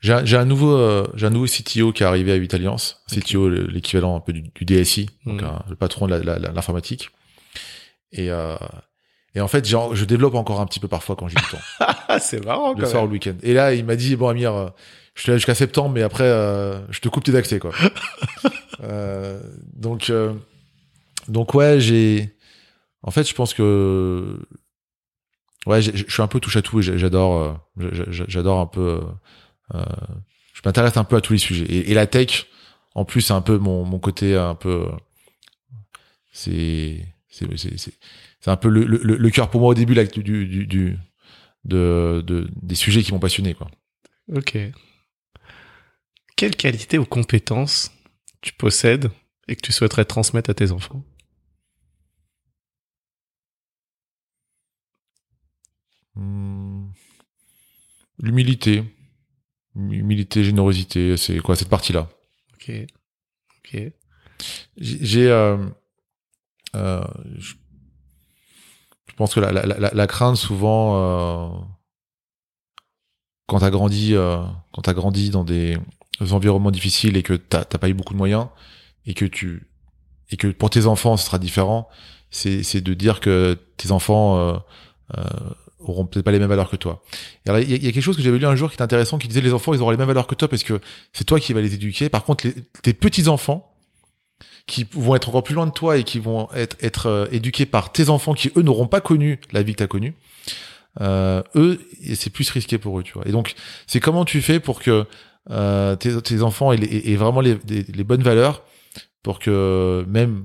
j'ai un, nouveau j'ai un nouveau CTO qui est arrivé à 8 Alliance, CTO l'équivalent un peu du, du DSI, donc hmm. le patron de l'informatique. Et et en fait, je développe encore un petit peu parfois quand j'ai du temps. c'est marrant. Le soir, le week-end. Et là, il m'a dit bon Amir, je te laisse jusqu'à septembre, mais après, euh, je te coupe tes accès, quoi. euh, donc, euh, donc ouais, j'ai. En fait, je pense que ouais, je suis un peu touche à tout. J'adore, euh, j'adore un peu. Euh, je m'intéresse un peu à tous les sujets. Et, la tech, en plus, c'est un peu mon, côté un peu. C'est c'est c'est un peu le, le, cœur pour moi au début du, du, du de, de, des sujets qui m'ont passionné quoi. Ok quelles qualités ou compétences tu possèdes et que tu souhaiterais transmettre à tes enfants? Hmm. L'humilité. Humilité, générosité, c'est quoi cette partie-là? Ok. Ok. J'ai. Euh, euh, je, pense que la, la, la, la crainte, souvent, euh, quand t'as grandi, euh, quand t'as grandi dans des environnements difficiles et que t'as pas eu beaucoup de moyens et que tu et que pour tes enfants ce sera différent, c'est c'est de dire que tes enfants euh, euh, auront peut-être pas les mêmes valeurs que toi. Il y, a, quelque chose que j'avais lu un jour qui est intéressant, qui disait les enfants ils auront les mêmes valeurs que toi parce que c'est toi qui vas les éduquer. Par contre, tes petits enfants qui vont être encore plus loin de toi et qui vont être euh, éduqués par tes enfants qui eux n'auront pas connu la vie que t'as connue. Euh, eux, c'est plus risqué pour eux, tu vois. Et donc, c'est comment tu fais pour que euh, tes, enfants aient, vraiment les, bonnes valeurs pour que même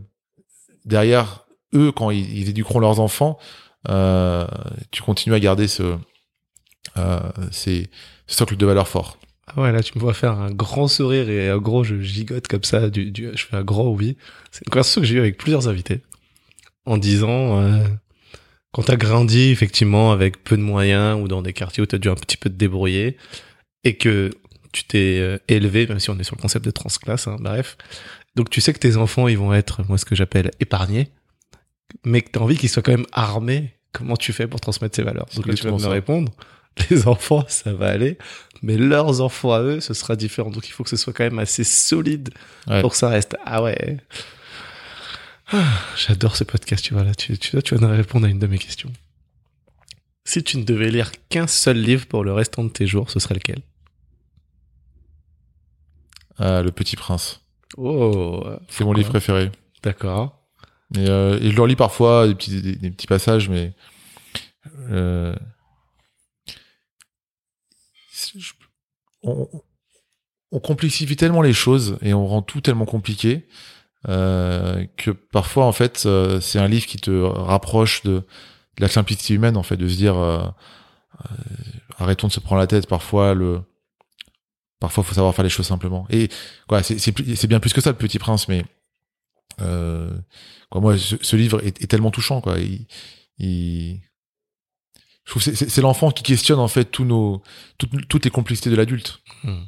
derrière eux, quand ils, éduqueront leurs enfants, tu continues à garder ce, euh, socle de valeurs fort. Ah ouais, là, tu me vois faire un grand sourire et un gros, je gigote comme ça, du, du, je fais un grand oui. C'est une conversation que j'ai eue avec plusieurs invités en disant, euh, quand t'as grandi effectivement avec peu de moyens ou dans des quartiers où t'as dû un petit peu te débrouiller et que tu t'es euh, élevé, même si on est sur le concept de transclasse, hein, bref. Donc tu sais que tes enfants, ils vont être, moi ce que j'appelle épargnés, mais que tu as envie qu'ils soient quand même armés. Comment tu fais pour transmettre ces valeurs? Donc là, tu vas me répondre, les enfants, ça va aller, mais leurs enfants à eux, ce sera différent. Donc il faut que ce soit quand même assez solide pour que ça reste. Ah ouais. Ah, j'adore ce podcast, tu vois là, tu, tu, tu vas nous répondre à une de mes questions. Si tu ne devais lire qu'un seul livre pour le restant de tes jours, ce serait lequel? Le Petit Prince. Oh, c'est mon livre préféré. D'accord. Et, euh, et, je le relis parfois des petits des, petits passages, mais euh, on, on, complexifie tellement les choses et on rend tout tellement compliqué euh, que parfois en fait euh, c'est un livre qui te rapproche de, de, la simplicité humaine en fait, de se dire euh, euh, arrêtons de se prendre la tête parfois le Parfois, faut savoir faire les choses simplement. Et quoi, c'est c'est bien plus que ça, le Petit Prince. Mais euh, quoi, moi, ce, livre est, est, tellement touchant. Quoi. Il, il... Je trouve c'est c'est l'enfant qui questionne en fait tous nos toutes, toutes les complexités de l'adulte. Hmm.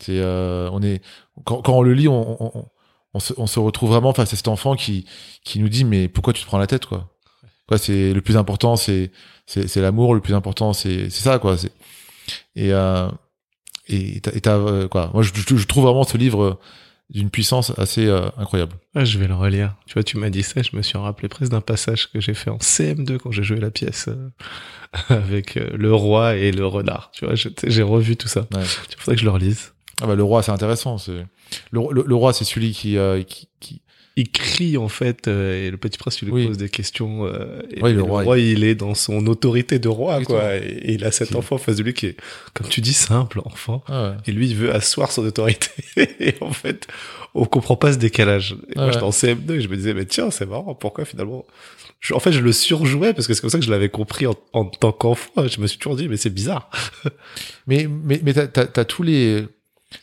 C'est euh, on est quand, quand on le lit, on, on, on, se, on se retrouve vraiment face à cet enfant qui qui nous dit mais pourquoi tu te prends la tête quoi? Quoi, c'est le plus important, c'est c'est l'amour. Le plus important, c'est c'est ça quoi. C'est et euh, et t'as euh, quoi moi je, je, trouve vraiment ce livre d'une puissance assez euh, incroyable. Ah, je vais le relire. Tu vois, tu m'as dit ça, je me suis rappelé presque d'un passage que j'ai fait en CM2 quand j'ai joué la pièce avec le roi et le renard. Tu vois, j'ai revu tout ça. Ouais. Faudrait que je le relise? Ah bah le roi, c'est intéressant. C'est le, le, roi, c'est celui qui, qui, qui il crie en fait euh, et le petit prince lui pose des questions euh, et, le, roi, il est dans son autorité de roi quoi. Et, il a cet enfant en face de lui qui est comme tu dis simple enfant. Ah et lui il veut asseoir son autorité. Et en fait on comprend pas ce décalage. Et moi j'étais en CM2 et je me disais mais tiens c'est marrant pourquoi finalement? En fait je le surjouais parce que c'est comme ça que je l'avais compris en, tant qu'enfant. Je me suis toujours dit mais c'est bizarre. Mais mais mais t'as t'as tous les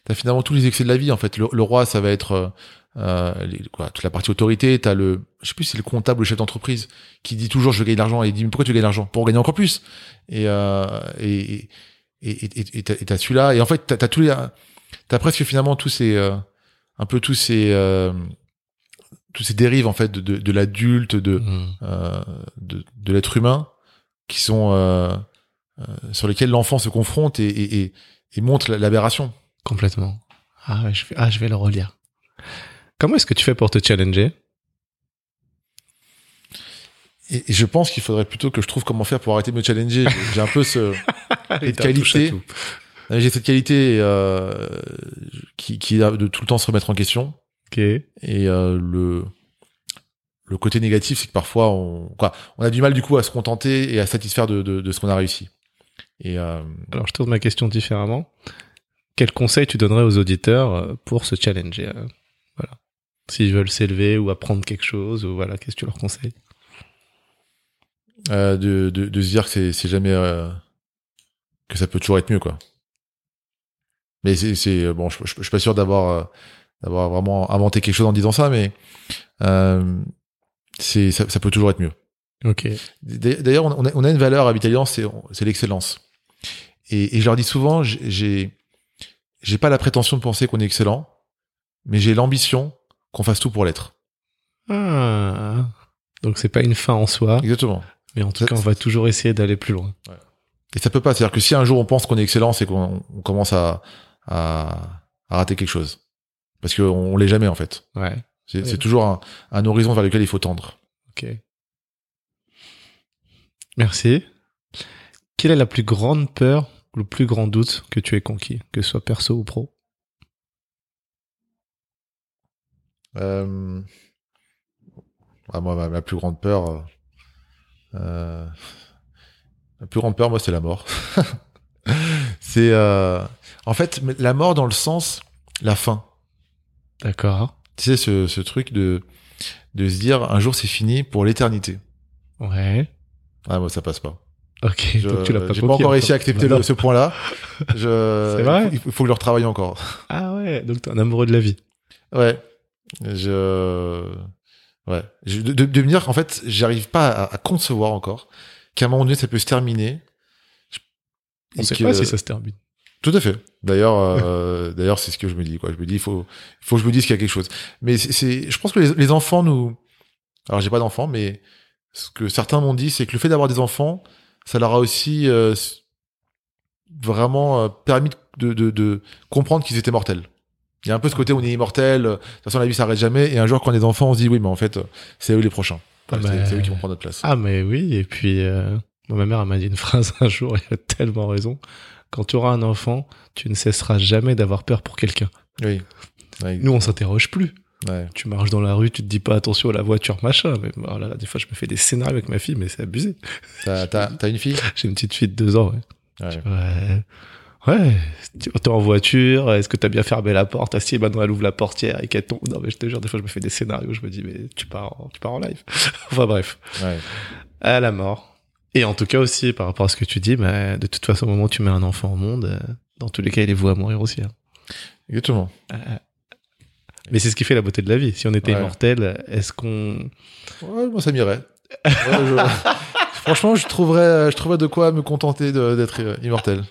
t'as finalement tous les excès de la vie en fait. Le, le roi ça va être euh, euh, quoi, toute la partie autorité, t'as le, je sais plus si c'est le comptable ou le chef d'entreprise qui dit toujours je veux gagner de l'argent et il dit mais pourquoi tu veux gagner de l'argent? Pour gagner encore plus et euh, et et et t'as celui-là et en fait t'as as tous les t'as presque finalement tous ces euh, un peu tous ces euh, tous ces dérives en fait de de, de l'adulte de, mmh. euh, de de l'être humain qui sont sur lesquels l'enfant se confronte et, et, et, et montre l'aberration. Complètement. Ah, je vais, ah, je vais le relire. Comment est-ce que tu fais pour te challenger? Et, je pense qu'il faudrait plutôt que je trouve comment faire pour arrêter de me challenger. J'ai un peu ce, cette qualité. J'ai cette qualité euh, qui, qui est de tout le temps se remettre en question. Et euh, le le côté négatif, c'est que parfois on quoi, on a du mal du coup à se contenter et à satisfaire de, de, de ce qu'on a réussi. Et euh... alors je tourne ma question différemment. Quel conseil tu donnerais aux auditeurs pour se challenger Voilà. S'ils veulent s'élever ou apprendre quelque chose, ou voilà, qu'est-ce que tu leur conseilles? Euh, de, de, de, se dire que c'est jamais euh, que ça peut toujours être mieux quoi. Mais c'est bon, je, je, suis pas sûr d'avoir euh, d'avoir vraiment inventé quelque chose en disant ça, mais euh, c'est ça, ça, peut toujours être mieux. Ok. D'ailleurs, on a, on a une valeur à Vitalian, c'est c'est l'excellence. Et, et, je leur dis souvent, j'ai j'ai pas la prétention de penser qu'on est excellent, mais j'ai l'ambition qu'on fasse tout pour l'être. Ah. Donc c'est pas une fin en soi. Exactement. Mais en tout cas, on va toujours essayer d'aller plus loin. Ouais. Et ça peut pas. C'est-à-dire que si un jour on pense qu'on est excellent, c'est qu'on commence à, à, à, rater quelque chose. Parce qu'on on, l'est jamais, en fait. Ouais. C'est ouais. toujours un, un, horizon vers lequel il faut tendre. Ok. Merci. Quelle est la plus grande peur le plus grand doute que tu aies conquis, que ce soit perso ou pro? Euh... ah, Moi, ma, ma, plus grande peur, euh, la plus grande peur, moi, c'est la mort. c'est euh, en fait la mort dans le sens la fin. D'accord. Tu sais ce, ce truc de de se dire un jour c'est fini pour l'éternité. Ouais. Ah moi ça passe pas. Ok. Je, donc tu l'as pas. J'ai pas encore réussi à accepter le, ce point-là. Je. C'est vrai. Il faut, il faut que je le retravaille encore. Ah ouais. Donc t'es un amoureux de la vie. Ouais. Je. Ouais. Je, de, me dire qu'en fait, j'arrive pas à, à, concevoir encore qu'à un moment donné, ça peut se terminer. On sait que... pas si ça se termine. Tout à fait. D'ailleurs, euh, d'ailleurs, c'est ce que je me dis. Quoi. Je me dis, il faut, faut que je me dise qu'il y a quelque chose. Mais c'est, je pense que les, les enfants nous. Alors, j'ai pas d'enfants, mais ce que certains m'ont dit, c'est que le fait d'avoir des enfants, ça leur a aussi euh, vraiment euh, permis de, de, de comprendre qu'ils étaient mortels. Il y a un peu ce côté où on est immortel, de toute façon la vie s'arrête jamais, et un jour quand on est enfant, on se dit oui, mais en fait, c'est eux les prochains. Ah c'est, c'est eux qui vont prendre notre place. Ah mais oui, et puis euh, ma mère m'a dit une phrase un jour, elle a tellement raison. Quand tu auras un enfant, tu ne cesseras jamais d'avoir peur pour quelqu'un. Oui. Nous, on s'interroge plus. Ouais. Tu marches dans la rue, tu te dis pas attention à la voiture, machin. Mais là, des fois, je me fais des scénarios avec ma fille, mais c'est abusé. T'as, une fille? J'ai une petite fille de deux ans, ouais. Ouais. Ouais. T'es en voiture, est-ce que t'as bien fermé la porte? Ah si, maintenant elle ouvre la portière et qu'elle tombe. Non mais je te jure, des fois je me fais des scénarios, je me dis mais tu pars en, tu pars en live. enfin bref. Ouais. À la mort. Et en tout cas aussi, par rapport à ce que tu dis, bah, de toute façon, au moment où tu mets un enfant au monde, euh, dans tous les cas, il est voué à mourir aussi. Hein. Exactement. Euh, mais c'est ce qui fait la beauté de la vie. Si on était ouais. immortel, est-ce qu'on... Ouais, moi ça m'irait. Ouais, je... Franchement, je trouverais, je trouverais de quoi me contenter d'être immortel.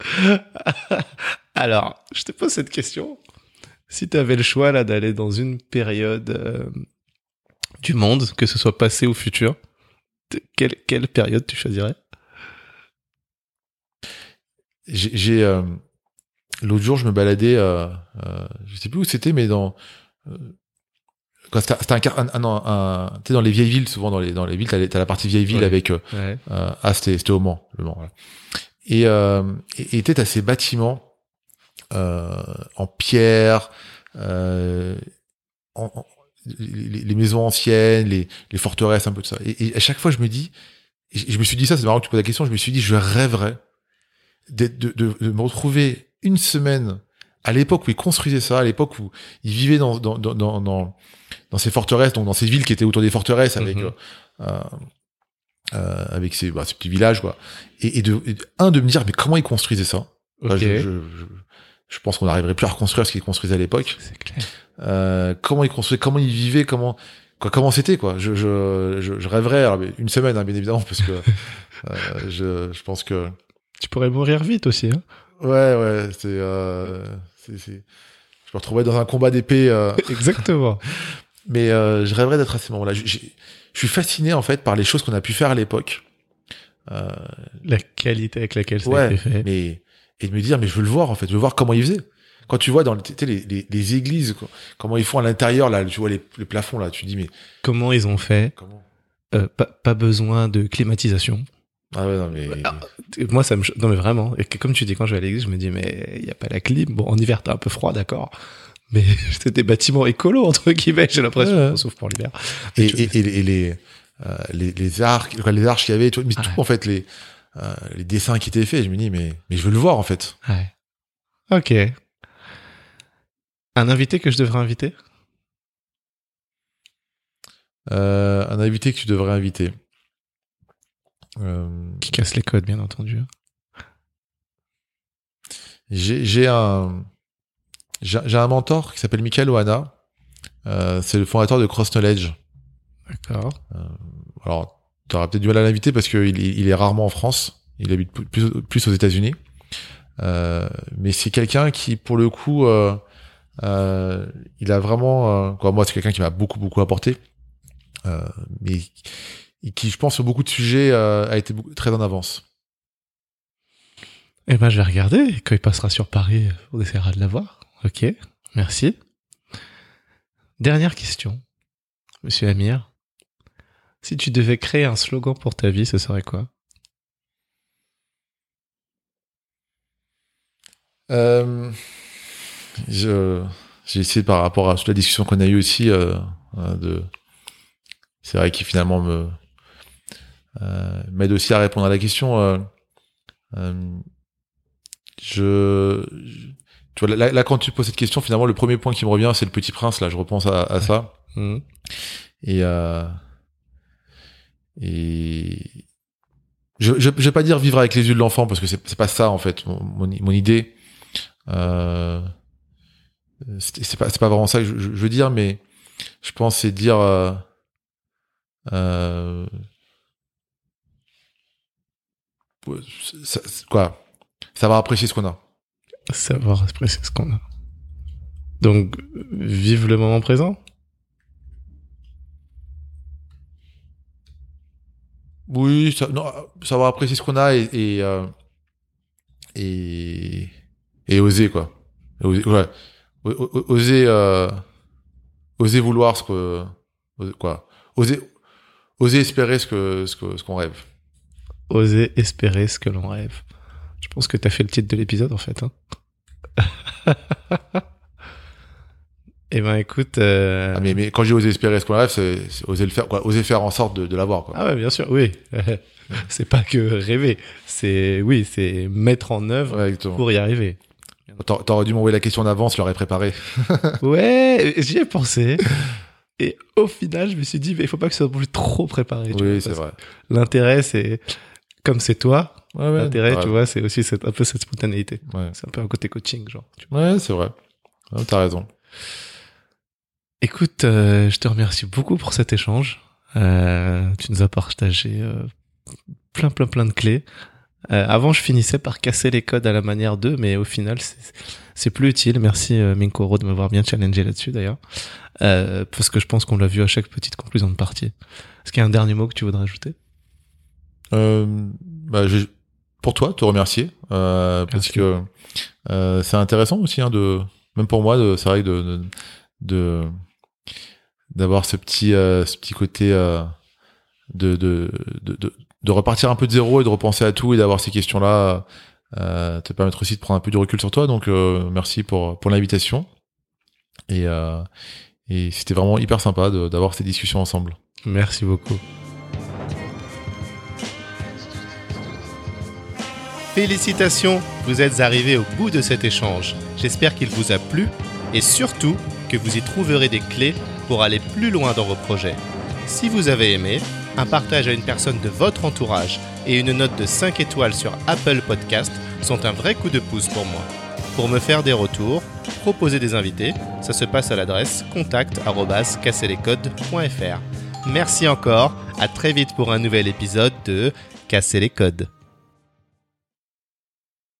Alors, je te pose cette question. Si tu avais le choix là d'aller dans une période euh, du monde, que ce soit passé ou futur, quelle, quelle période tu choisirais? J'ai euh, l'autre jour, je me baladais, euh, euh, je sais plus où c'était, mais dans c'était un, un, un, un tu sais dans les vieilles villes, souvent dans les dans les villes, t'as, t'as la partie vieille ville ouais. avec ouais. ah c'était c'était au Mans, le Mans. Voilà. Et euh, et était à ces bâtiments euh, en pierre, euh, en, en, les, les, maisons anciennes, les, les forteresses, un peu de ça. Et, et, à chaque fois, je me dis, et je me suis dit ça, c'est marrant que tu poses la question, je me suis dit, je rêverais de, de, de, de me retrouver une semaine à l'époque où ils construisaient ça, à l'époque où ils vivaient dans, dans, dans, dans, dans ces forteresses, donc dans ces villes qui étaient autour des forteresses, avec, mm-hmm. euh, euh, avec ces, bah, ces petits villages, quoi. Et, et, de, et, un, de me dire, mais comment ils construisaient ça? Okay. je, je, je, je, pense qu'on n'arriverait plus à reconstruire ce qu'ils construisaient à l'époque. C'est clair. Euh, comment ils construisaient, comment ils vivaient, comment, quoi, comment c'était, quoi? Je, je, je, je rêverais, alors, une semaine, hein, bien évidemment, parce que euh, je, je pense que... Tu pourrais mourir vite aussi, hein Ouais, ouais, c'est... Euh, c'est, c'est... Je me retrouverais dans un combat d'épée. Euh... Exactement. Mais euh, je rêverais d'être à ces moments-là. Je, suis fasciné en fait par les choses qu'on a pu faire à l'époque. euh, La qualité avec laquelle ça a ouais, été fait. mais et de me dire mais je veux le voir en fait, je veux voir comment il faisait. Quand tu vois dans les, les, les églises co- comment ils font à l'intérieur là, tu vois les, les plafonds là, tu dis mais Comment ils ont fait comment Euh, pas, pas besoin de climatisation. Ah ouais non mais Ah, Moi, ça me... Non, mais vraiment. Et comme tu dis, quand je vais à l'église, je me dis, mais il n'y a pas la clim. Bon, en hiver, t'es un peu froid, d'accord. Mais c'est des bâtiments écolos, entre guillemets, j'ai l'impression, Ouais, ouais. sauf pour l'hiver. et, et, et, et les, euh, les les arcs, les arches qu'il y avait, vois, mais tout en fait les euh, les dessins qui étaient faits, je me dis mais mais je veux le voir en fait. Ouais. Ok. Un invité que je devrais inviter? Euh, un invité que tu devrais inviter. Qui casse les codes, bien entendu. J'ai j'ai un j'ai un mentor qui s'appelle Michael Ohana. Euh, c'est le fondateur de Cross Knowledge. D'accord. Alors, tu auras peut-être du mal à l'inviter parce qu'il il il est rarement en France. Il habite plus- aux États-Unis. Euh, mais c'est quelqu'un qui, pour le coup, euh, euh, il a vraiment. euh, quoi, moi, c'est quelqu'un qui m'a beaucoup beaucoup apporté. Euh, mais qui, je pense, sur beaucoup de sujets, euh, a été très en avance. Eh ben, je vais regarder. Quand il passera sur Paris, on essaiera de l'avoir. Ok. Merci. Dernière question. Monsieur Amir. Si tu devais créer un slogan pour ta vie, ce serait quoi? Euh, j'ai essayé par rapport à toute la discussion qu'on a eue aussi euh, euh, de c'est vrai qu'il finalement me m'aide aussi à répondre à la question je- tu vois là, là quand tu poses cette question finalement le premier point qui me revient c'est le petit prince là. Je repense à, à ça. Hmm. et euh, et je, je, je vais pas dire vivre avec les yeux de l'enfant parce que c'est c'est pas ça en fait mon, mon, mon idée. Euh, c'est pas c'est pas vraiment ça que je, je- veux dire mais je pense c'est dire euh, euh, ça- ça- quoi savoir apprécier ce qu'on a Savoir apprécier ce qu'on a. Donc, vive le moment présent Oui, ça, non, savoir apprécier ce qu'on a et et, euh, et et oser quoi. Oser, ouais. Euh, oser vouloir ce que oser- quoi. Oser oser espérer ce que ce que ce qu'on rêve. Oser espérer ce que l'on rêve. Je pense que t'as fait le titre de l'épisode, en fait. Hein. eh ben, écoute... euh, Ah, mais mais quand j'ai osé espérer ce qu'on rêve, c'est c'est oser le faire quoi. Oser faire en sorte de, de l'avoir quoi. Ah ouais, bien sûr, oui. c'est pas que rêver. C'est, oui, c'est mettre en œuvre Ouais, pour y arriver. T'a- T'aurais dû m'envoyer la question en avance, je l'aurais préparé. Ouais, j'y ai pensé. Et au final, je me suis dit, mais il faut pas que ce soit trop préparé. Oui, c'est vrai. L'intérêt, c'est, comme c'est toi, Ouais, ouais. l'intérêt, tu vois, c'est aussi cette, un peu cette spontanéité. Ouais, C'est un peu un côté coaching, genre. tu vois. ouais c'est vrai. Ouais, T'as raison. Écoute, euh, je te remercie beaucoup pour cet échange. Euh, tu nous as partagé euh, plein, plein, plein de clés. Euh, avant, je finissais par casser les codes à la manière d'eux, mais au final, c'est- c'est plus utile. Merci euh, Minkoro de m'avoir bien challengé là-dessus d'ailleurs, euh, parce que je pense qu'on l'a vu à chaque petite conclusion de partie. Est-ce qu'il y a un dernier mot que tu voudrais ajouter? Euh, bah, je- pour toi, te remercier euh, parce que euh, c'est intéressant aussi, hein, de même pour moi, de, c'est vrai que de de- d'avoir ce petit euh, ce petit côté euh, de, de, de de repartir un peu de zéro et de repenser à tout et d'avoir ces questions là euh, te permettre aussi de prendre un peu du recul sur toi. Donc merci pour pour l'invitation et et c'était vraiment hyper sympa de- d'avoir ces discussions ensemble. Merci beaucoup. Félicitations, vous êtes arrivé au bout de cet échange. J'espère qu'il vous a plu et surtout que vous y trouverez des clés pour aller plus loin dans vos projets. Si vous avez aimé, un partage à une personne de votre entourage et une note de 5 étoiles sur Apple Podcast sont un vrai coup de pouce pour moi. Pour me faire des retours, proposer des invités, ça se passe à l'adresse contact@casserlescodes.fr. Merci encore, à très vite pour un nouvel épisode de Casser les codes.